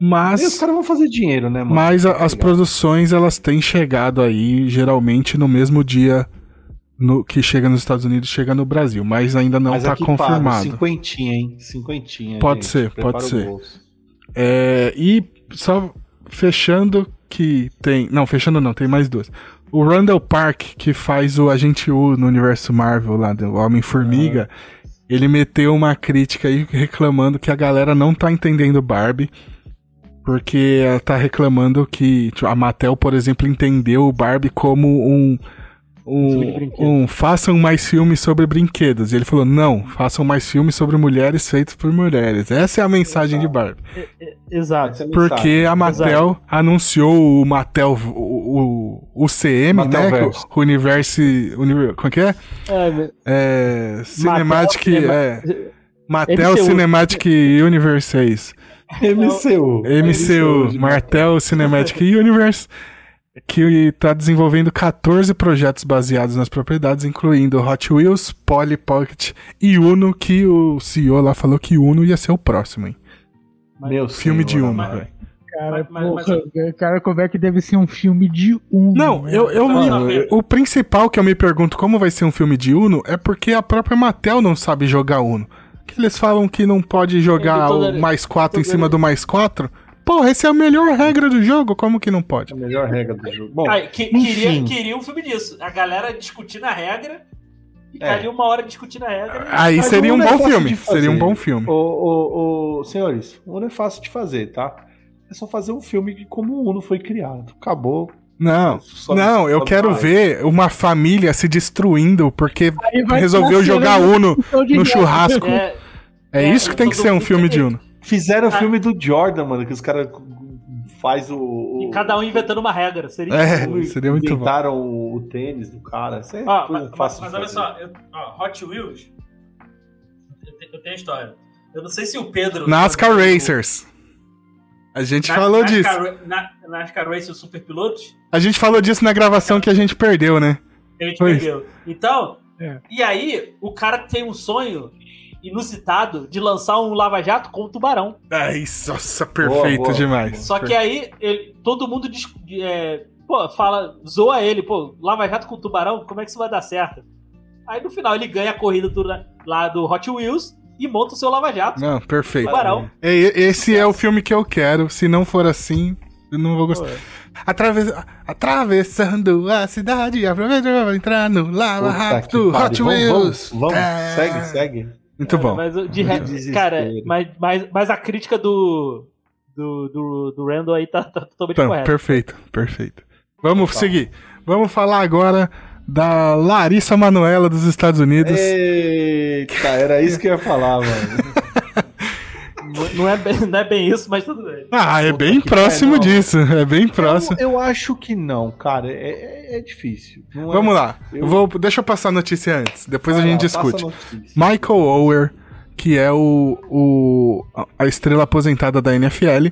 E os mas caras vão fazer dinheiro, né, mano? mas a- as produções elas têm chegado aí geralmente no mesmo dia no, que chega nos Estados Unidos, chega no Brasil, mas ainda não Mas tá aqui pago, confirmado. Cinquentinha, hein? Cinquentinha. Pode gente. ser, pode ser. É, e só fechando que tem. Não, fechando não, tem mais duas. O Randall Park, que faz o Agente U no universo Marvel lá do Homem-Formiga, ele meteu uma crítica aí reclamando que a galera não tá entendendo Barbie. Porque ela tá reclamando que tipo, a Mattel, por exemplo, entendeu o Barbie como um. Um, um façam mais filmes sobre brinquedos. E ele falou: não, façam mais filmes sobre mulheres feitos por mulheres. Essa é a mensagem de Barbie. Exato. Essa é a mensagem. Porque a Mattel anunciou o Mattel, o, o, o CM, né? Mattelverse. O Universo. Univer, como é que é? É, É. Cinematic. Mattel é, Mattel MCU. Cinematic Universe, é isso. MCU. MCU, Martel Cinematic Universe, que tá desenvolvendo 14 projetos baseados nas propriedades, incluindo Hot Wheels, Polly Pocket e Uno, que o CEO lá falou que Uno ia ser o próximo, hein? Meu Filme de Uno, velho. Cara, Mas- mas- porra, cara, como é que deve ser um filme de um? Não, eu, eu Não, me- não, eu- o principal que eu me pergunto como vai ser um filme de Uno é porque a própria Mattel não sabe jogar Uno. Que eles falam que não pode jogar o mais 4 em cima do mais 4. Porra, essa é a melhor regra do jogo, como que não pode? A melhor regra do jogo. Bom, que- queria, queria um filme disso. A galera discutindo a regra, É. ali uma hora discutindo a regra. Aí seria um é bom filme, seria um bom filme. Ô, ô, ô, senhores, o Uno é fácil de fazer, tá? É só fazer um filme que como o Uno foi criado. Acabou. Não, Só- não, eu quero vai. ver uma família se destruindo porque resolveu jogar cena Uno então, no churrasco. É, É É, isso que tem que ser um filme de Uno. Fizeram o Ah. filme do Jordan, mano, que os caras faz o, o- e cada um inventando uma regra. Seria É, isso. (laughs) seria muito bom. inventaram o, o tênis do cara. Isso é coisa mas, fácil mas de olha só, eu- ó, Hot Wheels. Eu te- eu tenho a história. Eu não sei se o Pedro. NASCAR o- Racers. A gente Na- falou disso. NASCAR, Na, NASCAR Racers Super Pilotos. A gente falou disso na gravação que a gente perdeu, né? a gente Foi. perdeu. Então, É. e aí, o cara tem um sonho inusitado de lançar um lava-jato com um tubarão. Ai, nossa, perfeito boa. demais. Só que aí, ele, todo mundo é, pô, fala, zoa ele, pô, lava-jato com tubarão, como é que isso vai dar certo? Aí no final ele ganha a corrida do, lá do Hot Wheels e monta o seu lava-jato. Não, perfeito. Tubarão. E- Esse é o filme que eu quero. Se não for assim, Eu não vou gostar. Atraves... Atravessando a cidade, aproveita pra entrar no Lava Rápido Hot pariu. Vamos, Wheels. vamos, vamos. É. Segue, segue. Muito bom. Mas, de re- (laughs) cara, mas, mas, mas a crítica do, do, do, do Randall aí tá, tá totalmente Então, correta. perfeito, perfeito. Vamos seguir. Vamos falar agora da Larissa Manoela dos Estados Unidos. Eita, era isso que eu ia falar, mano. (laughs) Não é, bem, (laughs) não é bem isso, mas tudo bem. Ah, é Puta bem próximo pariu. disso. (laughs) É bem próximo. Eu, eu acho que não, cara. É, é- é difícil. Não é- Vamos lá. eu- Vou, deixa eu passar a notícia antes. Depois Vai a gente discute. a. Michael Ower, que é o, o a estrela aposentada da NFL,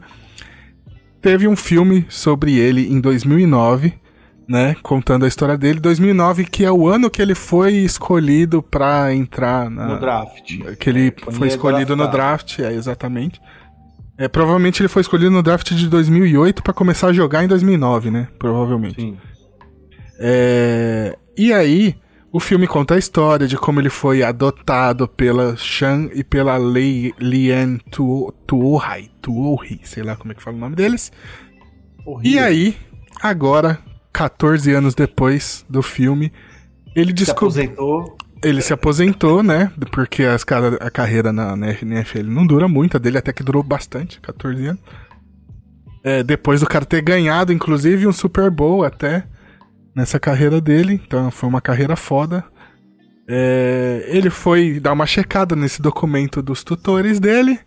teve um filme sobre ele em 2009, né, contando a história dele. 2009, que é o ano que ele foi escolhido pra entrar na No draft. que ele Quando foi é escolhido no draftado. draft, é exatamente. É, provavelmente ele foi escolhido no draft de 2008 pra começar a jogar em 2009, né? Provavelmente. Sim. É, E aí, o filme conta a história de como ele foi adotado pela Shan e pela Lei Lian Tu- Tuohai, Tuohi, sei lá como é que fala o nome deles. E Horrível. aí, agora, 14 anos depois do filme, ele se descobriu. aposentou. Ele se aposentou, né? Porque as a carreira na, na NFL não dura muito, a dele até que durou bastante, 14 anos. É, depois do cara ter ganhado, inclusive, um Super Bowl até nessa carreira dele. Então foi uma carreira foda. É, ele foi dar uma checada nesse documento dos tutores dele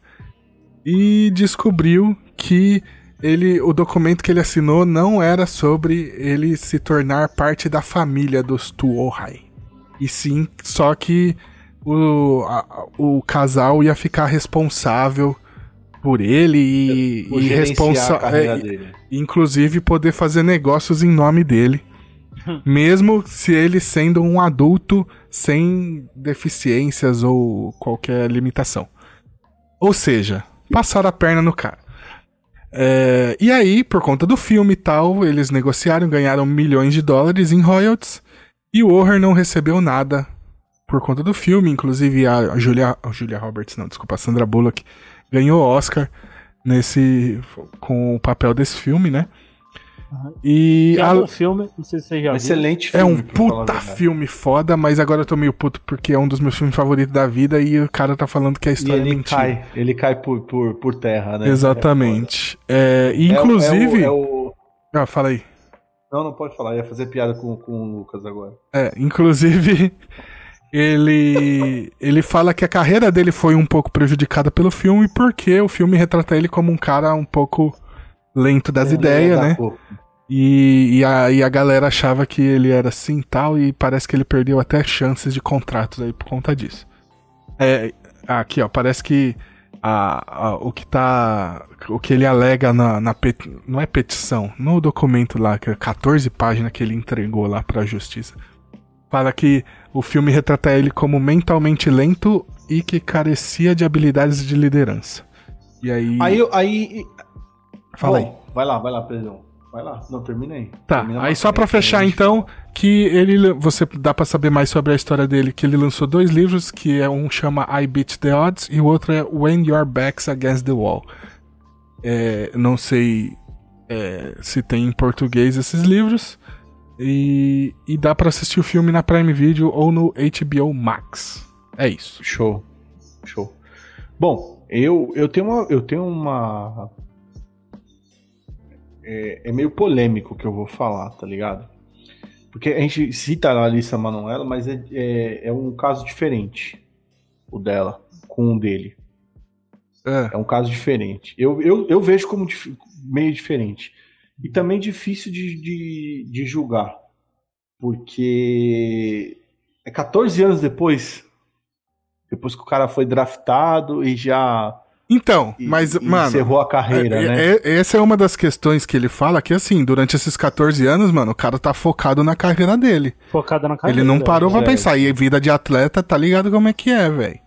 e descobriu que ele, o documento que ele assinou não era sobre ele se tornar parte da família dos Tuohai. E sim, só que o, a- o casal ia ficar responsável por ele e, e carreira é, inclusive poder fazer negócios em nome dele. Mesmo se ele sendo um adulto sem deficiências ou qualquer limitação. Ou seja, passaram a perna no cara. É, e aí, por conta do filme e tal, eles negociaram, ganharam milhões de dólares em royalties. E o Warner não recebeu nada por conta do filme. Inclusive a Julia, a Julia Roberts, não, desculpa, a Sandra Bullock ganhou Oscar nesse com o papel desse filme, né? E Que é a- um filme, não sei se você já Um viu. excelente é filme. um falar a puta filme foda, mas agora eu tô meio puto porque é um dos meus filmes favoritos da vida e o cara tá falando que a E história é ele mentira. cai, ele cai por, por, por terra, né? Exatamente. É, e É foda. inclusive. É o- é o- Ah, fala aí. Não, não pode falar. Ia fazer piada com, com o Lucas agora. É, inclusive, (laughs) ele ele fala que a carreira dele foi um pouco prejudicada pelo filme porque o filme retrata ele como um cara um pouco lento das ideias, Da né? E, e, a, e a galera achava que ele era assim e tal, e parece que ele perdeu até chances de contratos aí por conta disso. É, aqui, ó, parece que a, a- o que tá. O que ele alega na, na pet- não é petição, no documento lá, que é 14 páginas que ele entregou lá pra justiça. Fala que o filme retrata ele como mentalmente lento e que carecia de habilidades de liderança. E aí. Aí, aí. fala aí. Bom, Vai lá, vai lá, perdão. Vai lá. Não, termina aí. Tá, Termina aí a só pra matéria, fechar gente então, que ele você dá pra saber mais sobre a história dele, que ele lançou dois livros, que é um chama I Beat the Odds e o outro é When Your Back's Against the Wall. É, não sei é, se tem em português esses livros e, e dá pra assistir o filme na Prime Video ou no HBO Max. É isso. Show. Show. Bom, eu, eu tenho uma. Eu tenho uma. É, é meio polêmico o que eu vou falar, tá ligado? Porque a gente cita a Alissa Manoela, mas é, é, é um caso diferente. O dela, com o dele. É, É um caso diferente. Eu, eu, eu vejo como dif- meio diferente. E também difícil de, de, de julgar. Porque é 14 anos depois. Depois que o cara foi draftado e já Então, e- mas, e mano. encerrou a carreira, É, né? é- essa é uma das questões que ele fala que, assim, durante esses 14 anos, mano, o cara tá focado na carreira dele. Focada na carreira. ele não parou pra é. pensar. E vida de atleta, tá ligado como é que é, velho.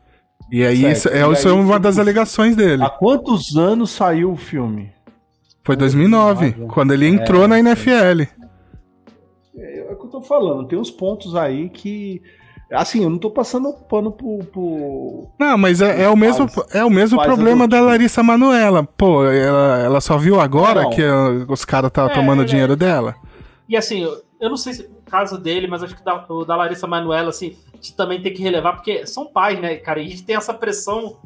E aí, Certo. isso, E é, aí, isso é uma tipo, das alegações dele. Há quantos anos saiu o filme? Foi 2009, mais, né? quando ele entrou na NFL. É, é o que eu tô falando. Tem uns pontos aí que Assim, eu não tô passando pano pro. pro... Não, mas é, é o mesmo, é o mesmo problema da. Larissa Manuela. Pô, ela, ela só viu agora Não. que os caras estavam É, tomando é. dinheiro dela. E assim, eu, eu não sei se o caso dele, mas acho que da, o da Larissa Manoela, assim, a gente também tem que relevar, porque são pais, né, cara? E a gente tem essa pressão,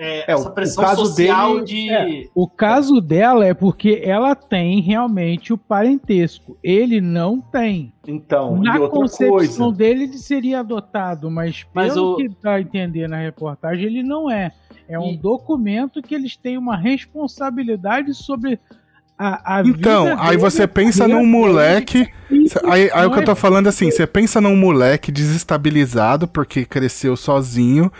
é, É, o- essa o pressão caso social dele- de. é, O caso dela é porque ela tem realmente o parentesco. Ele não tem. Então, Na e outra concepção coisa. dele, ele seria adotado, mas Mas pelo o- que dá a entender na reportagem, ele não é. É um E- documento que eles têm uma responsabilidade sobre a, a Então, vida aí você pensa num moleque. Aí, aí o que eu tô falando é assim: você pensa num moleque desestabilizado porque cresceu sozinho.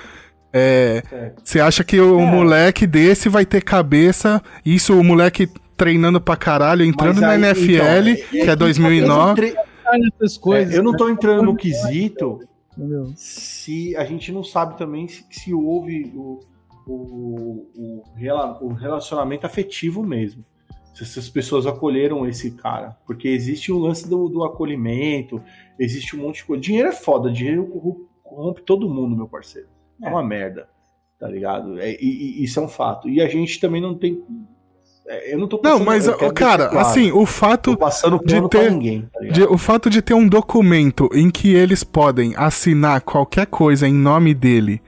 É, É. Você acha que o É. moleque desse vai ter cabeça? Isso, o moleque treinando pra caralho, entrando Mas na aí, NFL, então, é- é que que é 2009. eu essas coisas. É, eu não tô entrando no quesito entendeu? se a gente não sabe também se, se houve o, o, o, o relacionamento afetivo mesmo. Se essas pessoas acolheram esse cara. Porque existe o lance do, do acolhimento, existe um monte de coisa. Dinheiro é foda, dinheiro corrompe todo mundo, meu parceiro. É, uma merda. Tá ligado? É, e, e isso é um fato. E a gente também não tem. é, Eu não tô Não, passando- mas, ó, quero cara, claro. assim, o Tô fato passando de ter- pra ninguém, tá ligado? de, o fato de ter um documento em que eles podem assinar qualquer coisa em nome dele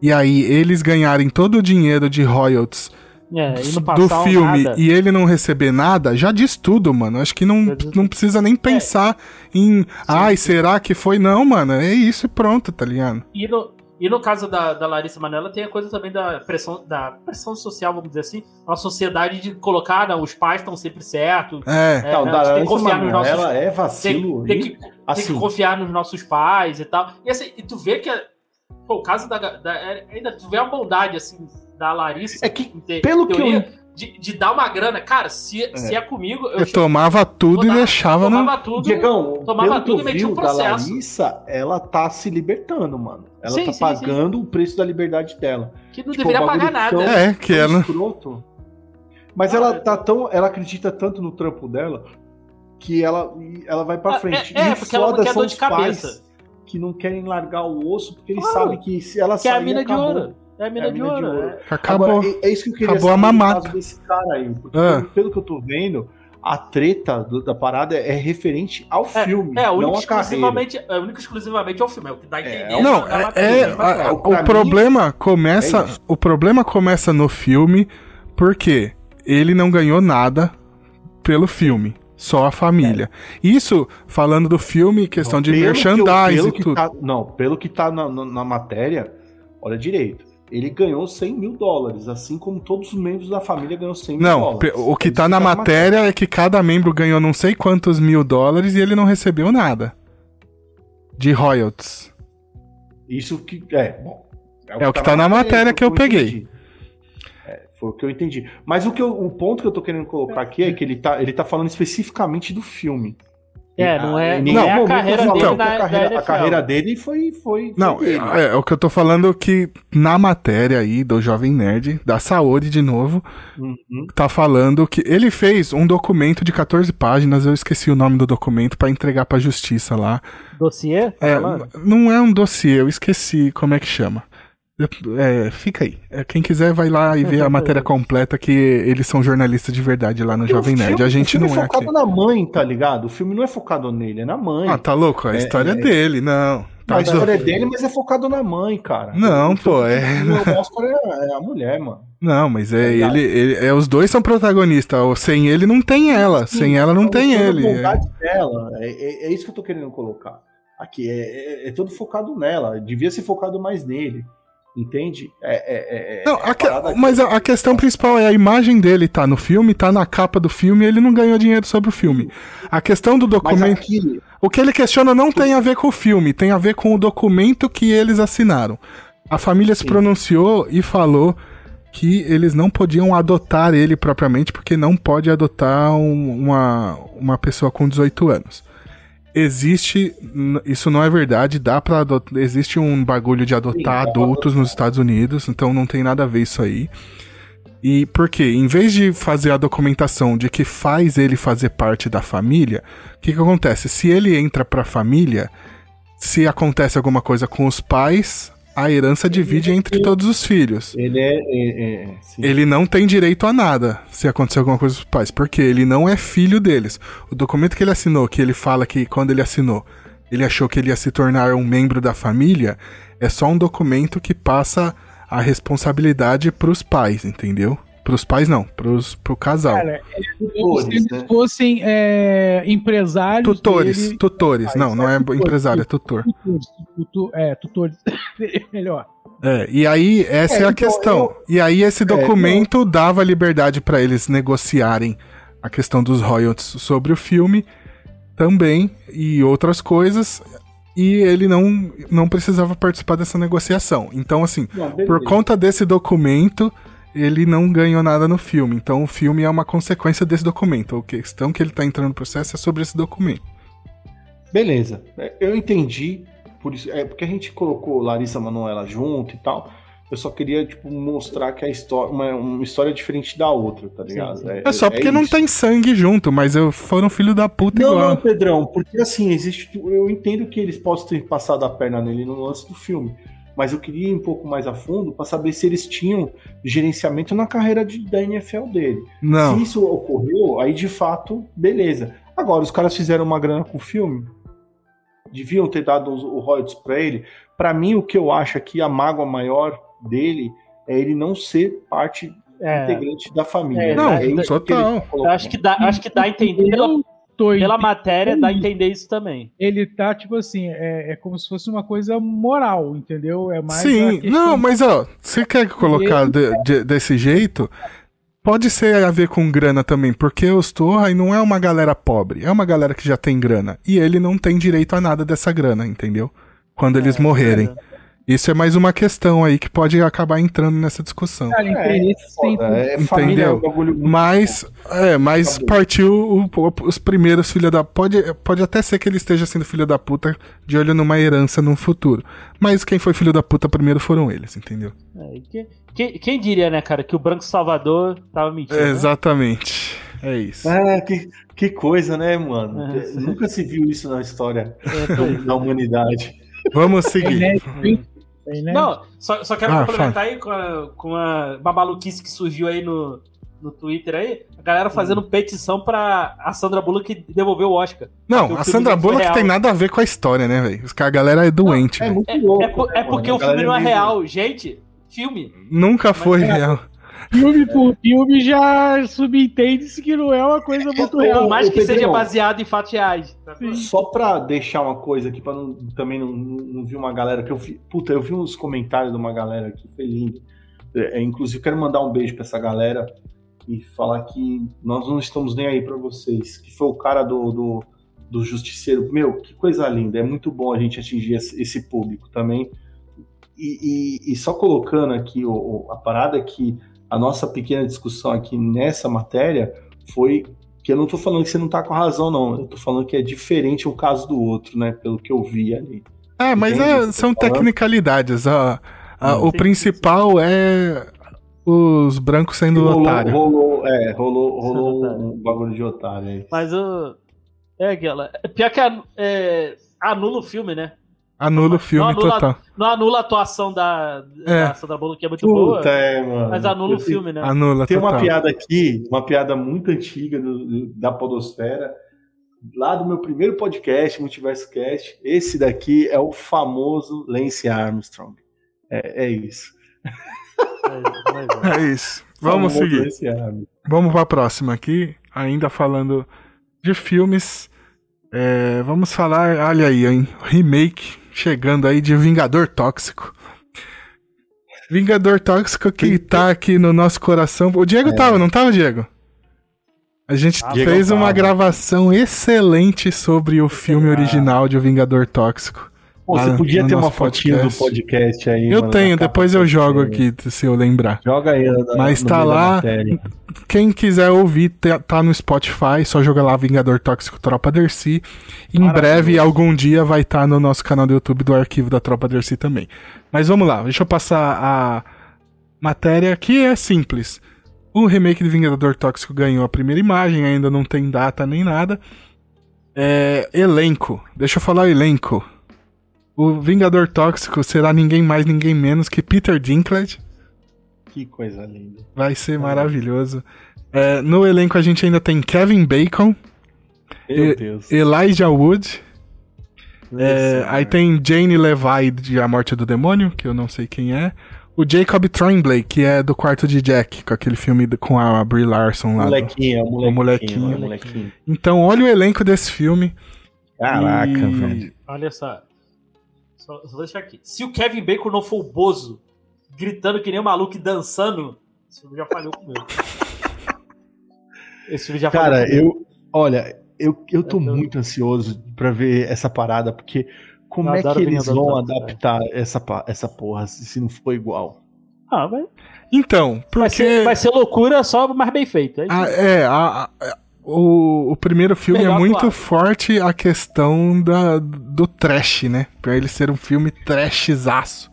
e aí eles ganharem todo o dinheiro de royalties É, não do filme nada. e ele não receber nada, já diz tudo, mano. Acho que não, não precisa nem pensar em. Ai, será que foi? Não, mano. É isso e pronto, tá ligado? E no, e no caso da, da Larissa Manoela, tem a coisa também da pressão, da pressão social, vamos dizer assim, uma sociedade de colocar, não, os pais estão sempre certos. É. É, Não, né, da a gente tem que confiar nos nossos. É Tem, vacilo. tem hein? que, tem assim, que confiar nos nossos pais e tal. E assim, e tu vê que. Pô, o caso da. da- é- ainda tu vê a bondade, assim, da Larissa. É que, ter- pelo que teoria, eu- De, de dar uma grana. Cara, se é, se é comigo, eu, Eu tomava tudo vou e deixava no. tomava tudo. Diegão, tomava tudo e metia vi um da processo. Larissa, ela tá se libertando, mano. Ela Sim, tá sim, pagando o preço da liberdade dela. que não Tipo, deveria um pagar tão- nada. É, que Tão ela. escroto. Mas Ah, ela é. tá tão. Ela acredita tanto no trampo dela que ela, ela vai pra Ah, frente. é- é, E o porque ela não quer são dor de cabeça. Que não querem largar o osso, porque eles Claro. sabem que se ela Que é a sair, mina de acabou. ouro. É a mina, É a de, mina ouro. de ouro. é. Acabou. Agora, é, é isso que eu queria Acabou a mamata. caso desse cara aí. Porque Ah. pelo, que eu tô vendo, a treta do- da parada é referente ao É, filme, É, não único carreira. exclusivamente, é único exclusivamente ao filme. É o que dá a entender. É, Não, é, é- a- o mim, problema começa, é o problema começa no filme porque ele não ganhou nada pelo filme, só a família. Isso falando do filme, questão de que eu- merchandising e que tudo. tá- não, pelo que tá na, na- na matéria, olha direito. Ele ganhou 100 mil dólares, assim como todos os membros da família ganham 100 mil Não, dólares. pe- o que É isso tá na matéria é que cada membro ganhou não sei quantos mil dólares e ele não recebeu nada. De royalties. Isso que. É, bom. É o que tá na matéria que eu o peguei. entendi. É, foi o que eu entendi. Mas o, que eu- o ponto que eu tô querendo colocar aqui é que ele tá, ele tá falando especificamente do filme. É, não é- não nenhum é a carreira dele a na- carreira, da a carreira dele foi. foi, foi Não, é, é o que eu tô falando que na matéria aí do Jovem Nerd, da saúde de novo, Uhum. tá falando que ele fez um documento de 14 páginas, eu esqueci o nome do documento, pra entregar pra justiça lá. Dossiê? É, Falando? não é um dossiê, eu esqueci como é que chama. É, fica aí. É, quem quiser vai lá e ver a matéria completa que eles são jornalistas de verdade lá no o Jovem Nerd. filme- A o gente filme não é é aqui. focado na mãe, tá ligado? O filme não é focado nele, é na mãe. Ah, tá louco? A É, história é, é- dele, não. Tá a história é dele, mas é focado na mãe, cara. Não, O pô, é- O Oscar é, é a mulher, mano. Não, mas é Tá ele, ele- é os dois são protagonistas. O- Sem ele não tem ela, sem ela não É tem ele. É. dela. É, é- é isso que eu tô querendo colocar. Aqui é, é, é todo focado nela. Devia ser focado mais nele. Entende? É, é- é- é- Não, é a que- mas a, a questão principal é a imagem dele tá no filme, tá na capa do filme, ele não ganhou dinheiro sobre o filme. A questão do documento, aqui, o que ele questiona não tem a ver com o filme, tem a ver com o documento que eles assinaram. A família se pronunciou e falou que eles não podiam adotar ele propriamente, porque não pode adotar um- uma, uma pessoa com 18 anos. Existe, isso não é verdade, dá pra adotar, existe um bagulho de adotar pra adultos nos Estados Unidos, então não tem nada a ver isso aí. E por quê? Em vez de fazer a documentação de que faz ele fazer parte da família, o que, que acontece? Se ele entra pra família, se acontece alguma coisa com os pais, a herança divide entre todos os filhos. Ele é. é, é sim. Ele não tem direito a nada se acontecer alguma coisa com os pais, porque ele não é filho deles. O documento que ele assinou, que ele fala que quando ele assinou, ele achou que ele ia se tornar um membro da família, é só um documento que passa a responsabilidade pros pais, entendeu? Pros pais não, pros, pro casal. Cara, é como se eles fossem é, empresários. tutores, dele- tutores. Ah, não, não é é tutor, empresário, é tutor. Tutores, tutor- é, tutores. (laughs) Melhor. É, e aí essa é, É, a então, questão. eu- E aí esse É, documento dava liberdade pra eles negociarem a questão dos royalties sobre o filme também e outras coisas. E ele não, não precisava participar dessa negociação. Então, assim, Não, por conta desse documento, ele não ganhou nada no filme. Então o filme é uma consequência desse documento. A questão que ele tá entrando no processo é sobre esse documento. Beleza. É, Eu entendi. Por isso, é porque a gente colocou Larissa Manoela junto e tal. Eu só queria, tipo, mostrar que a história. Uma, uma história diferente da outra, tá ligado? sim. É só porque não isso. tem sangue junto, mas eu foram filho da puta Não, igual. não, Pedrão, porque assim, existe. Eu entendo que eles possam ter passado a perna nele no lance do filme. Mas eu queria ir um pouco mais a fundo para saber se eles tinham gerenciamento na carreira de, da NFL dele. Não. Se isso ocorreu, aí de fato, beleza. Agora, os caras fizeram uma grana com o filme. Deviam ter dado os- o royalties pra ele. Pra mim, o que eu acho aqui, a mágoa maior dele é ele não ser parte É, integrante da família. É, Não, isso que ele total. tá acho que dá, acho que dá a entender pela, tô pela matéria, dá a entender isso também. ele tá, tipo assim, é, é como se fosse uma coisa moral, entendeu? É mais Sim, não, mas ó, você quer colocar de- de- desse jeito? Pode ser a ver com grana também, porque os Torra não é uma galera pobre, é uma galera que já tem grana. E ele não tem direito a nada dessa grana, entendeu? Quando eles morrerem. Isso é mais uma questão aí que pode acabar entrando nessa discussão. Cara, interesses tem Foda, é, é bagulho muito Mas, é, mas partiu o- os primeiros filhos da. Pode, pode até ser que ele esteja sendo filho da puta de olho numa herança no futuro. Mas quem foi filho da puta primeiro foram eles, entendeu? É, que- quem, quem diria, né, cara, que o Branco Salvador tava mentindo? né? Exatamente. É isso. Ah, que, que coisa, né, mano? É. Nunca se viu isso na história É, da humanidade. Vamos seguir. (laughs) Né? Não, só, só quero Ah, complementar aí com, a, com a, uma maluquice que surgiu aí no, no Twitter aí. A galera fazendo petição pra a Sandra Bullock devolver o Oscar. Não, a Sandra não foi Bullock tem nada a ver com a história, né, velho? A galera é doente, É velho. muito É, louco. é por- né, é porque o filme não é real. Gente, filme. Nunca foi é. real. Filme por filme já subentende-se que não é uma coisa muito Por real. mais ô, que seja Pedrão. baseado em fatos reais. Só pra deixar uma coisa aqui, pra não, também não, não, não vi uma galera que eu vi. Puta, eu vi uns comentários de uma galera aqui, foi lindo. É, é, inclusive, quero mandar um beijo pra essa galera e falar que nós não estamos nem aí pra vocês. Que foi o cara do, do, do Justiceiro. Meu, que coisa linda. É muito bom a gente atingir esse, esse público também. E, e- e só colocando aqui o, o- a parada que a nossa pequena discussão aqui nessa matéria foi que eu não tô falando que você não tá com a razão, não. Eu tô falando que é diferente um caso do outro, né? Pelo que eu vi ali. É, mas é- são tá falando. tecnicalidades. A, a- Hum. o principal é os brancos sendo rolou, otários. rolou, é, rolou, rolou Otário. um bagulho de otário aí. Mas o. É aquela. Pior que a- é, anula o filme, né? Anula o filme Não, anula- total. Não anula a atuação da, É. da Sandra Bullock, que é muito boa. Puta, é, mano. Mas anula o filme, né? Anula Tem total. uma piada aqui, uma piada muito antiga do- da Podosfera, lá do meu primeiro podcast, Multiverso Cast. Esse daqui é o famoso Lance Armstrong. É, é isso. Mas- É isso. Vamos Famoso seguir. Vamos pra próxima aqui. Ainda falando de filmes. É, vamos falar, olha aí, hein? Remake chegando aí de Vingador Tóxico. Vingador Tóxico que tá aqui no nosso coração. O Diego tava, não tava, Diego? A gente Ah, fez uma gravação excelente sobre o filme original de O Vingador Tóxico. Pô, Lá você podia ter uma fotinha podcast. do podcast aí. Eu mano, tenho, depois eu jogo aqui, se eu lembrar. Joga aí. na- Mas no tá lá. Quem quiser ouvir, tá- tá no Spotify, só joga lá Vingador Tóxico Tropa Dercy. Em Maravilhoso. breve, algum dia, vai estar no nosso canal do YouTube do arquivo da Tropa Dercy também. Mas vamos lá, deixa eu passar a matéria que é simples. O remake de Vingador Tóxico ganhou a primeira imagem, ainda não tem data nem nada. É, elenco, deixa eu falar elenco. O Vingador Tóxico será ninguém mais, ninguém menos que Peter Dinklage. Que coisa linda. Vai ser maravilhoso. É, no elenco a gente ainda tem Kevin Bacon, Meu E- Deus. Elijah Wood. é, aí tem Jane Levi de A Morte do Demônio, que eu não sei quem é. O Jacob Tremblay, que é do quarto de Jack, com aquele filme do- com a Brie Larson lá. do- Molequinho, é o molequinho. molequinho. é o molequinho. Então, olha o elenco desse filme. Caraca, E- velho. Olha só. Só, só deixar aqui. Se o Kevin Bacon não for o Bozo, gritando que nem um maluco e dançando, esse filme já falhou comigo. (laughs) Esse filme já Cara, falhou comigo. eu. Olha, eu, eu tô Eu tô- muito ansioso pra ver essa parada, porque como Eu é que eles vão adaptar essa, essa porra se não for igual? Ah, vai, Então, vai, porque. ser, vai ser loucura, só mais bem feito. É isso. a- é, a- a- o, o primeiro filme Melhor é muito atuado. forte a questão da, do trash, né? Pra ele ser um filme trashzaço.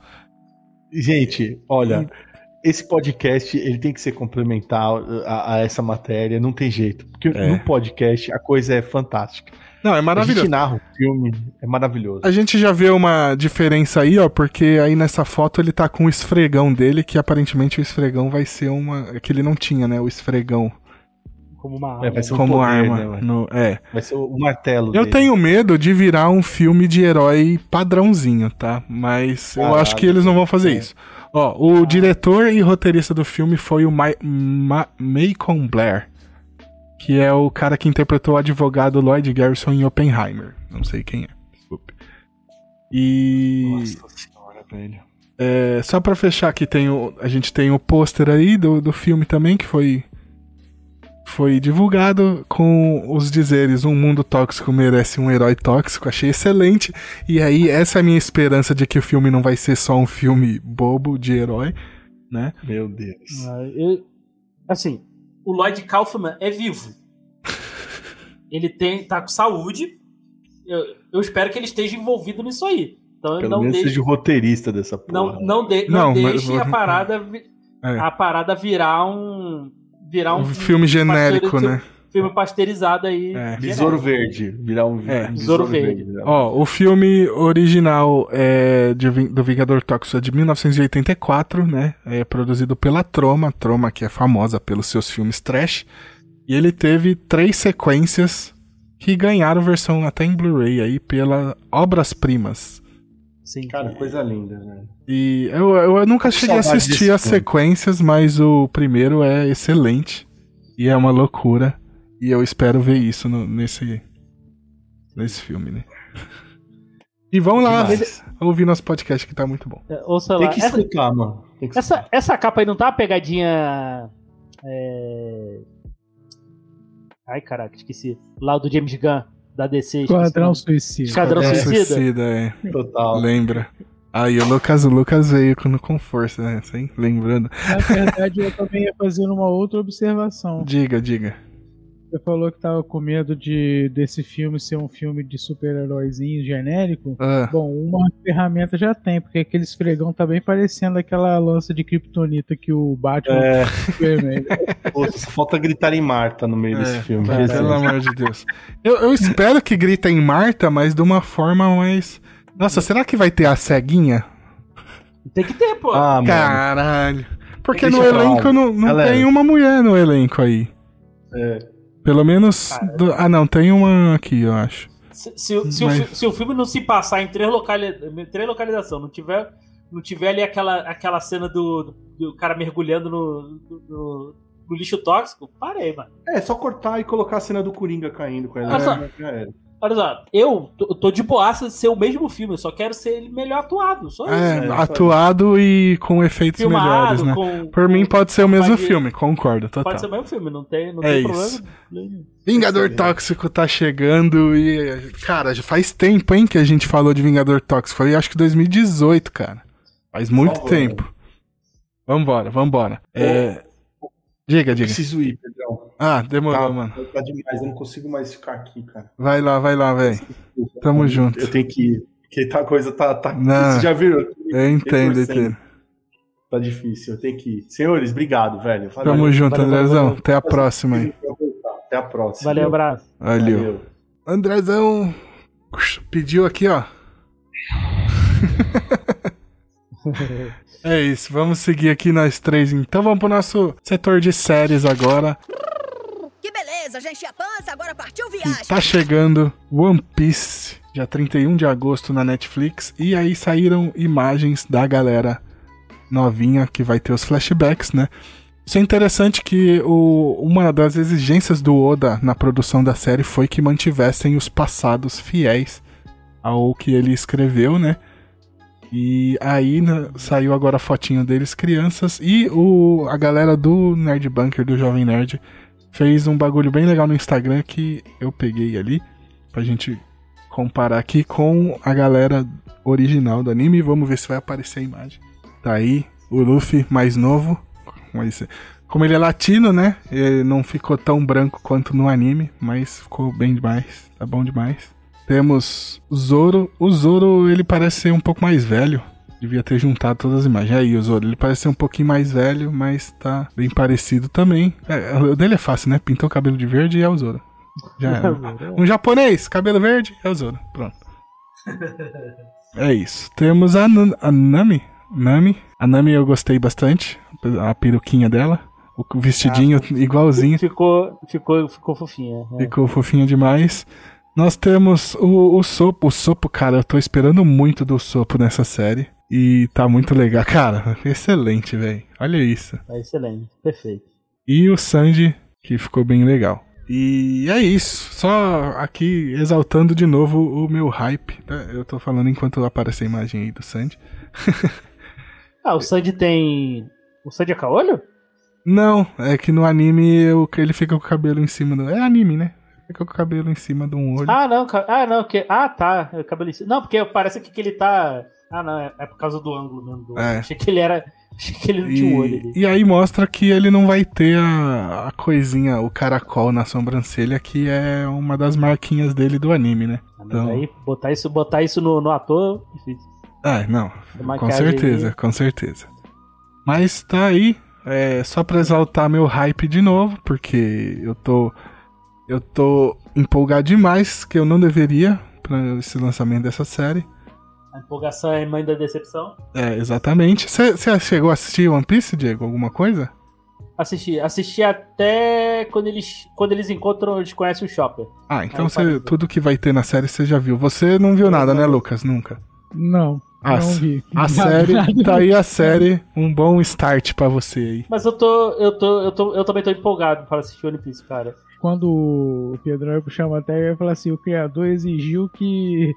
Gente, olha, esse podcast ele tem que ser complementar a, a essa matéria, não tem jeito. Porque É. no podcast a coisa é fantástica. Não, é A gente maravilhoso. narra o filme, é maravilhoso. A gente já vê uma diferença aí, ó, porque aí nessa foto ele tá com o esfregão dele, que aparentemente o esfregão vai ser uma. que ele não tinha, né? O esfregão Como uma arma. É, vai ser um como poder, arma. né, no- é. Vai ser o martelo. Eu dele. tenho medo de virar um filme de herói padrãozinho, tá? Mas eu Caralho. acho que eles não vão fazer É. isso. Ó, o diretor e roteirista do filme foi o Ma Ma Macon Blair, que é o cara que interpretou o advogado Lloyd Garrison em Oppenheimer. Não sei quem é, desculpe. E Nossa senhora, velho. é, só pra fechar aqui, tem o, a gente tem o pôster aí do, do filme também, que foi, foi divulgado com os dizeres: Um mundo tóxico merece um herói tóxico. Achei excelente. E aí, essa é a minha esperança de que o filme não vai ser só um filme bobo de herói, né? Meu Deus. Ah, eu- assim, o Lloyd Kaufman é vivo. (laughs) Ele tem, tá com saúde. Eu, eu espero que ele esteja envolvido nisso aí. Então Pelo não menos deixe, seja o roteirista dessa porra. não, não, de, Não, não, mas- deixe a parada É. a parada virar um virar um, Um filme genérico, né? filme pasteurizado aí. É. Besouro Verde. Virar um É. Besouro Verde. Ó, o filme original é de do Vingador Tóxico é de 1984, né? É produzido pela Troma, Troma que é famosa pelos seus filmes trash. E ele teve três sequências que ganharam versão até em Blu-ray aí pela Obras Primas. Sim. Cara, coisa linda, velho. E eu, eu nunca cheguei a assistir as sequências, mas o primeiro é excelente. E é uma loucura. E eu espero ver isso no- nesse, nesse filme, né? E vão lá Demais. ouvir nosso podcast que tá muito bom. É, Ouça Tem lá. que Essa, escutar, mano. Tem que essa, essa capa aí não tá uma pegadinha. É... Ai, caraca, esqueci. Lá do James Gunn, da DC. Esquadrão. Suicida. Esquadrão É, Suicida? é. Total. Lembra. Aí o Lucas, o Lucas veio com, com força, né? Assim, lembrando. Na verdade, eu também ia fazer uma outra observação. Diga, diga. Você falou que tava com medo de desse filme ser um filme de super-heróizinho genérico. Ah, Bom, uma ferramenta já tem, porque aquele esfregão tá bem parecendo aquela lança de kryptonita que o Batman É, Superman. (laughs) pô, só falta gritar em Marta no meio desse é, filme. pelo Jesus. amor de Deus. Eu, eu espero que grita em Marta, mas de uma forma mais. Nossa, será que vai ter a ceguinha? Tem que ter, pô. Ah. Caralho. Porque Deixa no elenco não, não Galera. tem uma mulher no elenco aí. É. Pelo menos. do- ah, não, tem uma aqui, eu acho. Se, se- se o, Mas- fi- se o filme não se passar em três, locali três localizações, não tiver, não tiver ali aquela, aquela cena do, do, do cara mergulhando no, no- no- no lixo tóxico, parei, mano. É, só cortar e colocar a cena do Coringa caindo com ela. Olha só. Já era. Olha só, eu tô, tô de boaça de ser o mesmo filme, eu só quero ser ele melhor atuado. Só É, isso. é, atuado e com efeitos melhores, Filmado, né? com. Por mim pode ser o mesmo Pode- filme, concordo, total. Pode ser o mesmo filme, não tem, não É tem isso. problema. Vingador Tóxico tá chegando e. Cara, já faz tempo, hein, que a gente falou de Vingador Tóxico. Foi acho que 2018, cara. Faz muito tempo. Vambora, vambora. É... Diga, diga. Preciso ir, Pedrão. Ah, demorou, Tá, mano. tá demais, eu não consigo mais ficar aqui, cara. Vai lá, vai lá, velho. Tamo junto. Eu tenho que ir. Porque tá, a coisa tá. tá Não. Vocês já viram? Eu entendo, 100%. entendo. Tá difícil, eu tenho que ir. Senhores, obrigado, velho. Valeu. Tamo junto, valeu, Andrezão. valeu. Até a próxima aí. Até a próxima. Valeu, abraço. Valeu. Andrezão pediu aqui, ó. (laughs) É isso, vamos seguir aqui nós três. Então vamos pro nosso setor de séries agora. Beleza, já enchi a pança, agora partiu E viagem. tá chegando One Piece, dia 31 de agosto na Netflix. E aí saíram imagens da galera novinha que vai ter os flashbacks, né? Isso é interessante que o, uma das exigências do Oda na produção da série foi que mantivessem os passados fiéis ao que ele escreveu, né? E aí né, saiu agora a fotinho deles crianças e o, a galera do Nerd Bunker, do Jovem Nerd, fez um bagulho bem legal no Instagram que eu peguei ali pra gente comparar aqui com a galera original do anime. Vamos ver se vai aparecer a imagem. Tá aí o Luffy mais novo. Como ele é latino, né? Ele não ficou tão branco quanto no anime, mas ficou bem demais. Tá bom demais. Temos o Zoro. O Zoro, ele parece ser um pouco mais velho. Devia ter juntado todas as imagens. Aí, o Zoro, ele parece ser um pouquinho mais velho, mas tá bem parecido também. É, o dele é fácil, né? Pintou o cabelo de verde e é o Zoro. Já (laughs) era. Um japonês, cabelo verde, é o Zoro. Pronto. (laughs) É isso. Temos a, a Nami. Nami. A Nami eu gostei bastante. A peruquinha dela. O vestidinho igualzinho. Ficou, ficou, ficou fofinha. né? Ficou fofinho demais. Nós temos o, o Sopo. O Sopo, cara, eu tô esperando muito do Sopo nessa série. E tá muito legal. Cara, (laughs) excelente, velho. Olha isso. É excelente, perfeito. E o Sanji, que ficou bem legal. E é isso. Só aqui exaltando de novo o meu hype. né? Eu tô falando enquanto aparece a imagem aí do Sanji. (laughs) Ah, o Sandy tem. O Sandy é caolho? Não, é que no anime o- ele fica com o cabelo em cima do. É anime, né? Fica com o cabelo em cima de um olho. Ah, não, ah, não, que. Ah, tá. é cabelo em cima. Não, porque parece que ele tá. Ah, não, é, é por causa do ângulo mesmo. do- É. Achei que ele era. (laughs) Achei que ele não tinha um olho ali. E, aí mostra que ele não vai ter a, a coisinha, o caracol na sobrancelha, que é uma das marquinhas dele do anime, né? Ah, mas Então- aí, botar isso, botar isso no, no ator, difícil. Ah, não. Com certeza, aí- com certeza. Mas tá aí. É só pra exaltar meu hype de novo, porque eu tô. Eu tô empolgado demais, que eu não deveria pra esse lançamento dessa série. A empolgação é mãe da decepção. É, exatamente. Você chegou a assistir One Piece, Diego? Alguma coisa? Assisti, assisti até quando eles, quando eles encontram, eles conhecem o Shopper. Ah, então eu cê- tudo que vai ter na série você já viu. Você não viu nada, né, Lucas? Nunca. Não, Ah, não vi. A Nada, série, tá aí a série, um bom start pra você aí. Mas eu tô, eu tô, eu tô, eu também tô empolgado para assistir One Piece, cara. Quando o Pedro chama até, ele vai falar assim: o criador exigiu que,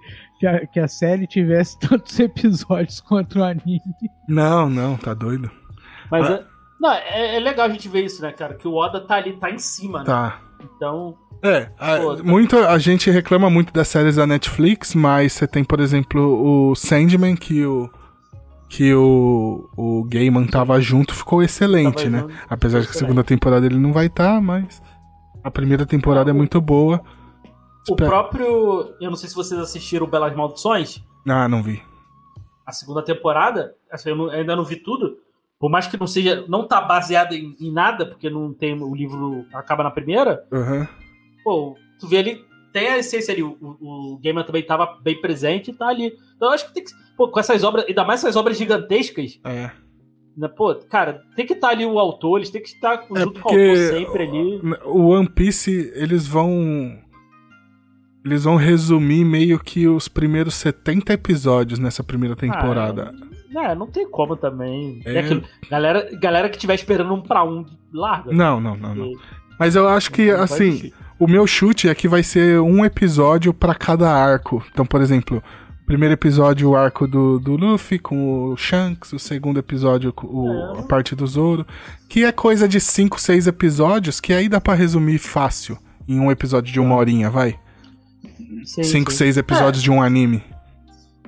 que, a, que a série tivesse (laughs) tantos episódios quanto o anime. Não, não, tá doido. Mas Ah. é, não, é, é legal a gente ver isso, né, cara? Que o Oda tá ali, tá em cima, né? Tá. Então, É, a, Pô, tá- muito, a gente reclama muito das séries da Netflix, mas você tem, por exemplo, o Sandman, que o que o, o Gaiman tava junto, ficou excelente, Tava né? junto, Apesar de que a segunda temporada ele não vai estar, mas a primeira temporada é muito boa. O Espera- próprio. Eu não sei se vocês assistiram Belas Maldições, Ah, não vi. a segunda temporada. Assim, eu não- ainda não vi tudo. Por mais que não seja. Não tá baseado em, em nada, porque não tem. O livro acaba na primeira. Aham. Pô, tu vê ali. Tem a essência ali. O, o, o Gaiman também tava bem presente e tá ali. Então eu acho que tem que. Pô, com essas obras. Ainda mais essas obras gigantescas. É. né, Pô, cara, tem que estar ali o autor, eles têm que estar É junto com o autor sempre ali. O One Piece, eles vão. Eles vão resumir meio que os primeiros 70 episódios nessa primeira temporada. É, não tem como também. É. É. Galera, galera que tiver esperando um pra um, larga. Não, não, não, não. Mas eu acho que, assim, o meu chute é que vai ser um episódio pra cada arco. Então, por exemplo, primeiro episódio, o arco do, do Luffy com o Shanks. O segundo episódio, o- a parte do Zoro. Que é coisa de 5, 6 episódios, que aí dá pra resumir fácil em um episódio de uma horinha, vai. Sim, 5, sim. 6 episódios de um anime.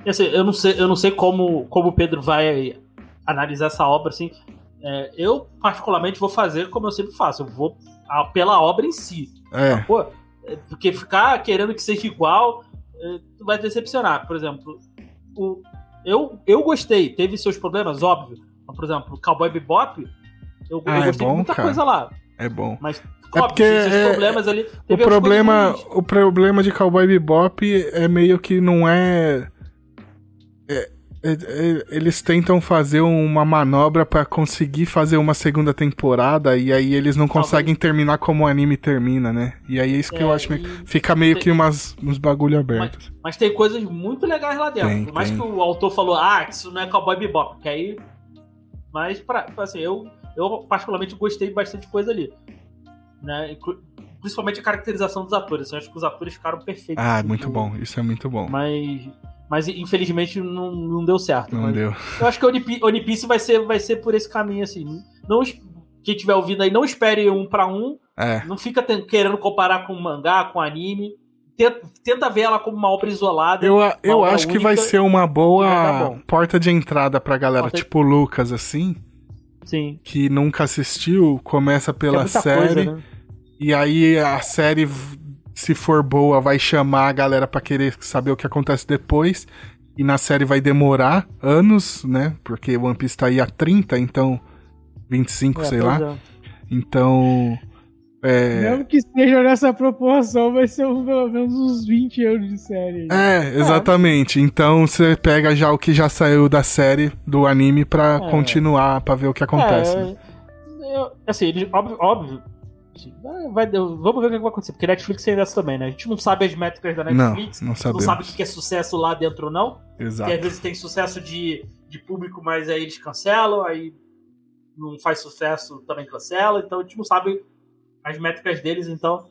Assim, eu não sei, eu não sei como, como o Pedro vai analisar essa obra, assim. É, eu, particularmente, vou fazer como eu sempre faço. Eu vou a- pela obra em si. É. Pô, é, porque ficar querendo que seja igual, é, tu vai decepcionar. Por exemplo, o, eu, eu gostei. Teve seus problemas, óbvio. Por exemplo, Cowboy Bebop, eu, Ah, eu é gostei bom, de muita cara. coisa lá. É bom. Mas, É porque é- problemas ali. O problema, o problema de Cowboy Bebop é meio que não é, é- é, é, eles tentam fazer uma manobra pra conseguir fazer uma segunda temporada e aí eles não conseguem terminar como o anime termina, né? E aí é isso que eu acho meio... Fica meio tem- que umas, uns bagulho Mas, abertos. mas tem coisas muito legais lá dentro. Tem, Por mais tem. que o autor falou, ah, isso não é Cowboy Bebop, que aí... Mas, pra, assim, eu, eu particularmente gostei bastante de coisa ali. Né? Principalmente a caracterização dos atores. Eu acho que os atores ficaram perfeitos. Ah, assim, muito no- bom. Isso é muito bom. Mas, mas infelizmente não, não deu certo. Não deu. Eu acho que o One Piece, vai, ser, vai ser por esse caminho, assim. Não, quem tiver ouvindo aí, não espere um pra um. É. Não fica querendo comparar com mangá, com anime. Tenta, tenta ver ela como uma obra isolada. Eu, eu acho que única vai ser uma boa porta de entrada pra galera, Porta- tipo o Lucas, assim, Sim. que nunca assistiu, começa é pela muita série. coisa, né? E aí a série, se for boa, vai chamar a galera pra querer saber o que acontece depois. E na série vai demorar anos, né? Porque One Piece tá aí há 30, então 25, É, sei lá. é. Então. É, Mesmo que esteja nessa proporção, vai ser um- pelo menos uns 20 anos de série. é, exatamente. Então você pega já o que já saiu da série, do anime, pra É. continuar, pra ver o que acontece. né? É, eu- assim, eles- óbvio, óbvio assim, vai- vamos ver o que vai acontecer, porque Netflix tem dessa também, né? A gente não sabe as métricas da Não, Netflix, não não sabemos. sabe o que é sucesso lá dentro ou não. Exato. Porque às vezes tem sucesso de, de público, mas aí eles cancelam, aí não faz sucesso, também cancela, então a gente não sabe as métricas deles, então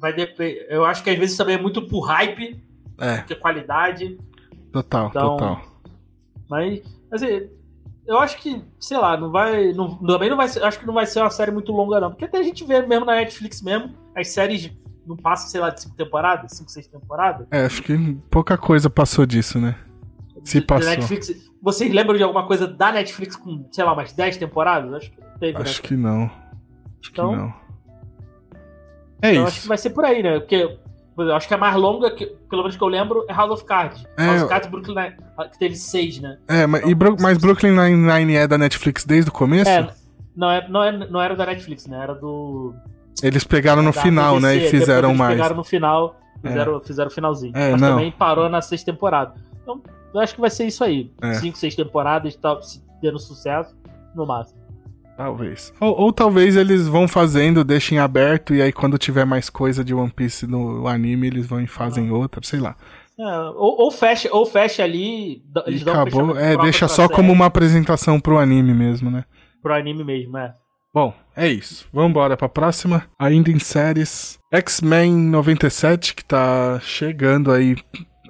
vai depender. Eu acho que às vezes também é muito por hype, É, porque qualidade, total, Então, total. mas assim, eu acho que, sei lá, não vai, não, também não vai ser, acho que não vai ser uma série muito longa não, porque até a gente vê mesmo na Netflix mesmo, as séries não passam, sei lá, de cinco temporadas, cinco, seis temporadas. É, acho que pouca coisa passou disso, né? Se passou. Netflix. Vocês lembram de alguma coisa da Netflix com, sei lá, umas 10 temporadas? Acho que teve, né? Acho que não. Acho Então- que não. É Então acho que isso. vai ser por aí, né? Porque por exemplo, acho que a mais longa, que, pelo menos que eu lembro, é House of Cards. É, House eu- of Cards e Brooklyn Nine, que teve seis, né? É, mas, e Bru- mas Brooklyn Nine-Nine é da Netflix desde o começo? É, não, é, não, é, não era da Netflix, né? Era do. Eles pegaram no final, né? E fizeram eles mais. Pegaram no final, fizeram, fizeram o finalzinho. É, Mas não. também parou na sexta temporada. Então, eu acho que vai ser isso aí. É. Cinco, seis temporadas, tal, se dando sucesso, no máximo. Talvez. Ou, ou talvez eles vão fazendo, deixem aberto, e aí quando tiver mais coisa de One Piece no anime, eles vão e fazem outra, sei lá. É, ou, ou fecha, ou fecha ali. Eles dão um acabou. fechamento É, deixa só série, como uma apresentação pro anime mesmo, né? Pro anime mesmo, é. Bom, é isso. Vambora pra próxima. Ainda em séries. X-Men 97, que tá chegando aí.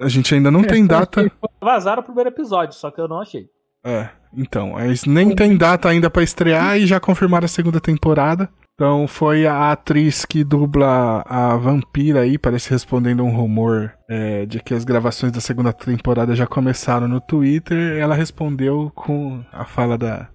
A gente ainda não (laughs) tem data. Vazaram o primeiro episódio, só que eu não achei. É, então, eles nem tem data ainda pra estrear e já confirmaram a segunda temporada. Então foi a atriz que dubla a vampira aí, parece respondendo a um rumor é, de que as gravações da segunda temporada já começaram no Twitter. Ela respondeu com a fala da,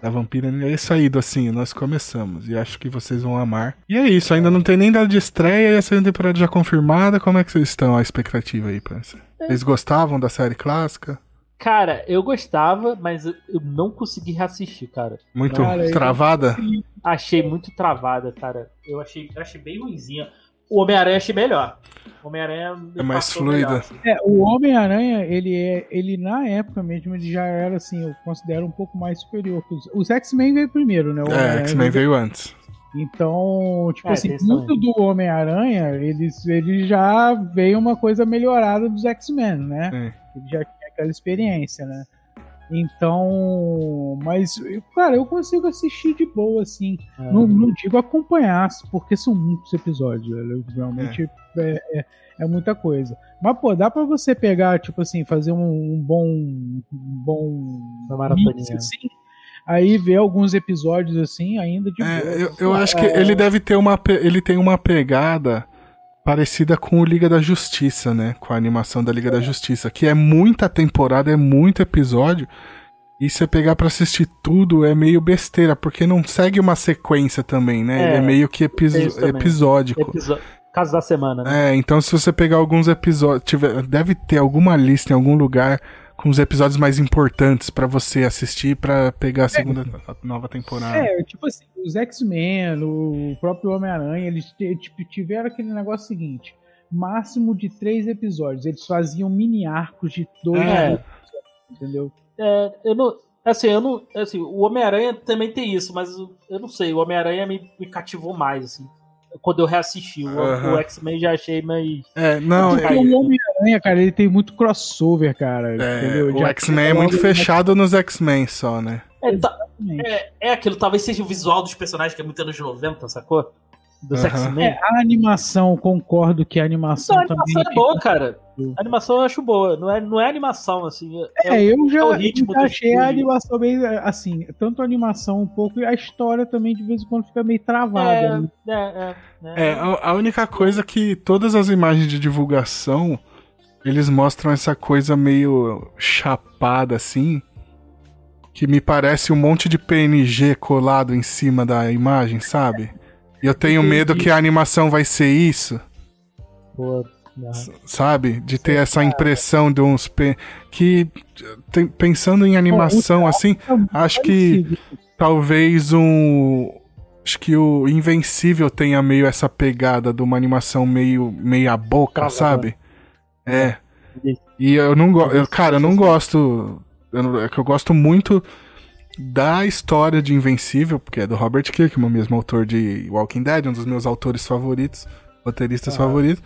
da vampira. É isso aí, docinho, nós começamos e acho que vocês vão amar. E é isso, ainda não tem nem data de estreia e a segunda temporada já confirmada. Como é que vocês estão? A expectativa aí, parça? Vocês gostavam da série clássica? Cara, eu gostava, mas eu eu não consegui reassistir, cara. Muito Cara, eu- travada? Achei muito travada, cara. Eu achei, eu achei bem ruimzinha. O Homem-Aranha achei melhor. O Homem-Aranha me É mais fluida. melhor, assim. É, o Homem-Aranha, ele é. Ele na época mesmo, ele já era assim, eu considero um pouco mais superior. Os, os X-Men veio primeiro, né? O É, X-Men veio antes. Então, tipo É, assim, muito do Homem-Aranha, eles, ele já veio uma coisa melhorada dos X-Men, né? É. Ele já aquela experiência, né? Então, mas, cara, eu consigo assistir de boa, assim. É. Não, não digo acompanhar, porque são muitos episódios. Realmente é. É, é muita coisa. Mas, pô, dá pra você pegar, tipo assim, fazer um, um bom. Um bom. Uma maratoninha. mix, assim, aí ver alguns episódios assim, ainda de boa. É, eu, eu acho que ele deve ter uma. Ele tem uma pegada parecida com o Liga da Justiça, né? Com a animação da Liga da Justiça. Que é muita temporada, é muito episódio. E você pegar pra assistir tudo é meio besteira, porque não segue uma sequência também, né? É, ele é meio que episo- episódico. Episo- Caso da semana, né? É, então se você pegar alguns episódios, tiver, deve ter alguma lista em algum lugar com os episódios mais importantes pra você assistir pra pegar a segunda a nova temporada. É, tipo assim, os X-Men, o próprio Homem-Aranha, eles tipo, tiveram aquele negócio seguinte: máximo de três episódios. Eles faziam mini arcos de dois. É. entendeu? É, eu não. Assim, eu não. Assim, o Homem-Aranha também tem isso, mas eu não sei, o Homem-Aranha me, me cativou mais, assim. Quando eu reassisti. O, Aham. o X-Men já achei mais. É, não, é, o Homem-Aranha, cara, ele tem muito crossover, cara. é, entendeu? o X-Men é muito logo- fechado nos X-Men só, né? É, tá- é, é aquilo, talvez seja o visual dos personagens que é muito anos 90, sacou? Dos Aham. X-Men. É, a animação, concordo que a animação, Não, a animação também. é boa, cara. A animação eu acho boa. Não é, não é animação, assim. É, É, eu já, é o ritmo eu já achei a animação bem assim, tanto a animação um pouco e a história também de vez em quando fica meio travada. é, né? é, é, é. É, a, a única coisa é que todas as imagens de divulgação, eles mostram essa coisa meio chapada assim, que me parece um monte de PNG colado em cima da imagem, sabe? E eu tenho medo que a animação vai ser isso, Boa. né? sabe? De ter essa impressão de uns P... que tem- pensando em animação assim, acho que talvez um acho que o Invencível tenha meio essa pegada de uma animação meio meia boca, sabe? É. E eu não gosto, cara, eu não gosto, eu é que eu gosto muito da história de Invencível, porque é do Robert Kirkman, mesmo autor de Walking Dead, um dos meus autores favoritos, roteiristas favoritos.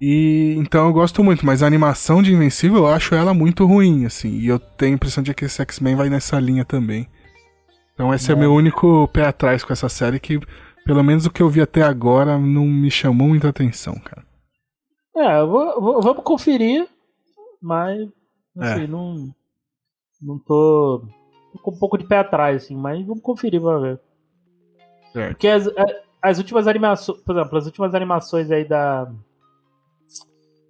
E então eu gosto muito, mas a animação de Invencível eu acho ela muito ruim, assim. E eu tenho a impressão de que esse X-Men vai nessa linha também. Então esse é, meu único pé atrás com essa série que, pelo menos o que eu vi até agora, não me chamou muita atenção, cara. É, eu vou- vou- vamos conferir, mas assim, É. não, não tô com um pouco de pé atrás, assim, mas vamos conferir pra ver. Certo. Porque as, a- as últimas animações, por exemplo, as últimas animações aí da.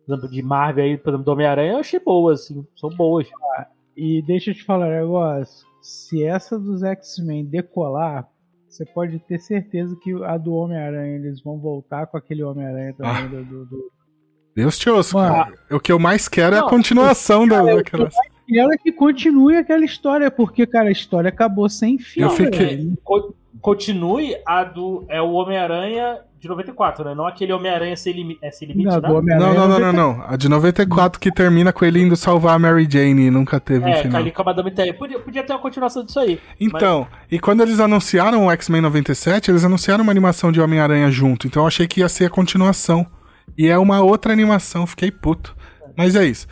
Por exemplo, de Marvel aí, por exemplo, do Homem-Aranha, eu achei boas, assim, são boas. E deixa eu te falar um negócio. Se essa dos X-Men decolar, você pode ter certeza que a do Homem-Aranha eles vão voltar com aquele Homem-Aranha também. Ah. do- do- do- Deus te ouça, Mano, cara. O que eu mais quero é a não, continuação da, eu- daquela. E ela que continue aquela história, porque, cara, a história acabou sem fim. Eu fiquei- velho? Co- continue a do. É o Homem-Aranha de 94, né? Não aquele Homem-Aranha sem, limi é sem limite, Não, né? do Homem-Aranha Não, não, não, não, 94. não. A de 94 que termina com ele indo salvar a Mary Jane e nunca teve um É, final. ali com a Madame Teia. Podia, podia ter uma continuação disso aí. Então, e quando eles anunciaram o X-Men 97, eles anunciaram uma animação de Homem-Aranha junto. Então eu achei que ia ser a continuação. E é uma outra animação, fiquei puto. Mas é isso.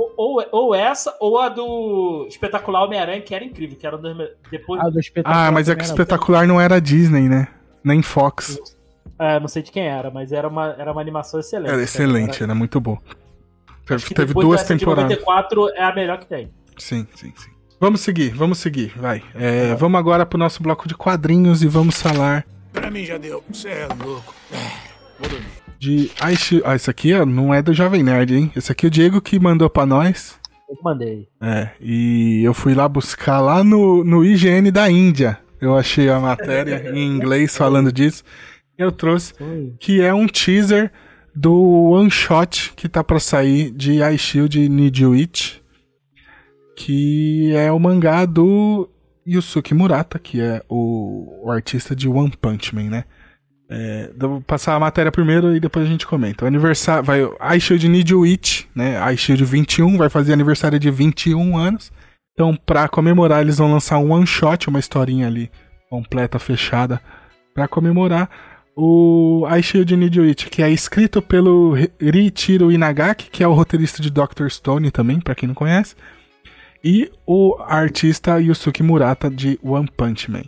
Ou, ou, ou essa, ou a do Espetacular Homem-Aranha, que era incrível, que era me- depois. Ah, do espetacular Ah, mas é que era espetacular não era Disney, né? Nem Fox. É, não sei de quem era, mas era uma, era uma animação excelente. Era excelente, era muito bom. Teve, Acho que teve duas dessa de temporadas. 94 é a melhor que tem. Sim, sim, sim. Vamos seguir, vamos seguir, vai. É, vamos agora pro nosso bloco de quadrinhos e vamos falar Pra mim já deu. Você é louco. Vou dormir. De. Ah, esse, ah, esse aqui ó, não é do Jovem Nerd, hein? Esse aqui é o Diego que mandou pra nós. Eu mandei. É, e eu fui lá buscar lá no, no IGN da Índia. Eu achei a matéria (laughs) em inglês falando disso. Eu trouxe que é um teaser do one shot que tá pra sair de I Shield Need You It, que é o mangá do Yusuke Murata, que é o, o artista de One Punch Man, né? É, vou passar a matéria primeiro e depois a gente comenta. O aniversário vai I Shield Need You It, né? I Shield 21 vai fazer aniversário de 21 anos. Então, pra comemorar, eles vão lançar um one shot, uma historinha ali completa, fechada, pra comemorar o I Shield Need You It, que é escrito pelo Ri- Riichiro Inagaki, que é o roteirista de Doctor Stone também, pra quem não conhece, e o artista Yusuke Murata de One Punch Man.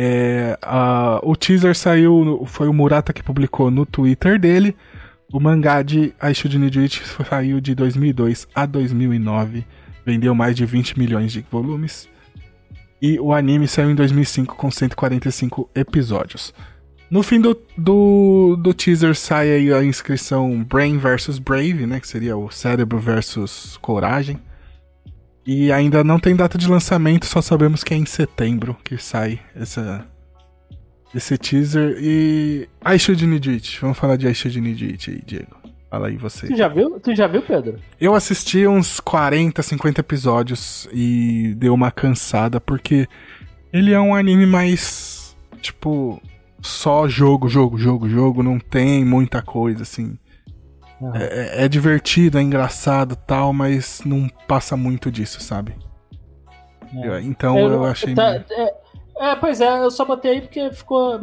É, a- o teaser saiu, foi o Murata que publicou no Twitter dele. O mangá de You It saiu de 2002 a 2009, vendeu mais de 20 milhões de volumes. E o anime saiu em 2005 com 145 episódios. No fim do, do, do teaser sai a inscrição Brain versus Brave, né? Que seria o cérebro versus coragem. E ainda não tem data de lançamento, só sabemos que é em setembro que sai essa, esse teaser. E. I Should Need It. Vamos falar de I Should Need It aí, Diego. Fala aí você. Tu já viu? Tu já viu, Pedro? Eu assisti uns 40, 50 episódios e deu uma cansada, porque ele é um anime mais. Tipo. Só jogo, jogo, jogo, jogo. Não tem muita coisa assim. Aham. É, é divertido, é engraçado tal, mas não passa muito disso, sabe? É. Eu- Então eu, achei. tá- meio- é, é, pois é, eu só botei aí porque ficou.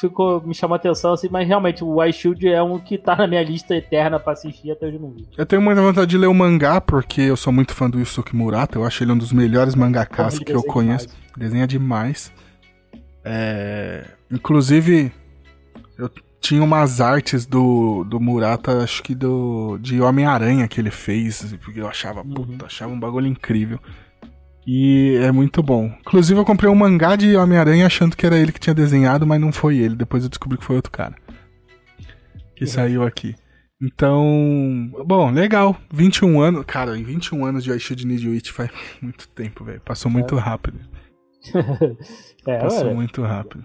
Ficou, me chamou a atenção, assim, mas realmente o iShield é um que tá na minha lista eterna pra assistir até hoje eu não vi. Eu tenho muita vontade de ler o mangá, porque eu sou muito fã do Yusuke Murata. Eu acho ele um dos melhores mangakas que eu conheço. demais. Desenha demais. É, Inclusive, eu tinha umas artes do, do Murata, acho que do de Homem-Aranha que ele fez, porque eu achava, Uhum. puta, achava um bagulho incrível. E é muito bom. Inclusive, eu comprei um mangá de Homem-Aranha achando que era ele que tinha desenhado, mas não foi ele. Depois eu descobri que foi outro cara. Que Uhum. saiu aqui. Então, bom, legal. 21 anos. Cara, em 21 anos de I Should Need You It faz (laughs) muito tempo, velho. Passou muito rápido. (laughs) É, Passou olha, muito rápido.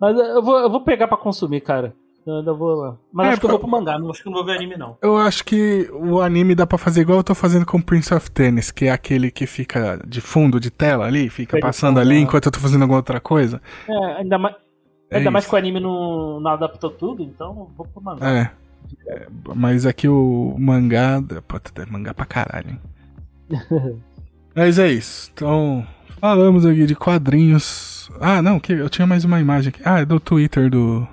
mas eu vou, eu vou pegar pra consumir, cara. Eu ainda vou lá. Mas É, acho que eu vou pro mangá, não acho que não vou ver anime, não. Eu acho que o anime dá pra fazer igual eu tô fazendo com Prince of Tennis, que é aquele que fica de fundo de tela ali, fica passando ali enquanto eu tô fazendo alguma outra coisa. É, ainda mais, É ainda mais que o anime não, não adaptou tudo, então vou pro mangá. É. É, Mas aqui o mangá. Puta, é mangá pra caralho, hein? (laughs) Mas é isso. Então, falamos aqui de quadrinhos. Ah, não, que eu tinha mais uma imagem aqui. Ah, é do Twitter do.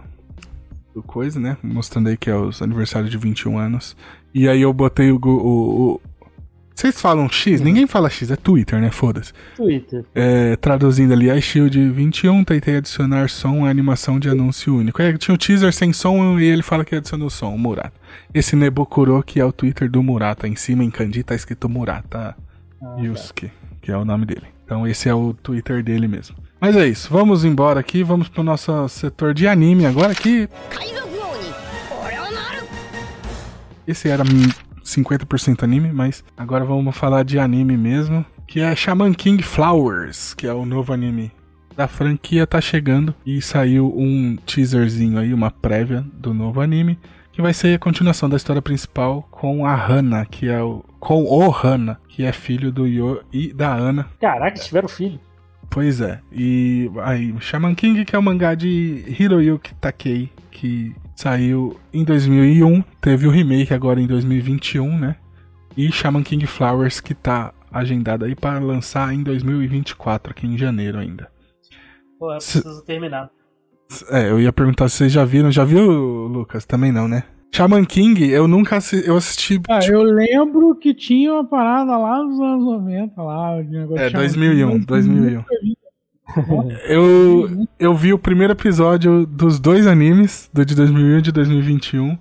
Do coisa, né? Mostrando aí que é os aniversários de 21 anos. E aí eu botei o. o, o- Vocês falam X? Ninguém fala X, é Twitter, né? Foda-se. Twitter. É, traduzindo ali, a Shield 21, tentei adicionar som à animação de anúncio único. É, tinha o teaser sem som e ele fala que adicionou som, o Murata. Esse Nebukuro, que é o Twitter do Murata. Em cima, em kanji, tá escrito Murata Ah, Yusuke, que é o nome dele. Então esse é o Twitter dele mesmo. Mas é isso, vamos embora aqui, vamos pro nosso setor de anime agora que. Esse era 50% anime, mas agora vamos falar de anime mesmo, que é Shaman King Flowers, que é o novo anime da franquia tá chegando e saiu um teaserzinho aí, uma prévia do novo anime, que vai ser a continuação da história principal com a Hana, que é o com o Hana, que é filho do Yo e da Ana. Caraca, tiveram filho. Pois é. E aí, Shaman King, que é o mangá de Hiroyuki Takei, que saiu em 2001, teve o remake agora em 2021, né? E Shaman King Flowers, que tá agendado aí para lançar em 2024, aqui em janeiro ainda. Pô, eu Se- preciso terminar. É, eu ia perguntar se vocês já viram. Já viu, Lucas? Também não, né? Shaman King, eu nunca assi- eu assisti. Ah, tipo, eu lembro que tinha uma parada lá nos anos 90, lá, de negócio É, chamado- 2001, 2001. Eu, (laughs) eu vi o primeiro episódio dos dois animes, do de 2001 e de 2021,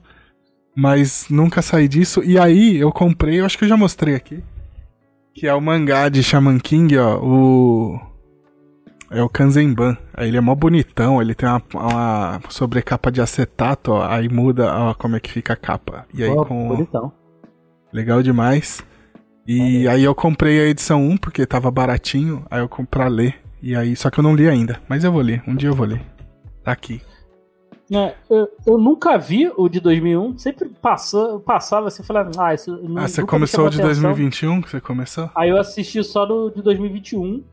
mas nunca saí disso. E aí eu comprei, eu acho que eu já mostrei aqui, que é o mangá de Shaman King, ó, o... É o Kanzenban. Aí ele é mó bonitão, ele tem uma, uma sobrecapa de acetato, ó, aí muda ó, como é que fica a capa. E aí Pô, com... bonitão. Legal demais. E aí eu comprei a edição 1 porque tava baratinho, aí eu comprei pra ler. E aí, só que eu não li ainda, mas eu vou ler, um dia eu vou ler. Tá aqui. É, eu, eu nunca vi o de 2001, sempre passou, passava assim, falava, ah, isso Ah, você nunca me começou chamou de atenção. 2021 que você começou? Aí eu assisti só do de 2021.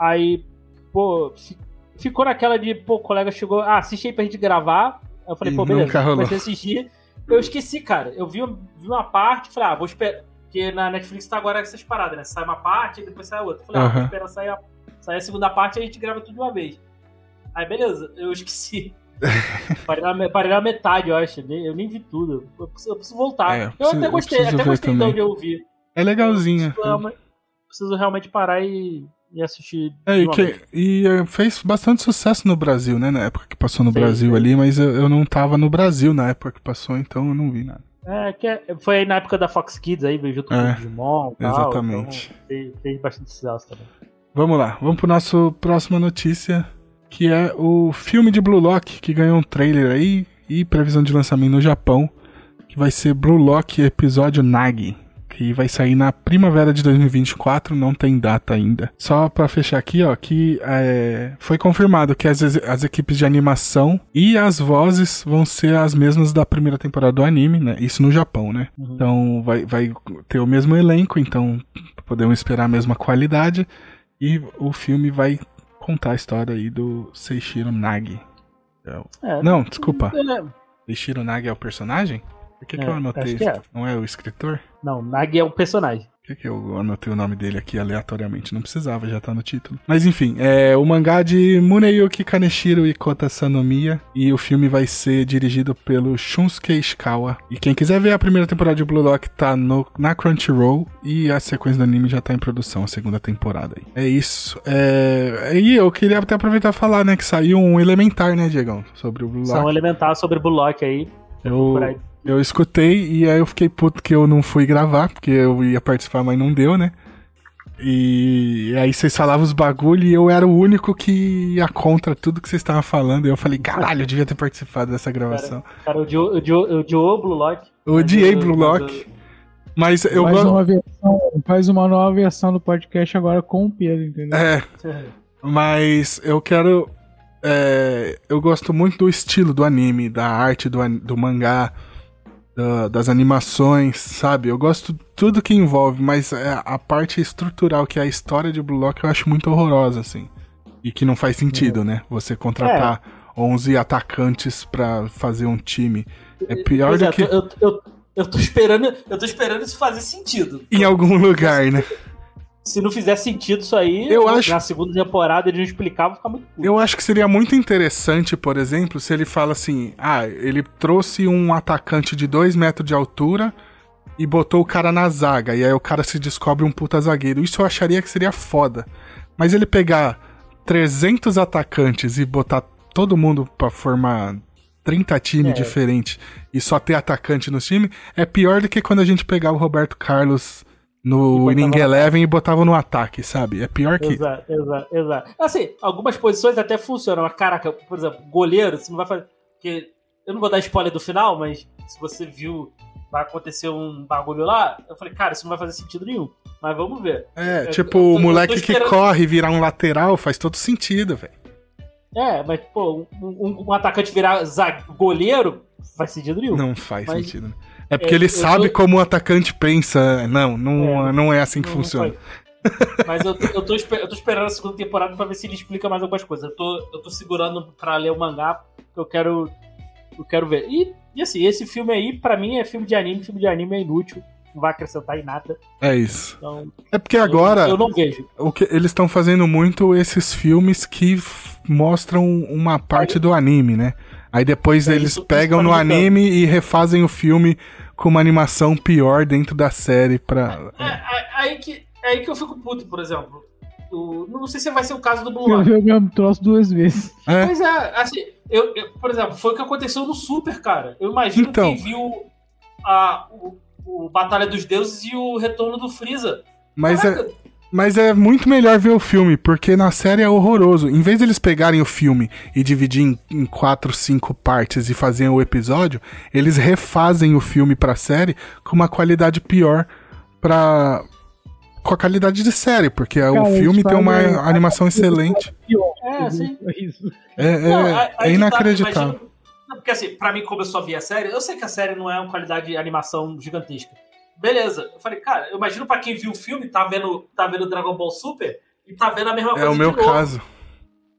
Aí, pô, fi- ficou naquela de, pô, o colega chegou, ah, assisti aí pra gente gravar. Aí eu falei, E pô, beleza, comecei a assistir. Eu esqueci, cara. Eu vi, vi uma parte, falei, ah, vou esperar. Porque na Netflix tá agora essas paradas, né? Sai uma parte e depois sai a outra. Falei, ah, vou esperar sair a, sair a segunda parte e a gente grava tudo de uma vez. Aí, beleza, eu esqueci. (laughs) parei, na, parei na metade, eu acho. Eu nem vi tudo. Eu preciso, eu preciso voltar. É, eu eu preciso- até eu gostei, preciso até gostei de onde eu vi. É legalzinha. Preciso, realmente- preciso realmente parar e, e assistir. É, e que- e, é, fez bastante sucesso no Brasil, né? Na época que passou no Sim, Brasil sim. ali, mas eu, eu não tava no Brasil na época que passou, então eu não vi nada. É, que é- foi aí na época da Fox Kids aí, veio junto com É, o Digimon e tal. exatamente. então fez, fez bastante sucesso também. Vamos lá, vamos pro nosso próxima notícia, que é o filme de Blue Lock, que ganhou um trailer aí e previsão de lançamento no Japão, que vai ser Blue Lock episódio Nagi, que vai sair na primavera de 2024, não tem data ainda. Só pra fechar aqui, ó, que é, foi confirmado que as, as equipes de animação e as vozes vão ser as mesmas da primeira temporada do anime, né? Isso no Japão, né? Uhum. Então vai, vai ter o mesmo elenco, então podemos esperar a mesma qualidade. E o filme vai contar a história aí do Seishiro Nagi. É É, Não, desculpa. é, Seishiro Nagi é o personagem? Por que, que É, eu anotei? é. Não é o escritor? Não, Nagi é um personagem. Por que, eu anotei o nome dele aqui aleatoriamente? Não precisava, já tá no título. Mas enfim, é o mangá de Muneyuki Kaneshiro e Kota Sanomiya. E o filme vai ser dirigido pelo Shunsuke Ishikawa. E quem quiser ver a primeira temporada de Blue Lock tá no, na Crunchyroll. E a sequência do anime já tá em produção, a segunda temporada aí. É isso. É... E eu queria até aproveitar e falar, né, que saiu um elementar, né, Diegão? Sobre o Blue São Lock. elementar sobre aí. Eu, por aí. eu escutei e aí eu fiquei puto que eu não fui gravar, porque eu ia participar, mas não deu, né? E aí vocês falavam os bagulho e eu era o único que ia contra tudo que vocês estavam falando. E eu falei, caralho, eu devia ter participado dessa gravação. Cara, o Dio, o Dio, o Dio Blue Lock. Eu odiei Blue Lock, mas eu faz, gosto. uma versão, faz uma nova versão do podcast agora com o Pedro, entendeu? É, mas eu quero. é, eu gosto muito do estilo do anime, da arte do, do mangá, da- das animações, sabe? Eu gosto de tudo que envolve, mas é, a parte estrutural, que é a história de Blue Lock, eu acho muito horrorosa, assim. E que não faz sentido, né? Você contratar 11 atacantes pra fazer um time. É pior Pois do é, que eu, eu, eu tô esperando, eu tô esperando isso fazer sentido. em algum lugar, né? Se não fizer sentido isso aí, Eu acho- na segunda temporada eles não explicavam, ficar muito puto. Eu acho que seria muito interessante, por exemplo, se ele fala assim: ah, ele trouxe um atacante de 2 metros de altura e botou o cara na zaga, e aí o cara se descobre um puta zagueiro. Isso eu acharia que seria foda. Mas ele pegar 300 atacantes e botar todo mundo pra formar 30 times É. diferentes e só ter atacante no time, é pior do que quando a gente pegava o Roberto Carlos no Inning Eleven e botava no ataque, sabe? É pior que. Exato, exato, exato. Assim, algumas posições até funcionam, mas caraca, por exemplo, goleiro, você não vai fazer. Porque eu não vou dar spoiler do final, mas se você viu, vai acontecer um bagulho lá, eu falei, cara, isso não vai fazer sentido nenhum. Mas vamos ver. É, Eu- tipo, eu o moleque que corre virar um lateral faz todo sentido, velho. É, mas, pô, um, um- um atacante virar zague- goleiro, faz sentido nenhum. Não faz Mas- sentido. né? É porque É, ele sabe tô- como o atacante pensa. Não, não é, não é assim que Não funciona. Mas eu, eu, tô, eu tô esperando a segunda temporada pra ver se ele explica mais algumas coisas. Eu tô, eu tô segurando pra ler o mangá, eu quero. Eu quero ver. E, e assim, esse filme aí, pra mim, é filme de anime. Filme de anime é inútil. Não vai acrescentar em nada. É isso. Então, É porque agora Eu, eu não vejo. o que eles estão fazendo muito esses filmes que mostram uma parte do anime, né? Aí depois É, eles isso- isso pegam tá no anime e refazem o filme com uma animação pior dentro da série pra. É, é- aí, que, é aí que eu fico puto, por exemplo. O- não sei se vai ser o caso do Blue Eu vi o mesmo troço duas vezes. É. Mas é, assim, eu, eu- por exemplo, foi o que aconteceu no Super, cara. Eu imagino Então. quem viu a, o, o Batalha dos Deuses e o Retorno do Freeza. Mas é, Caraca, Mas é muito melhor ver o filme, porque na série é horroroso. Em vez deles pegarem o filme e dividir em, em quatro, cinco partes e fazerem o episódio, eles refazem o filme pra série com uma qualidade pior pra. com a qualidade de série, porque o Cara, filme tem uma fazem- animação excelente. É, sim. É. É, é- Não, aí- é aí que tá, inacreditável. imagina- Porque assim, pra mim, como eu só vi a série, eu sei que a série não é uma qualidade de animação gigantesca. Beleza. Eu falei, cara, eu imagino pra quem viu o filme, tá vendo, tá vendo Dragon Ball Super e tá vendo a mesma coisa É o meu caso.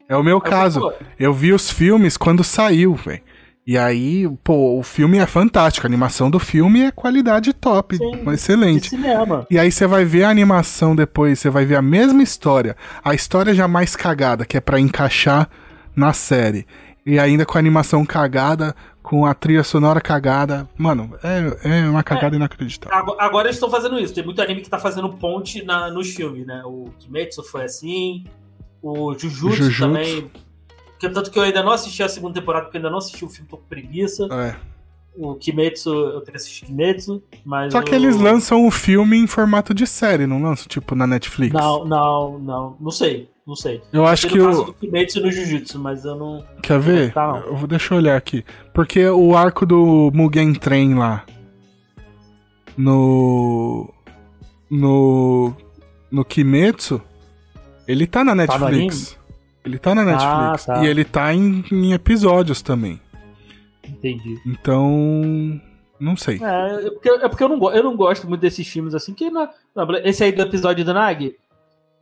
É o meu eu falei, caso. pô, Eu vi os filmes quando saiu, velho. E aí, pô, o filme é fantástico. A animação do filme é qualidade top, Sim, excelente. cinema. E aí você vai ver a animação depois, você vai ver a mesma história. A história já mais cagada, que é pra encaixar na série. E ainda com a animação cagada, com a trilha sonora cagada. Mano, é, é uma cagada inacreditável. Agora, eles estão fazendo isso. Tem muito anime que tá fazendo ponte na, nos filmes, né? O Kimetsu foi assim, o Jujutsu, Jujutsu. também. Que, tanto que eu ainda não assisti a segunda temporada, porque eu ainda não assisti o filme, tô com preguiça. É. O Kimetsu, eu queria assistir Kimetsu, mas. Só que eu- eles lançam o filme em formato de série, não lançam, tipo, na Netflix. Não, não, não. Não sei, não sei. Eu acho que o. do Kimetsu no Jujutsu, mas eu não. Quer ver? Tá, não. Eu vou, deixa eu olhar aqui. Porque o arco do Mugen Train lá. No. No. No Kimetsu. Ele tá na no Netflix. ele tá na Netflix. tá. E ele tá em, em episódios também. Entendi. Então. Não sei. É, é porque, é porque eu, não, eu não gosto muito desses filmes assim, que não, esse aí do episódio do Nag,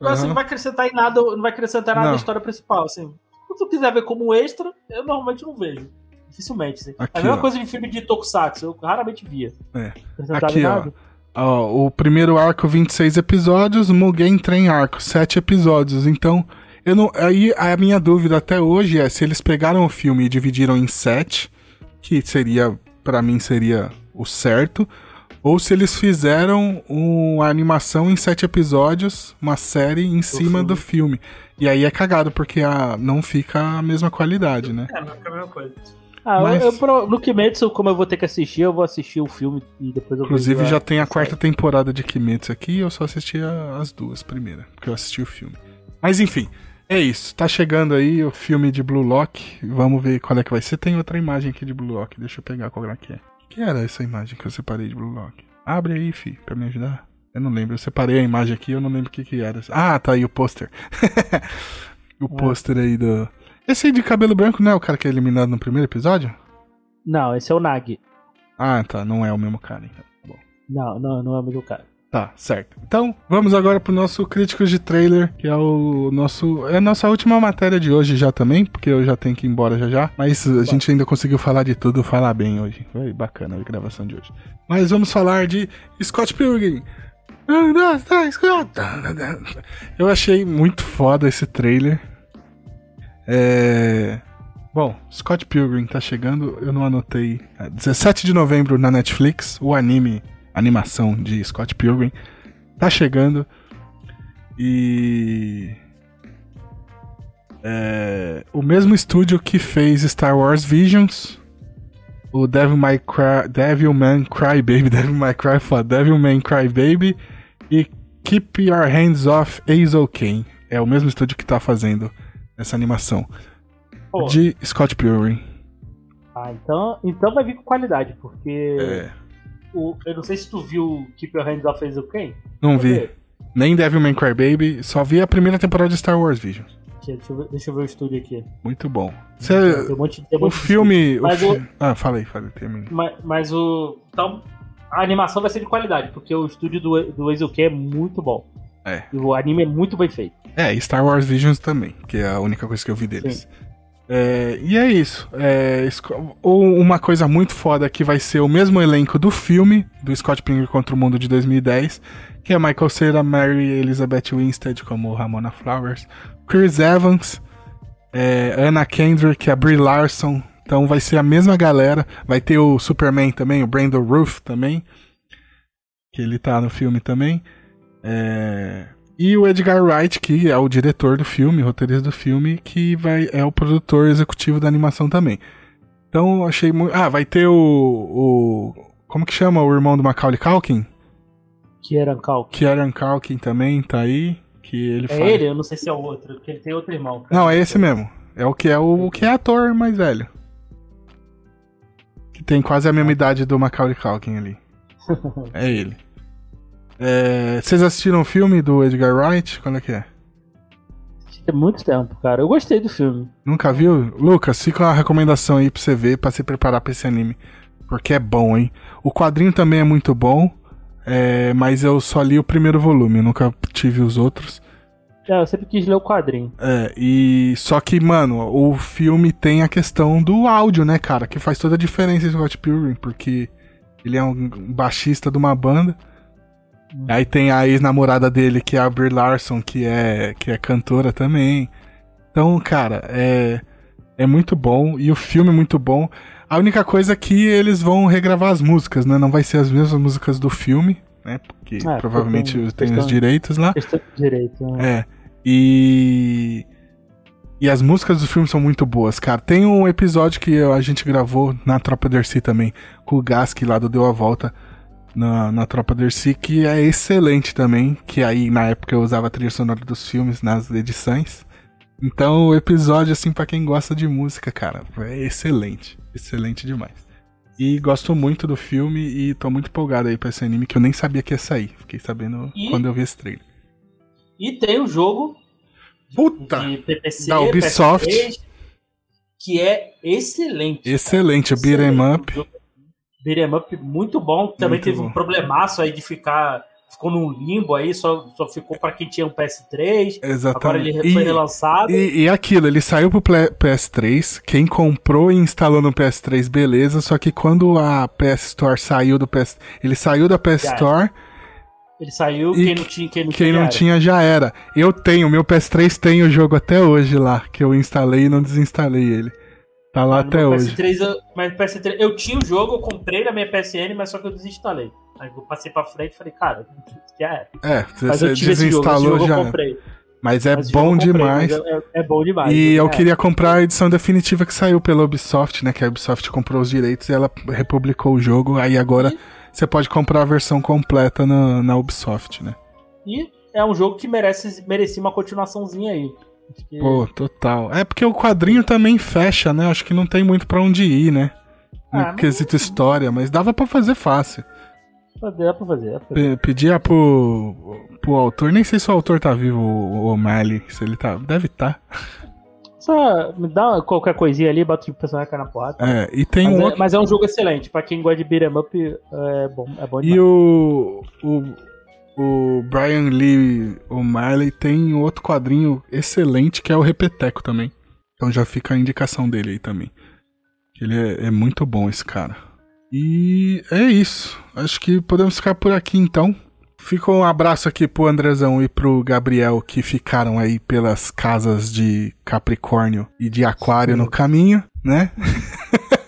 assim, Aham. não vai acrescentar em nada, não vai acrescentar nada na história principal, assim. Se tu quiser ver como extra, eu normalmente não vejo. Dificilmente. Assim. Aqui, a mesma ó. coisa de filme de Tokusatsu, eu raramente via. É. Aqui, ó. nada. Ó, o primeiro arco, 26 episódios, Mugen Train Arco, 7 episódios. Então, eu não. Aí a minha dúvida até hoje é se eles pegaram o filme e dividiram em 7, que seria, pra mim, seria o certo. Ou se eles fizeram uma animação em 7 episódios, uma série em cima filme. do filme. E aí é cagado, porque a, não fica a mesma qualidade, né? É, não fica a mesma coisa. Ah, Mas- eu, eu, pro- no Kimetsu, como eu vou ter que assistir, eu vou assistir o filme e depois eu Inclusive já tem a quarta temporada de Kimetsu aqui e eu só assisti a- as duas primeiras, porque eu assisti o filme. Mas enfim, é isso. Tá chegando aí o filme de Blue Lock. Vamos ver qual é que vai ser. Tem outra imagem aqui de Blue Lock. Deixa eu pegar qual é que é. O que era essa imagem que eu separei de Blue Lock? Abre aí, fi, pra me ajudar. Eu não lembro. Eu separei a imagem aqui, eu não lembro o que que era. Ah, tá aí o pôster. (laughs) o pôster aí do... Esse aí de cabelo branco não é o cara que é eliminado no primeiro episódio? Não, esse é o Nagi. Ah, tá. Não é o mesmo cara, então. Bom. Não, não, não é o mesmo cara. Tá, certo. Então, vamos agora pro nosso Críticos de Trailer, que é o nosso. É a nossa última matéria de hoje já também, porque eu já tenho que ir embora já já. Mas a gente ainda conseguiu falar de tudo, falar bem hoje. Foi bacana a gravação de hoje. Mas vamos falar de Scott Pilgrim. Eu achei muito foda esse trailer. É. Bom, Scott Pilgrim tá chegando, eu não anotei. É, 17 de novembro na Netflix, o anime, animação de Scott Pilgrim, tá chegando. E. É, o mesmo estúdio que fez Star Wars Visions, o Devil May Cry, Devil Man Cry Baby, (laughs) Devil May Cry foda, Devil May Cry Baby e Keep Your Hands Off Hazel Kane. É o mesmo estúdio que tá fazendo essa animação Pô, de Scott Pilgrim. ah, então, então vai vir com qualidade, porque É, o, eu não sei se tu viu Keep Your Hands Off Hazel Kane. não Quer vi. ver? Nem Devil May Cry Baby, só vi a primeira temporada de Star Wars Visions. Deixa eu ver, deixa eu ver o estúdio aqui. Muito bom. Tem um monte- tem um o filme. o fi- o- Ah, falei, falei, termina. Mas, mas o. Então, a animação vai ser de qualidade, porque o estúdio do, do é muito bom. É. E o anime é muito bem feito. É, e Star Wars Visions também, que é a única coisa que eu vi deles. É, e é isso. É, ou uma coisa muito foda que vai ser o mesmo elenco do filme, do Scott Pilgrim contra o Mundo de 2010, que é Michael Cera, Mary Elizabeth Winstead como Ramona Flowers, Chris Evans, é, Anna Kendrick, a Brie Larson. Então vai ser a mesma galera. Vai ter o Superman também, o Brandon Ruth também, que ele tá no filme também. É, E o Edgar Wright, que é o diretor do filme, roteirista do filme, que vai, é o produtor executivo da animação também. Então achei muito. Ah, vai ter o, o. Como que chama o irmão do Macaulay Culkin? Kieran Culkin. Kieran Culkin também tá aí. Que ele É faz. ele? Eu não sei se é o outro, porque ele tem outro irmão. cara. Não, é esse mesmo. É o que é o, o que é ator mais velho. Que tem quase a mesma idade do Macaulay Culkin ali. (laughs) É ele. É, vocês assistiram o filme do Edgar Wright? Qual é que é? Tem muito tempo, cara. Eu gostei do filme. Nunca viu? Lucas, fica uma recomendação aí pra você ver, pra se preparar pra esse anime. Porque é bom, hein? O quadrinho também é muito bom, é, mas eu só li o primeiro volume, nunca tive os outros. É, eu sempre quis ler o quadrinho. É, e só que, mano, o filme tem a questão do áudio, né, cara? Que faz toda a diferença em Scott Pilgrim, porque ele é um baixista de uma banda. Aí tem a ex-namorada dele, que é a Brie Larson, que é, que é cantora também. Então, cara, é, é muito bom. E o filme é muito bom. A única coisa é que eles vão regravar as músicas, né? Não vai ser as mesmas músicas do filme, né? Porque Ah, provavelmente questão- tem os direitos lá. Direito. né? É. E. E as músicas do filme são muito boas, cara. Tem um episódio que a gente gravou na Tropa Dercy também, com o Gask lá do Deu a Volta na, na Tropa Dercy, que é excelente também. Que aí na época eu usava a trilha sonora dos filmes nas edições. Então o episódio, assim, pra quem gosta de música, cara, é excelente. Excelente demais. E gosto muito do filme e tô muito empolgado aí pra esse anime que eu nem sabia que ia sair. Fiquei sabendo E- quando eu vi esse trailer. E tem o jogo Puta! de PPC, Da Ubisoft. PS3, que é excelente. cara. Excelente, o beat'em up. Beat'em up muito bom. Também Muito teve bom. um problemaço aí de ficar ficou num limbo aí, só, só ficou pra quem tinha um PS3. Agora Exatamente. ele foi relançado. E, e aquilo, ele saiu pro Ple- PS3, quem comprou e instalou no PS3, beleza, só que quando a PS Store saiu do PS... Ele saiu da PS. Store, Ele saiu, E quem não tinha, quem não quem tinha. não tinha já era. Eu tenho, meu PS3 tem o jogo até hoje lá, que eu instalei e não desinstalei ele. Tá lá Ah, até hoje. PS3, eu, mas PS3, eu tinha o jogo, eu comprei na minha PSN, mas só que eu desinstalei. Aí eu passei pra frente e falei, cara, já é. É, Mas você desinstalou jogo já. eu comprei. Mas é Mas bom comprei, demais. É, é- bom demais. E eu É. queria comprar a edição definitiva que saiu pela Ubisoft, né? Que a Ubisoft comprou os direitos e ela republicou o jogo. Aí agora você pode comprar a versão completa na, na Ubisoft, né? E é um jogo que merece, merecia uma continuaçãozinha aí. Que- Pô, total. É porque o quadrinho também fecha, né? Acho que não tem muito pra onde ir, né? No Ah, mas- quesito história, mas dava pra fazer fácil. Dá pra fazer, dá pra fazer. Pe- Pedia pro, pro autor, nem sei se o autor tá vivo, o O'Malley, se ele tá. Deve estar. Só me dá qualquer coisinha ali, bota o personagem na porrada. É, e tem Mas, um é, outro. mas é um jogo excelente. Pra quem gosta de beat'em up, é bom, é bom E demais. o, o, o Brian Lee O'Malley tem outro quadrinho excelente que é o Repeteco também. Então já fica a indicação dele aí também. Ele é, é muito bom esse cara. E é isso. Acho que podemos ficar por aqui então. Fica um abraço aqui pro Andrezão e pro Gabriel que ficaram aí pelas casas de Capricórnio e de Aquário no caminho, né? (laughs)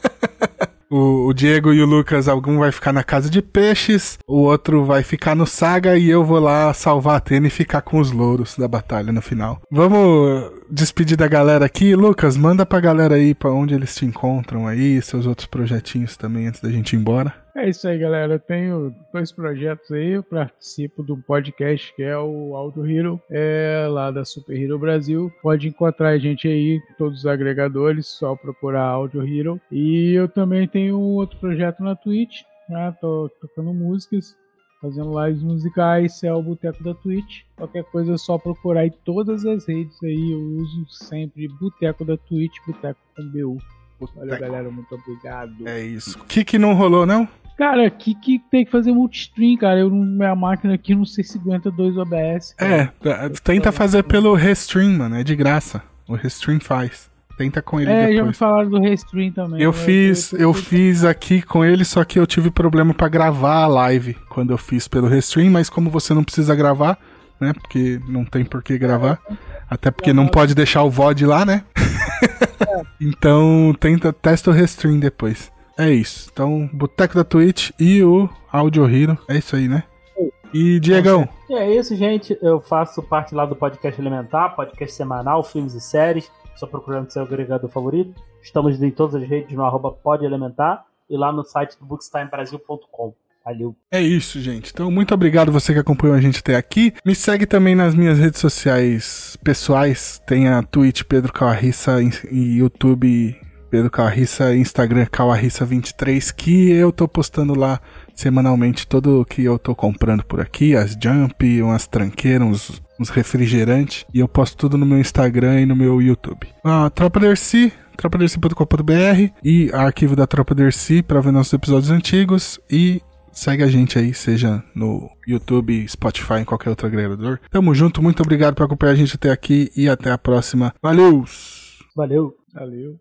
O, o Diego e o Lucas, algum vai ficar na casa de peixes, o outro vai ficar no Saga e eu vou lá salvar a Atena e ficar com os louros da batalha no final. Vamos despedir da galera aqui. Lucas, manda pra galera aí pra onde eles te encontram aí, seus outros projetinhos também antes da gente ir embora. É isso aí, galera. Eu tenho dois projetos aí. Eu participo de um podcast que é o Audio Hero, é lá da Super Hero Brasil. Pode encontrar a gente aí todos os agregadores, só procurar Audio Hero. E eu também tenho outro projeto na Twitch, né? Tô tocando músicas, fazendo lives musicais, é o Boteco da Twitch. Qualquer coisa é só procurar em todas as redes aí. Eu uso sempre Boteco da Twitch, Boteco com BU. Valeu, galera. Muito obrigado. É isso. O que que não rolou, não? Cara, aqui que tem que fazer multistream, cara. Eu, não- minha máquina aqui não sei se aguenta dois OBS. cara. É, é, tenta fazer pelo Restream, mano, é de graça. O Restream faz. Tenta com ele É, já me depois. falaram do Restream também. Eu né? fiz, eu fiz aqui com ele, só que eu tive problema pra gravar a live quando eu fiz pelo Restream, mas como você não precisa gravar, né? Porque não tem por que gravar. Até porque não pode deixar o VOD lá, né? (laughs) então tenta, testa o Restream depois. É isso. Então, Boteco da Twitch e o Audio Hero. É isso aí, né? E Diegão, é isso, gente. Eu faço parte lá do podcast Elementar, podcast semanal, filmes e séries. Só procurando seu agregador favorito. Estamos em todas as redes no arroba e lá no site do bookstimebrasil.com. Valeu. É isso, gente. Então, muito obrigado você que acompanhou a gente até aqui. Me segue também nas minhas redes sociais pessoais. Tem a Twitch Pedro Calarissa e YouTube Pedro Calarissa, Instagram Calarissa23, que eu tô postando lá semanalmente tudo que eu tô comprando por aqui, as jump, umas tranqueiras, uns, uns refrigerantes, e eu posto tudo no meu Instagram e no meu YouTube. A Tropa Dercy, tropadercy.com.br e arquivo da Tropa Dercy para ver nossos episódios antigos e Segue a gente aí, seja no YouTube, Spotify, em qualquer outro agregador. Tamo junto, muito obrigado por acompanhar a gente até aqui e até a próxima. Valeu! Valeu. Valeu.